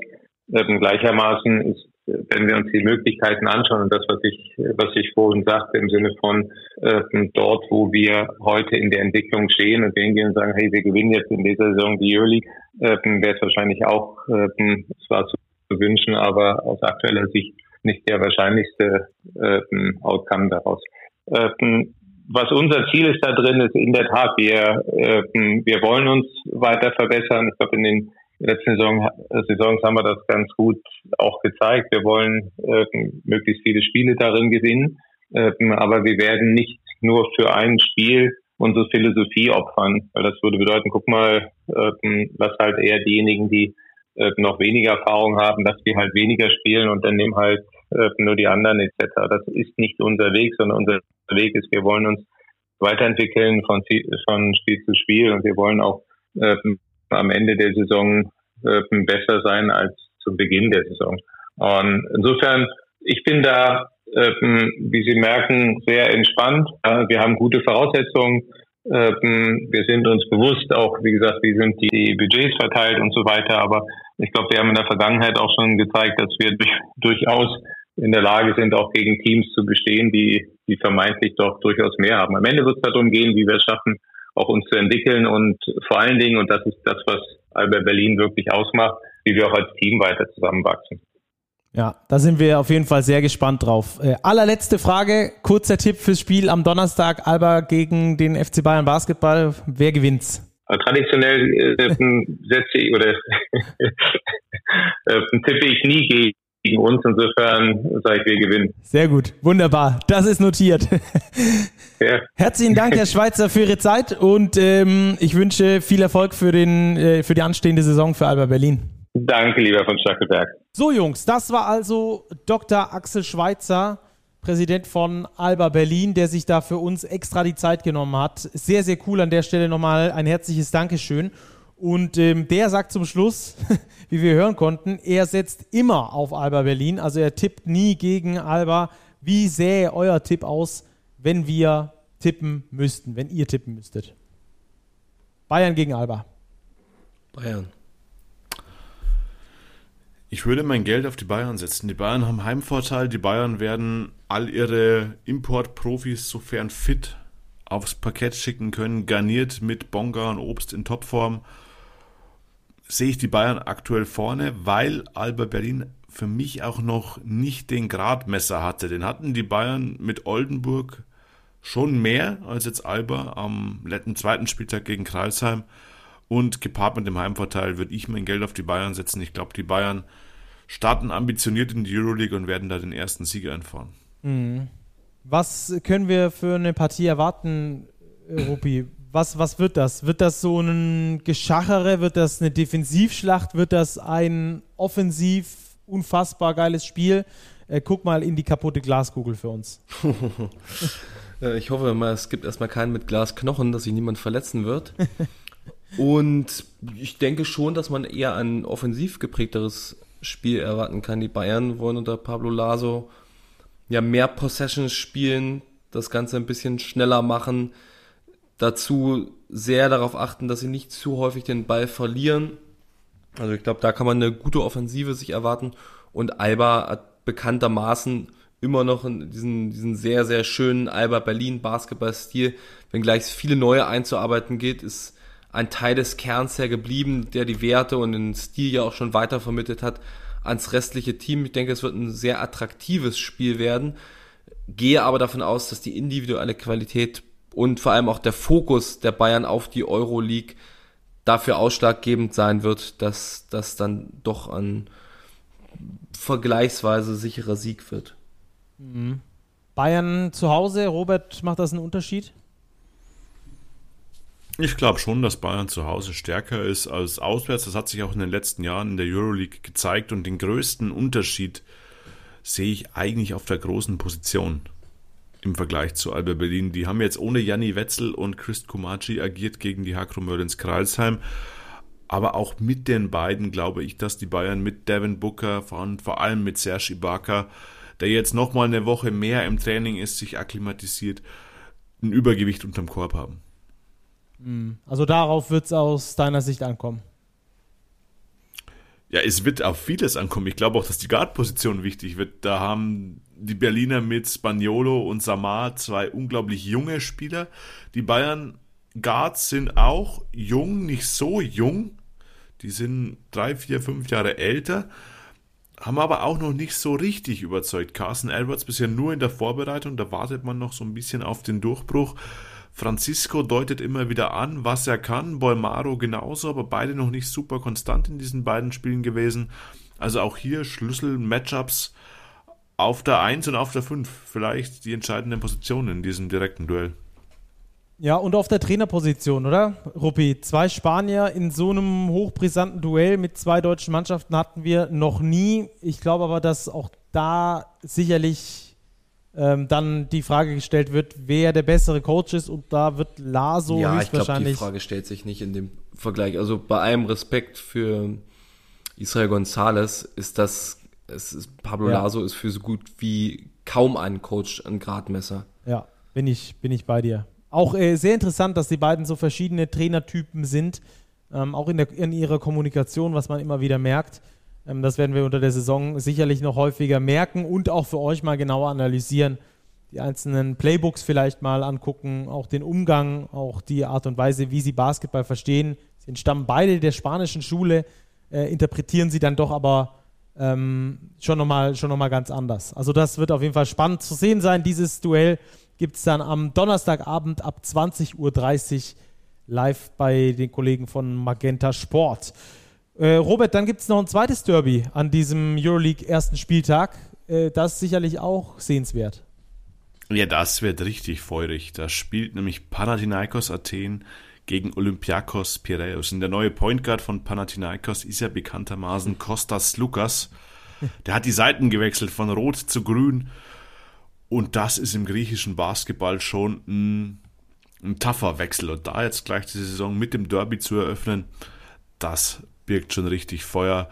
Ähm, gleichermaßen ist, wenn wir uns die Möglichkeiten anschauen und das, was ich, was ich vorhin sagte, im Sinne von ähm, dort, wo wir heute in der Entwicklung stehen und wir hingehen und sagen, hey, wir gewinnen jetzt in dieser Saison die Euroleague, ähm, wäre es wahrscheinlich auch, ähm, zwar zu wünschen, aber aus aktueller Sicht nicht der wahrscheinlichste ähm, Outcome daraus. Ähm, was unser Ziel ist da drin, ist in der Tat, wir, äh, wir wollen uns weiter verbessern. Ich glaube, in den letzten Saison, Saisons haben wir das ganz gut auch gezeigt. Wir wollen äh, möglichst viele Spiele darin gewinnen, äh, aber wir werden nicht nur für ein Spiel unsere Philosophie opfern, weil das würde bedeuten, guck mal, äh, was halt eher diejenigen, die äh, noch weniger Erfahrung haben, dass die halt weniger spielen und dann nehmen halt äh, nur die anderen etc. Das ist nicht unser Weg, sondern unser Weg ist, wir wollen uns weiterentwickeln von, von Spiel zu Spiel und wir wollen auch äh, am Ende der Saison äh, besser sein als zu Beginn der Saison. Und insofern, ich bin da, äh, wie Sie merken, sehr entspannt. wir haben gute Voraussetzungen. Ähm, wir sind uns bewusst, auch wie gesagt, wie sind die Budgets verteilt und so weiter. Aber ich glaube, wir haben in der Vergangenheit auch schon gezeigt, dass wir durchaus in der Lage sind, auch gegen Teams zu bestehen, die, die vermeintlich doch durchaus mehr haben. Am Ende wird es darum gehen, wie wir es schaffen, auch uns zu entwickeln und vor allen Dingen, und das ist das, was Albert Berlin wirklich ausmacht, wie wir auch als Team weiter zusammenwachsen. Ja, da sind wir auf jeden Fall sehr gespannt drauf. Äh, allerletzte Frage, kurzer Tipp fürs Spiel am Donnerstag, Alba gegen den FC Bayern Basketball. Wer gewinnt's? Traditionell äh, setze ich oder äh, tippe ich nie gegen uns. Insofern sage ich, wir gewinnen. Sehr gut, wunderbar. Das ist notiert. Ja. Herzlichen Dank, Herr Schweizer, für Ihre Zeit und ähm, ich wünsche viel Erfolg für, den, äh, für die anstehende Saison für Alba Berlin. Danke, lieber von Stackelberg. So, Jungs, das war also Dr. Axel Schweizer. Präsident von Alba Berlin, der sich da für uns extra die Zeit genommen hat. Sehr, sehr cool an der Stelle nochmal ein herzliches Dankeschön. Und ähm, der sagt zum Schluss, wie wir hören konnten, er setzt immer auf Alba Berlin. Also er tippt nie gegen Alba. Wie sähe euer Tipp aus, wenn wir tippen müssten, wenn ihr tippen müsstet? Bayern gegen Alba. Bayern. Ich würde mein Geld auf die Bayern setzen. Die Bayern haben Heimvorteil. Die Bayern werden all ihre Importprofis, sofern fit, aufs Parkett schicken können, garniert mit Bonga und Obst in Topform sehe ich die Bayern aktuell vorne, weil Alba Berlin für mich auch noch nicht den Gradmesser hatte. Den hatten die Bayern mit Oldenburg schon mehr als jetzt Alba am letzten zweiten Spieltag gegen Kreisheim. Und gepaart mit dem Heimvorteil würde ich mein Geld auf die Bayern setzen. Ich glaube, die Bayern starten ambitioniert in die Euroleague und werden da den ersten Sieg einfahren. Mhm. Was können wir für eine Partie erwarten, Rupi? Was, was wird das? Wird das so ein Geschachere? Wird das eine Defensivschlacht? Wird das ein offensiv unfassbar geiles Spiel? Äh, guck mal in die kaputte Glaskugel für uns. ich hoffe mal, es gibt erstmal keinen mit Glasknochen, dass sich niemand verletzen wird. Und ich denke schon, dass man eher ein offensiv geprägteres Spiel erwarten kann. Die Bayern wollen unter Pablo Laso ja mehr Possessions spielen, das Ganze ein bisschen schneller machen dazu sehr darauf achten, dass sie nicht zu häufig den Ball verlieren. Also ich glaube, da kann man eine gute Offensive sich erwarten. Und Alba hat bekanntermaßen immer noch diesen, diesen sehr, sehr schönen Alba Berlin Basketballstil. Wenngleich viele neue einzuarbeiten geht, ist ein Teil des Kerns her geblieben, der die Werte und den Stil ja auch schon weiter vermittelt hat ans restliche Team. Ich denke, es wird ein sehr attraktives Spiel werden. Gehe aber davon aus, dass die individuelle Qualität und vor allem auch der Fokus der Bayern auf die Euroleague dafür ausschlaggebend sein wird, dass das dann doch ein vergleichsweise sicherer Sieg wird. Mhm. Bayern zu Hause, Robert, macht das einen Unterschied? Ich glaube schon, dass Bayern zu Hause stärker ist als auswärts. Das hat sich auch in den letzten Jahren in der Euroleague gezeigt und den größten Unterschied sehe ich eigentlich auf der großen Position im Vergleich zu Alba Berlin. Die haben jetzt ohne Janni Wetzel und Christ Kumaci agiert gegen die Hakro Merlins Kreilsheim. Aber auch mit den beiden glaube ich, dass die Bayern mit Devin Booker und vor allem mit Serge Ibaka, der jetzt nochmal eine Woche mehr im Training ist, sich akklimatisiert, ein Übergewicht unterm Korb haben. Also darauf wird es aus deiner Sicht ankommen. Ja, es wird auf vieles ankommen. Ich glaube auch, dass die Guard-Position wichtig wird. Da haben die Berliner mit Spaniolo und Samar zwei unglaublich junge Spieler. Die Bayern Guards sind auch jung, nicht so jung. Die sind drei, vier, fünf Jahre älter, haben aber auch noch nicht so richtig überzeugt. Carson Edwards bisher nur in der Vorbereitung, da wartet man noch so ein bisschen auf den Durchbruch. Francisco deutet immer wieder an, was er kann. Bolmaro genauso, aber beide noch nicht super konstant in diesen beiden Spielen gewesen. Also auch hier Schlüssel-Matchups auf der 1 und auf der 5. Vielleicht die entscheidenden Positionen in diesem direkten Duell. Ja, und auf der Trainerposition, oder? Ruppi, zwei Spanier in so einem hochbrisanten Duell mit zwei deutschen Mannschaften hatten wir noch nie. Ich glaube aber, dass auch da sicherlich ähm, dann die Frage gestellt wird, wer der bessere Coach ist. Und da wird Laso ja, ich glaube, die höchstwahrscheinlich. Frage stellt sich nicht in dem Vergleich. Also bei allem Respekt für Israel Gonzalez ist das, es ist, Pablo Ja. Laso ist für so gut wie kaum ein Coach ein Gradmesser. Ja, bin ich, bin ich bei dir. Auch äh, sehr interessant, dass die beiden so verschiedene Trainertypen sind. Ähm, auch in, der, in ihrer Kommunikation, was man immer wieder merkt. Ähm, das werden wir unter der Saison sicherlich noch häufiger merken und auch für euch mal genauer analysieren. Die einzelnen Playbooks vielleicht mal angucken, auch den Umgang, auch die Art und Weise, wie sie Basketball verstehen. Sie entstammen beide der spanischen Schule, äh, interpretieren sie dann doch aber ähm, schon nochmal schon noch mal ganz anders. Also das wird auf jeden Fall spannend zu sehen sein. Dieses Duell gibt es dann am Donnerstagabend ab 20.30 Uhr live bei den Kollegen von Magenta Sport. Äh, Robert, dann gibt es noch ein zweites Derby an diesem Euroleague ersten Spieltag. Äh, das ist sicherlich auch sehenswert. Ja, das wird richtig feurig. Da spielt nämlich Panathinaikos Athen gegen Olympiakos Piraeus. Und der neue Point Guard von Panathinaikos ist ja bekanntermaßen Kostas Lukas. Der hat die Seiten gewechselt von rot zu grün. Und das ist im griechischen Basketball schon ein, ein tougher Wechsel. Und da jetzt gleich die Saison mit dem Derby zu eröffnen, das birgt schon richtig Feuer.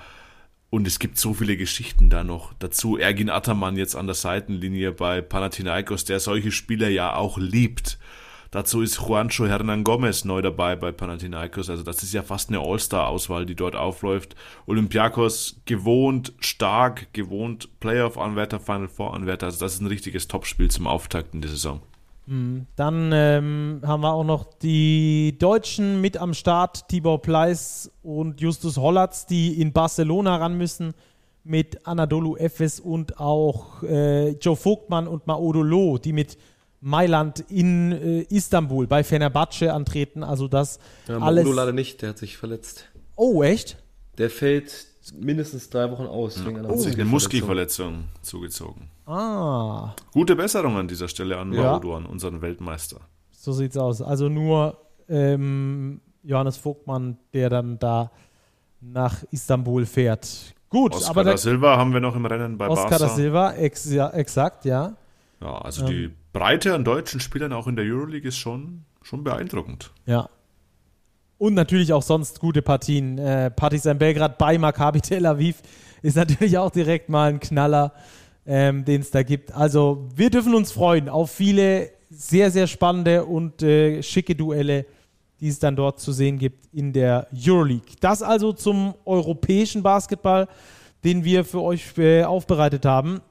Und es gibt so viele Geschichten da noch. Dazu Ergin Ataman jetzt an der Seitenlinie bei Panathinaikos, der solche Spieler ja auch liebt. Dazu ist Juancho Hernan Gomez neu dabei bei Panathinaikos. Also das ist ja fast eine All-Star-Auswahl, die dort aufläuft. Olympiakos gewohnt stark, gewohnt Playoff-Anwärter, Final Four-Anwärter. Also das ist ein richtiges Topspiel zum Auftakt in der Saison. Dann ähm, haben wir auch noch die Deutschen mit am Start, Tibor Pleiss und Justus Hollatz, die in Barcelona ran müssen mit Anadolu Efes und auch äh, Joe Vogtmann und Maodo Loh, die mit Mailand in äh, Istanbul bei Fenerbahce antreten. Also das Ja, alles. Leider nicht, der hat sich verletzt. Oh, echt? Der fällt mindestens drei Wochen aus wegen einer Hat sich eine Muskelverletzung. Zugezogen. Ah, Gute Besserung an dieser Stelle an Ja. Maodo, an unseren Weltmeister. so sieht's aus. Also nur ähm, Johannes Vogtmann, der dann da nach Istanbul fährt. Gut, Oscar aber da da, Silva haben wir noch im Rennen bei Oscar Barca. da Silva, ex, ja, exakt, ja. Ja, also die Breite an deutschen Spielern auch in der Euroleague ist schon, schon beeindruckend. Ja. Und natürlich auch sonst gute Partien. Äh, Partizan Belgrad bei Maccabi Tel Aviv ist natürlich auch direkt mal ein Knaller, ähm, den es da gibt. Also wir dürfen uns freuen auf viele sehr, sehr spannende und äh, schicke Duelle, die es dann dort zu sehen gibt in der Euroleague. Das also zum europäischen Basketball, den wir für euch äh, aufbereitet haben.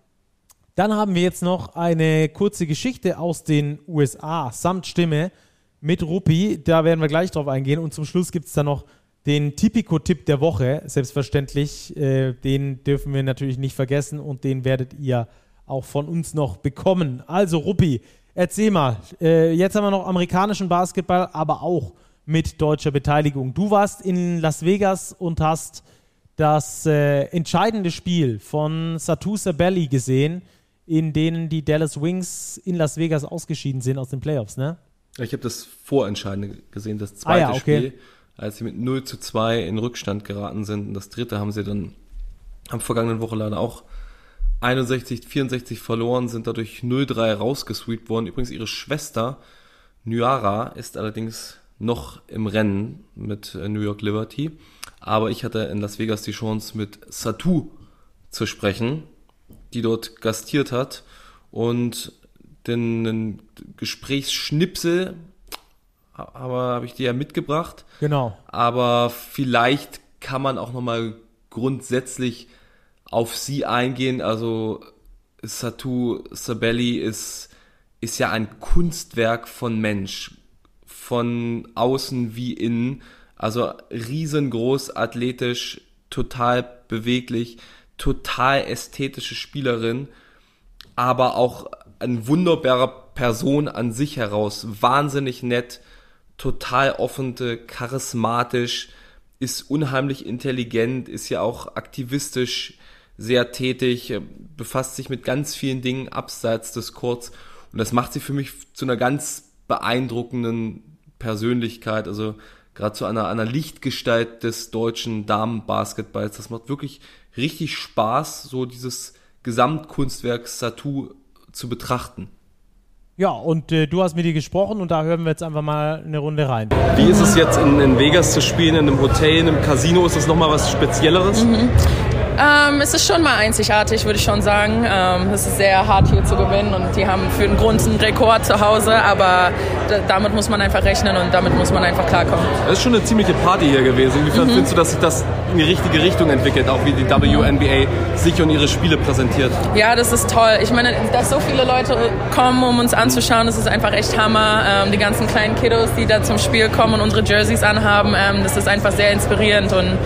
Dann haben wir jetzt noch eine kurze Geschichte aus den USA samt Stimme mit Ruppi. Da werden wir gleich drauf eingehen. Und zum Schluss gibt es dann noch den Tipico-Tipp der Woche, selbstverständlich. Äh, den dürfen wir natürlich nicht vergessen und den werdet ihr auch von uns noch bekommen. Also, Ruppi, erzähl mal. Äh, jetzt haben wir noch amerikanischen Basketball, aber auch mit deutscher Beteiligung. Du warst in Las Vegas und hast das äh, entscheidende Spiel von Satusa Belly gesehen, in denen die Dallas Wings in Las Vegas ausgeschieden sind aus den Playoffs, ne? Ich habe das Vorentscheidende gesehen, das Ah zweite ja, okay. Spiel, als sie mit 0 zu 2 in Rückstand geraten sind. Und das dritte haben sie dann am vergangenen Woche leider auch 61, 64 verloren, sind dadurch 0-3 rausgesweept worden. Übrigens ihre Schwester Nyara ist allerdings noch im Rennen mit äh, New York Liberty. Aber ich hatte in Las Vegas die Chance mit Satu zu sprechen, die dort gastiert hat und den, Gesprächsschnipsel habe hab ich dir ja mitgebracht. Genau. Aber vielleicht kann man auch nochmal grundsätzlich auf sie eingehen. Also Satu Sabelli ist, ist ja ein Kunstwerk von Mensch. Von außen wie innen. Also riesengroß, athletisch, total beweglich, total ästhetische Spielerin, aber auch ein wunderbarer Person an sich heraus. Wahnsinnig nett, total offen, charismatisch, ist unheimlich intelligent, ist ja auch aktivistisch sehr tätig, befasst sich mit ganz vielen Dingen abseits des Courts und das macht sie für mich zu einer ganz beeindruckenden Persönlichkeit, also gerade zu einer, einer Lichtgestalt des deutschen Damenbasketballs. Das macht wirklich richtig Spaß, so dieses Gesamtkunstwerk Satu zu betrachten. Ja, und äh, du hast mit ihr gesprochen und da hören wir jetzt einfach mal eine Runde rein. Wie ist es jetzt in, in Vegas zu spielen, in einem Hotel, in einem Casino? Ist das nochmal was Spezielleres? Mhm. Ähm, es ist schon mal einzigartig, würde ich schon sagen. Ähm, es ist sehr hart hier zu gewinnen und die haben für den Grund einen Rekord zu Hause, aber damit muss man einfach rechnen und damit muss man einfach klarkommen. Es ist schon eine ziemliche Party hier gewesen. Inwiefern mhm. findest du, dass sich das in die richtige Richtung entwickelt, auch wie die WNBA sich und ihre Spiele präsentiert? Ja, das ist toll. Ich meine, dass so viele Leute kommen, um uns anzuschauen, das ist einfach echt Hammer. Ähm, die ganzen kleinen Kiddos, die da zum Spiel kommen und unsere Jerseys anhaben, ähm, das ist einfach sehr inspirierend und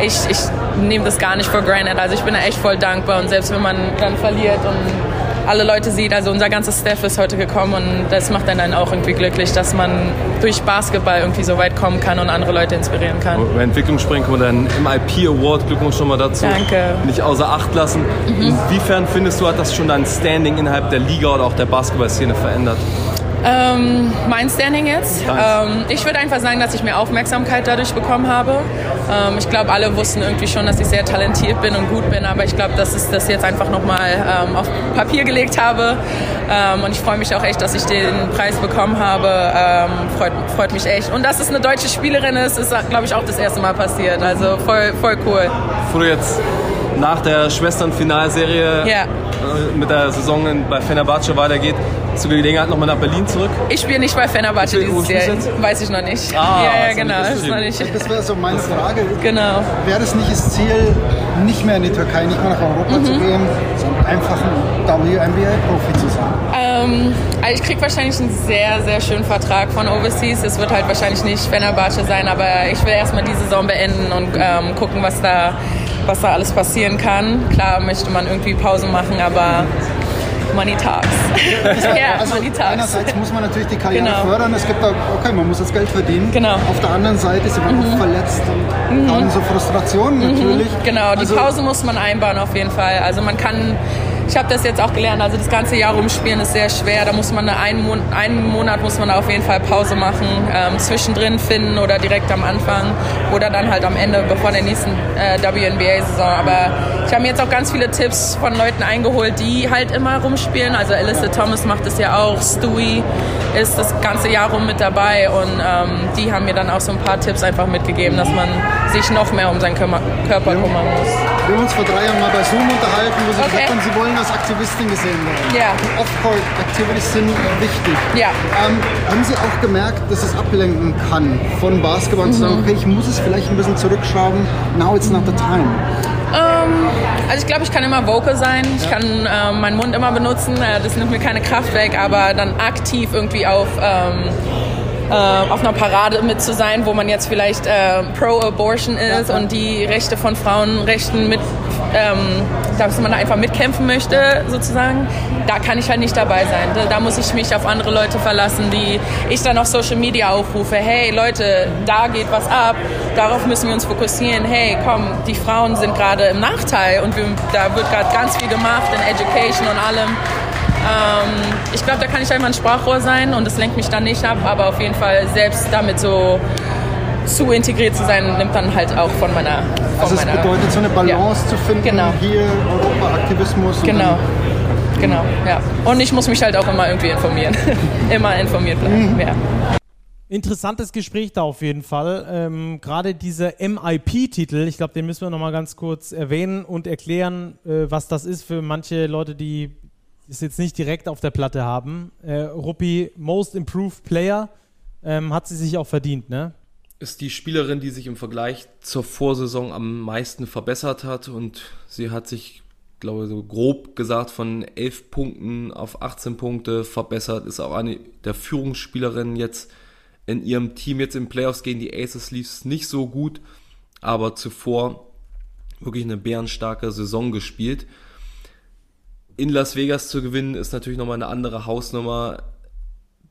ich, ich nehme das gar nicht for granted. Also ich bin da echt voll dankbar und selbst wenn man dann verliert und alle Leute sieht. Also unser ganzes Staff ist heute gekommen und das macht einen dann auch irgendwie glücklich, dass man durch Basketball irgendwie so weit kommen kann und andere Leute inspirieren kann. Über Entwicklung sprechen können wir deinen MIP Award, Glückwunsch schon mal dazu, Danke. nicht außer Acht lassen. Mhm. Inwiefern findest du, hat das schon dein Standing innerhalb der Liga oder auch der Basketballszene verändert? Ähm, mein Standing jetzt? Ähm, ich würde einfach sagen, dass ich mehr Aufmerksamkeit dadurch bekommen habe. Ähm, ich glaube, alle wussten irgendwie schon, dass ich sehr talentiert bin und gut bin, aber ich glaube, dass ich das jetzt einfach nochmal ähm, auf Papier gelegt habe. Ähm, und ich freue mich auch echt, dass ich den Preis bekommen habe. Ähm, freut, freut mich echt. Und dass es eine deutsche Spielerin ist, ist, glaube ich, auch das erste Mal passiert. Also voll, voll cool. Du jetzt nach der Schwestern-Finalserie ja. Äh, mit der Saison bei Fenerbahce weitergeht, du Gelegenheit nochmal nach Berlin zurück? Ich spiele nicht bei Fenerbahce dieses Jahr. Weiß ich noch nicht. Ah, ja, ja genau. Das, ist noch nicht. das wäre so meine Frage. Genau. Wäre das nicht das Ziel, nicht mehr in die Türkei, nicht mehr nach Europa mhm. zu gehen, sondern einfach ein WNBA-Profi zu sein? Ähm, also ich kriege wahrscheinlich einen sehr, sehr schönen Vertrag von Overseas. Es wird halt wahrscheinlich nicht Fenerbahce sein, aber ich will erstmal die Saison beenden und ähm, gucken, was da, was da alles passieren kann. Klar möchte man irgendwie Pause machen, aber Money Talks. ja, also Money Talks. Einerseits muss man natürlich die Karriere genau. fördern. Es gibt da, okay, man muss das Geld verdienen. Genau. Auf der anderen Seite ist man mhm. auch verletzt und mhm. haben so Frustrationen mhm. natürlich. Genau, die also, Pause muss man einbauen auf jeden Fall. Also man kann ich habe das jetzt auch gelernt, also das ganze Jahr rumspielen ist sehr schwer. Da muss man einen, Mon einen Monat muss man auf jeden Fall Pause machen, ähm, zwischendrin finden oder direkt am Anfang oder dann halt am Ende, bevor der nächsten äh, WNBA-Saison. Aber ich habe mir jetzt auch ganz viele Tipps von Leuten eingeholt, die halt immer rumspielen. Also Alyssa Thomas macht es ja auch, Stewie ist das ganze Jahr rum mit dabei und ähm, die haben mir dann auch so ein paar Tipps einfach mitgegeben, dass man sich noch mehr um seinen Körper kümmern muss. Wir haben uns vor drei Jahren mal bei Zoom unterhalten, wo Sie okay. gesagt haben, Sie wollen als Aktivistin gesehen werden. Ja. Off-Court-Activities sind wichtig. Ja. Ähm, haben Sie auch gemerkt, dass es ablenken kann von Basketball mhm. zu sagen, okay, ich muss es vielleicht ein bisschen zurückschrauben, now it's not the time? Ähm, also ich glaube, ich kann immer vocal sein. Ich kann äh, meinen Mund immer benutzen. Äh, das nimmt mir keine Kraft weg, aber dann aktiv irgendwie auf ähm, äh, auf einer Parade mit zu sein, wo man jetzt vielleicht äh, pro-Abortion ist und die Rechte von Frauenrechten mit, ähm, dass man da einfach mitkämpfen möchte, sozusagen, da kann ich halt nicht dabei sein. Da, da, muss ich mich auf andere Leute verlassen, die ich dann auf Social Media aufrufe. Hey Leute, da geht was ab, darauf müssen wir uns fokussieren. Hey, komm, die Frauen sind gerade im Nachteil und wir, da wird gerade ganz viel gemacht in Education und allem. Ähm, ich glaube, da kann ich einfach ein Sprachrohr sein und das lenkt mich dann nicht ab, aber auf jeden Fall selbst damit so zu integriert zu sein, nimmt dann halt auch von meiner. Von also es meiner, bedeutet so eine Balance ja. zu finden, genau. hier Europa-Aktivismus. Genau. Genau, ja. Und ich muss mich halt auch immer irgendwie informieren. immer informiert bleiben, mhm. ja. Interessantes Gespräch da auf jeden Fall. Ähm, Gerade dieser MIP-Titel, ich glaube, den müssen wir nochmal ganz kurz erwähnen und erklären, äh, was das ist für manche Leute, die es jetzt nicht direkt auf der Platte haben. Äh, Ruppi Most Improved Player. ähm, hat sie sich auch verdient, ne? Ist die Spielerin, die sich im Vergleich zur Vorsaison am meisten verbessert hat und sie hat sich, glaube ich, so grob gesagt von 11 Punkten auf 18 Punkte verbessert, ist auch eine der Führungsspielerinnen jetzt in ihrem Team. Jetzt im Playoffs gegen die Aces lief es nicht so gut, aber zuvor wirklich eine bärenstarke Saison gespielt. In Las Vegas zu gewinnen ist natürlich nochmal eine andere Hausnummer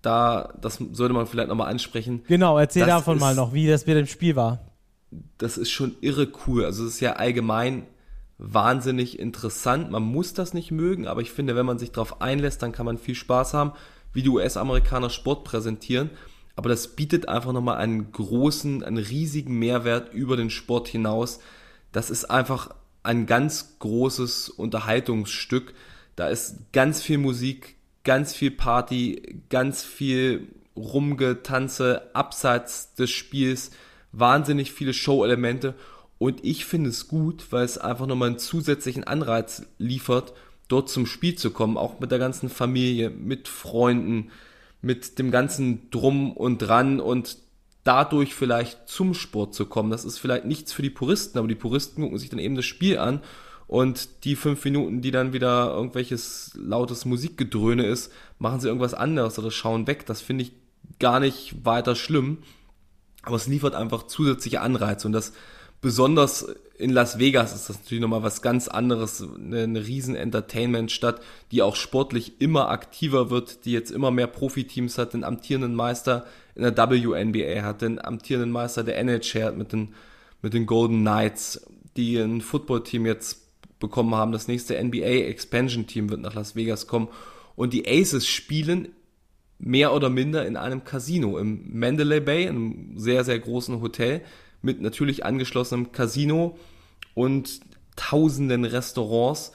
da, das sollte man vielleicht nochmal ansprechen. Genau, erzähl das davon ist, mal noch, wie das mit dem Spiel war. Das ist schon irre cool. Also es ist ja allgemein wahnsinnig interessant. Man muss das nicht mögen, aber ich finde, wenn man sich darauf einlässt, dann kann man viel Spaß haben, wie die US-Amerikaner Sport präsentieren. Aber das bietet einfach nochmal einen großen, einen riesigen Mehrwert über den Sport hinaus. Das ist einfach ein ganz großes Unterhaltungsstück. Da ist ganz viel Musik, ganz viel Party, ganz viel Rumgetanze abseits des Spiels, wahnsinnig viele Show-Elemente und ich finde es gut, weil es einfach nochmal einen zusätzlichen Anreiz liefert, dort zum Spiel zu kommen, auch mit der ganzen Familie, mit Freunden, mit dem ganzen Drum und Dran und dadurch vielleicht zum Sport zu kommen. Das ist vielleicht nichts für die Puristen, aber die Puristen gucken sich dann eben das Spiel an und die fünf Minuten, die dann wieder irgendwelches lautes Musikgedröhne ist, machen sie irgendwas anderes oder schauen weg. Das finde ich gar nicht weiter schlimm. Aber es liefert einfach zusätzliche Anreize und das besonders in Las Vegas ist das natürlich nochmal was ganz anderes, eine, eine riesen Entertainment-Stadt, die auch sportlich immer aktiver wird, die jetzt immer mehr Profiteams hat, den amtierenden Meister in der WNBA hat, den amtierenden Meister der NHL hat mit den, mit den Golden Knights, die ein Footballteam jetzt bekommen haben. Das nächste NBA Expansion Team wird nach Las Vegas kommen. Und die Aces spielen mehr oder minder in einem Casino im Mandalay Bay, einem sehr, sehr großen Hotel mit natürlich angeschlossenem Casino und tausenden Restaurants.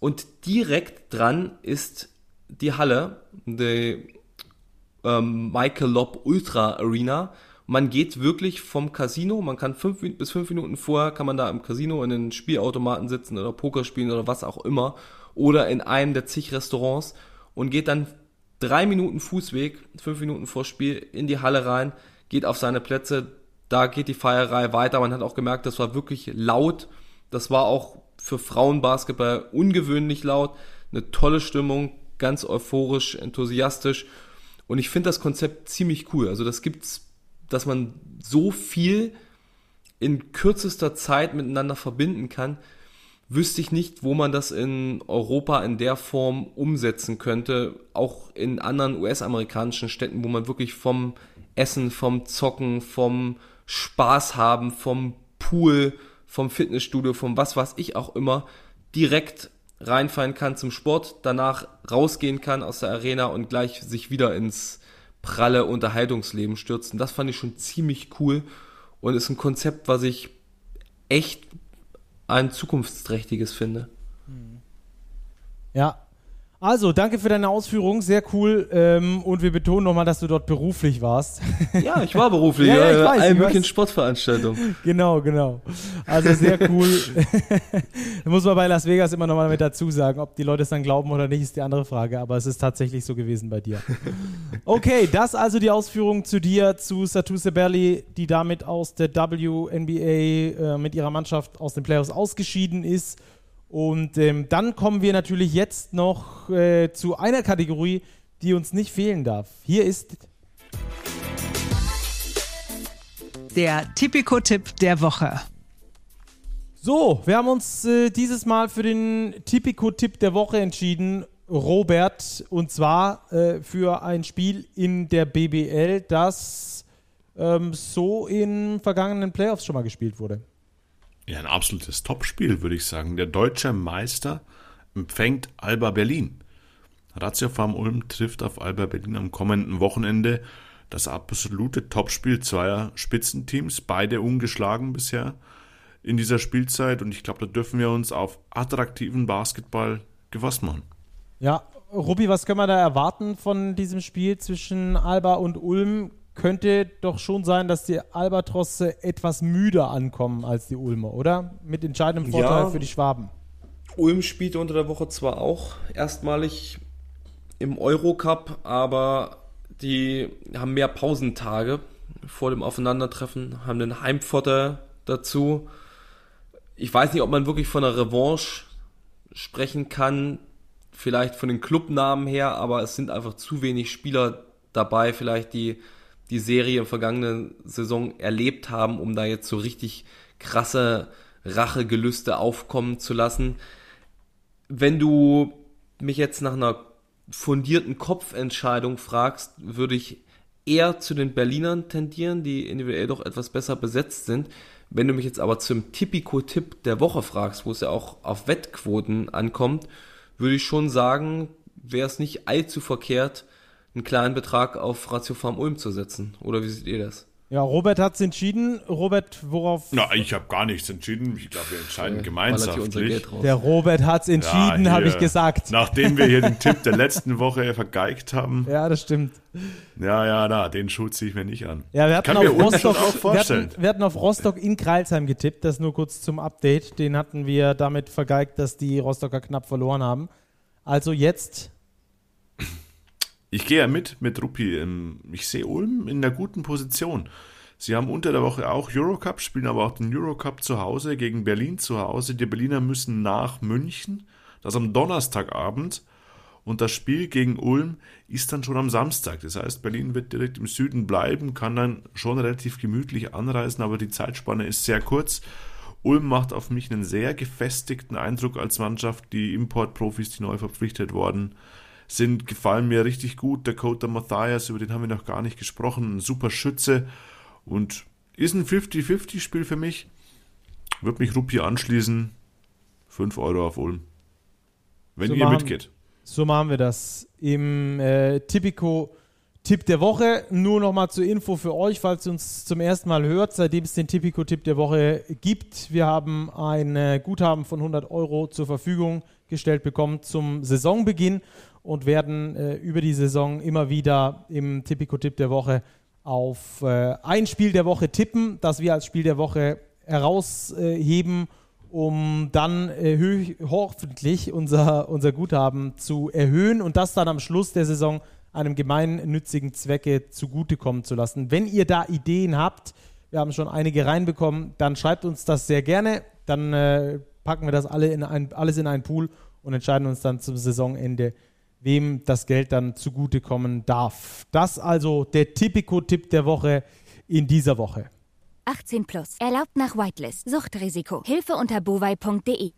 Und direkt dran ist die Halle, die ähm, Michael Lobb Ultra Arena, man geht wirklich vom Casino, man kann fünf bis fünf Minuten vorher, kann man da im Casino in den Spielautomaten sitzen oder Poker spielen oder was auch immer oder in einem der zig Restaurants und geht dann drei Minuten Fußweg, fünf Minuten vor Spiel in die Halle rein, geht auf seine Plätze, da geht die Feierei weiter. Man hat auch gemerkt, das war wirklich laut. Das war auch für Frauenbasketball ungewöhnlich laut. Eine tolle Stimmung, ganz euphorisch, enthusiastisch. Und ich finde das Konzept ziemlich cool. Also das gibt's dass man so viel in kürzester Zeit miteinander verbinden kann, wüsste ich nicht, wo man das in Europa in der Form umsetzen könnte. Auch in anderen US-amerikanischen Städten, wo man wirklich vom Essen, vom Zocken, vom Spaß haben, vom Pool, vom Fitnessstudio, vom was weiß ich auch immer, direkt reinfallen kann zum Sport, danach rausgehen kann aus der Arena und gleich sich wieder ins pralle Unterhaltungsleben stürzen. Das fand ich schon ziemlich cool und ist ein Konzept, was ich echt ein zukunftsträchtiges finde. Ja, also, danke für deine Ausführungen, sehr cool. Ähm, und wir betonen nochmal, dass du dort beruflich warst. Ja, ich war beruflich, ja, ja, ich weiß, allen möglichen Sportveranstaltungen. Genau, genau. Also sehr cool. da muss man bei Las Vegas immer nochmal mit dazu sagen. Ob die Leute es dann glauben oder nicht, ist die andere Frage. Aber es ist tatsächlich so gewesen bei dir. Okay, das also die Ausführungen zu dir, zu Satu Sebeli, die damit aus der WNBA äh, mit ihrer Mannschaft aus den Playoffs ausgeschieden ist und ähm, dann kommen wir natürlich jetzt noch äh, zu einer Kategorie, die uns nicht fehlen darf. Hier ist der Tipico-Tipp der Woche. So, wir haben uns äh, dieses Mal für den Tipico-Tipp der Woche entschieden, Robert, und zwar äh, für ein Spiel in der BBL, das ähm, so in vergangenen Playoffs schon mal gespielt wurde. Ja, ein absolutes Topspiel, würde ich sagen. Der deutsche Meister empfängt Alba Berlin. Ratio Farm Ulm trifft auf Alba Berlin am kommenden Wochenende. Das absolute Topspiel zweier Spitzenteams, beide ungeschlagen bisher in dieser Spielzeit. Und ich glaube, da dürfen wir uns auf attraktiven Basketball gefasst machen. Ja, Rubi, was können wir da erwarten von diesem Spiel zwischen Alba und Ulm? Könnte doch schon sein, dass die Albatrosse etwas müder ankommen als die Ulmer, oder? Mit entscheidendem Vorteil ja, für die Schwaben. Ulm spielte unter der Woche zwar auch erstmalig im Eurocup, aber die haben mehr Pausentage vor dem Aufeinandertreffen, haben den Heimvorteil dazu. Ich weiß nicht, ob man wirklich von einer Revanche sprechen kann, vielleicht von den Clubnamen her, aber es sind einfach zu wenig Spieler dabei, vielleicht die die Serie im vergangenen Saison erlebt haben, um da jetzt so richtig krasse Rachegelüste aufkommen zu lassen. Wenn du mich jetzt nach einer fundierten Kopfentscheidung fragst, würde ich eher zu den Berlinern tendieren, die individuell doch etwas besser besetzt sind. Wenn du mich jetzt aber zum Tipico-Tipp der Woche fragst, wo es ja auch auf Wettquoten ankommt, würde ich schon sagen, wäre es nicht allzu verkehrt, einen kleinen Betrag auf Ratio Farm Ulm zu setzen. Oder wie seht ihr das? Ja, Robert hat es entschieden. Robert, worauf? Na, ich habe gar nichts entschieden. Ich glaube, wir entscheiden gemeinschaftlich. Der Robert hat es entschieden, ja, habe ich gesagt. Nachdem wir hier den Tipp der letzten Woche vergeigt haben. Ja, das stimmt. Ja, ja, na, den Schuh ziehe ich mir nicht an. Ja, wir hatten, auf Rostock, wir hatten, wir, hatten, auf Rostock in Kreilsheim getippt. Das nur kurz zum Update. Den hatten wir damit vergeigt, dass die Rostocker knapp verloren haben. Also jetzt ich gehe ja mit mit Ruppi. Ähm, ich sehe Ulm in einer guten Position. Sie haben unter der Woche auch Eurocup, spielen aber auch den Eurocup zu Hause gegen Berlin zu Hause. Die Berliner müssen nach München, das am Donnerstagabend. Und das Spiel gegen Ulm ist dann schon am Samstag. Das heißt, Berlin wird direkt im Süden bleiben, kann dann schon relativ gemütlich anreisen, aber die Zeitspanne ist sehr kurz. Ulm macht auf mich einen sehr gefestigten Eindruck als Mannschaft. Die Importprofis, die neu verpflichtet worden sind, gefallen mir richtig gut. Dakota Mathias, über den haben wir noch gar nicht gesprochen, ein super Schütze und ist ein 50-50-Spiel für mich. Wird mich Rupi anschließen. 5 Euro auf Ulm. Wenn so ihr machen, mitgeht. So machen wir das. Im äh, Tipico Tipp der Woche. Nur nochmal zur Info für euch, falls ihr uns zum ersten Mal hört, seitdem es den Tipico Tipp der Woche gibt. Wir haben ein äh, Guthaben von 100 Euro zur Verfügung gestellt bekommen zum Saisonbeginn und werden äh, über die Saison immer wieder im Tipico-Tipp der Woche auf äh, ein Spiel der Woche tippen, das wir als Spiel der Woche herausheben, um dann äh, hoffentlich unser, unser Guthaben zu erhöhen und das dann am Schluss der Saison einem gemeinnützigen Zwecke zugutekommen zu lassen. Wenn ihr da Ideen habt, wir haben schon einige reinbekommen, dann schreibt uns das sehr gerne. Dann äh, packen wir das alle in ein, alles in einen Pool und entscheiden uns dann zum Saisonende, wem das Geld dann zugutekommen darf. Das also der Tipico-Tipp der Woche in dieser Woche. 18 plus. Erlaubt nach Whitelist. Suchtrisiko. Hilfe unter bovai.de.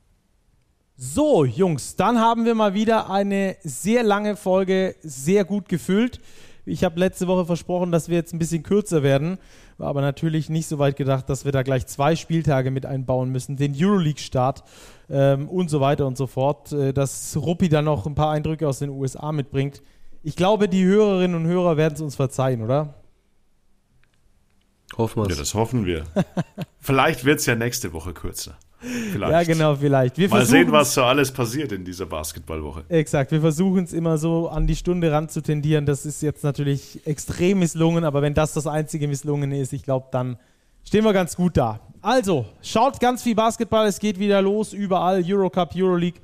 So, Jungs, dann haben wir mal wieder eine sehr lange Folge sehr gut gefüllt. Ich habe letzte Woche versprochen, dass wir jetzt ein bisschen kürzer werden, war aber natürlich nicht so weit gedacht, dass wir da gleich zwei Spieltage mit einbauen müssen, den Euroleague-Start ähm, und so weiter und so fort, äh, dass Ruppi dann noch ein paar Eindrücke aus den USA mitbringt. Ich glaube, die Hörerinnen und Hörer werden es uns verzeihen, oder? Hoffen wir Ja, das hoffen wir. Vielleicht wird es ja nächste Woche kürzer. Vielleicht. Ja, genau, vielleicht. Wir Mal sehen, was so alles passiert in dieser Basketballwoche. Exakt. Wir versuchen es immer so an die Stunde ranzutendieren. Das ist jetzt natürlich extrem misslungen, aber wenn das das einzige Misslungene ist, ich glaube, dann stehen wir ganz gut da. Also, schaut ganz viel Basketball. Es geht wieder los. Überall Eurocup, Euroleague.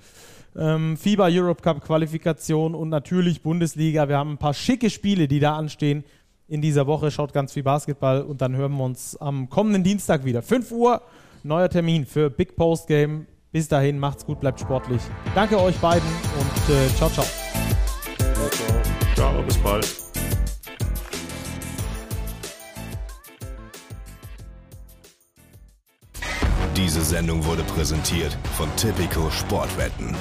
Ähm, FIBA Europe Cup Qualifikation und natürlich Bundesliga. Wir haben ein paar schicke Spiele, die da anstehen in dieser Woche. Schaut ganz viel Basketball und dann hören wir uns am kommenden Dienstag wieder. 5 Uhr neuer Termin für Big Post Game. Bis dahin, macht's gut, bleibt sportlich. Danke euch beiden und äh, ciao, ciao. Ciao, ciao. Ciao, bis bald. Diese Sendung wurde präsentiert von Tipico Sportwetten.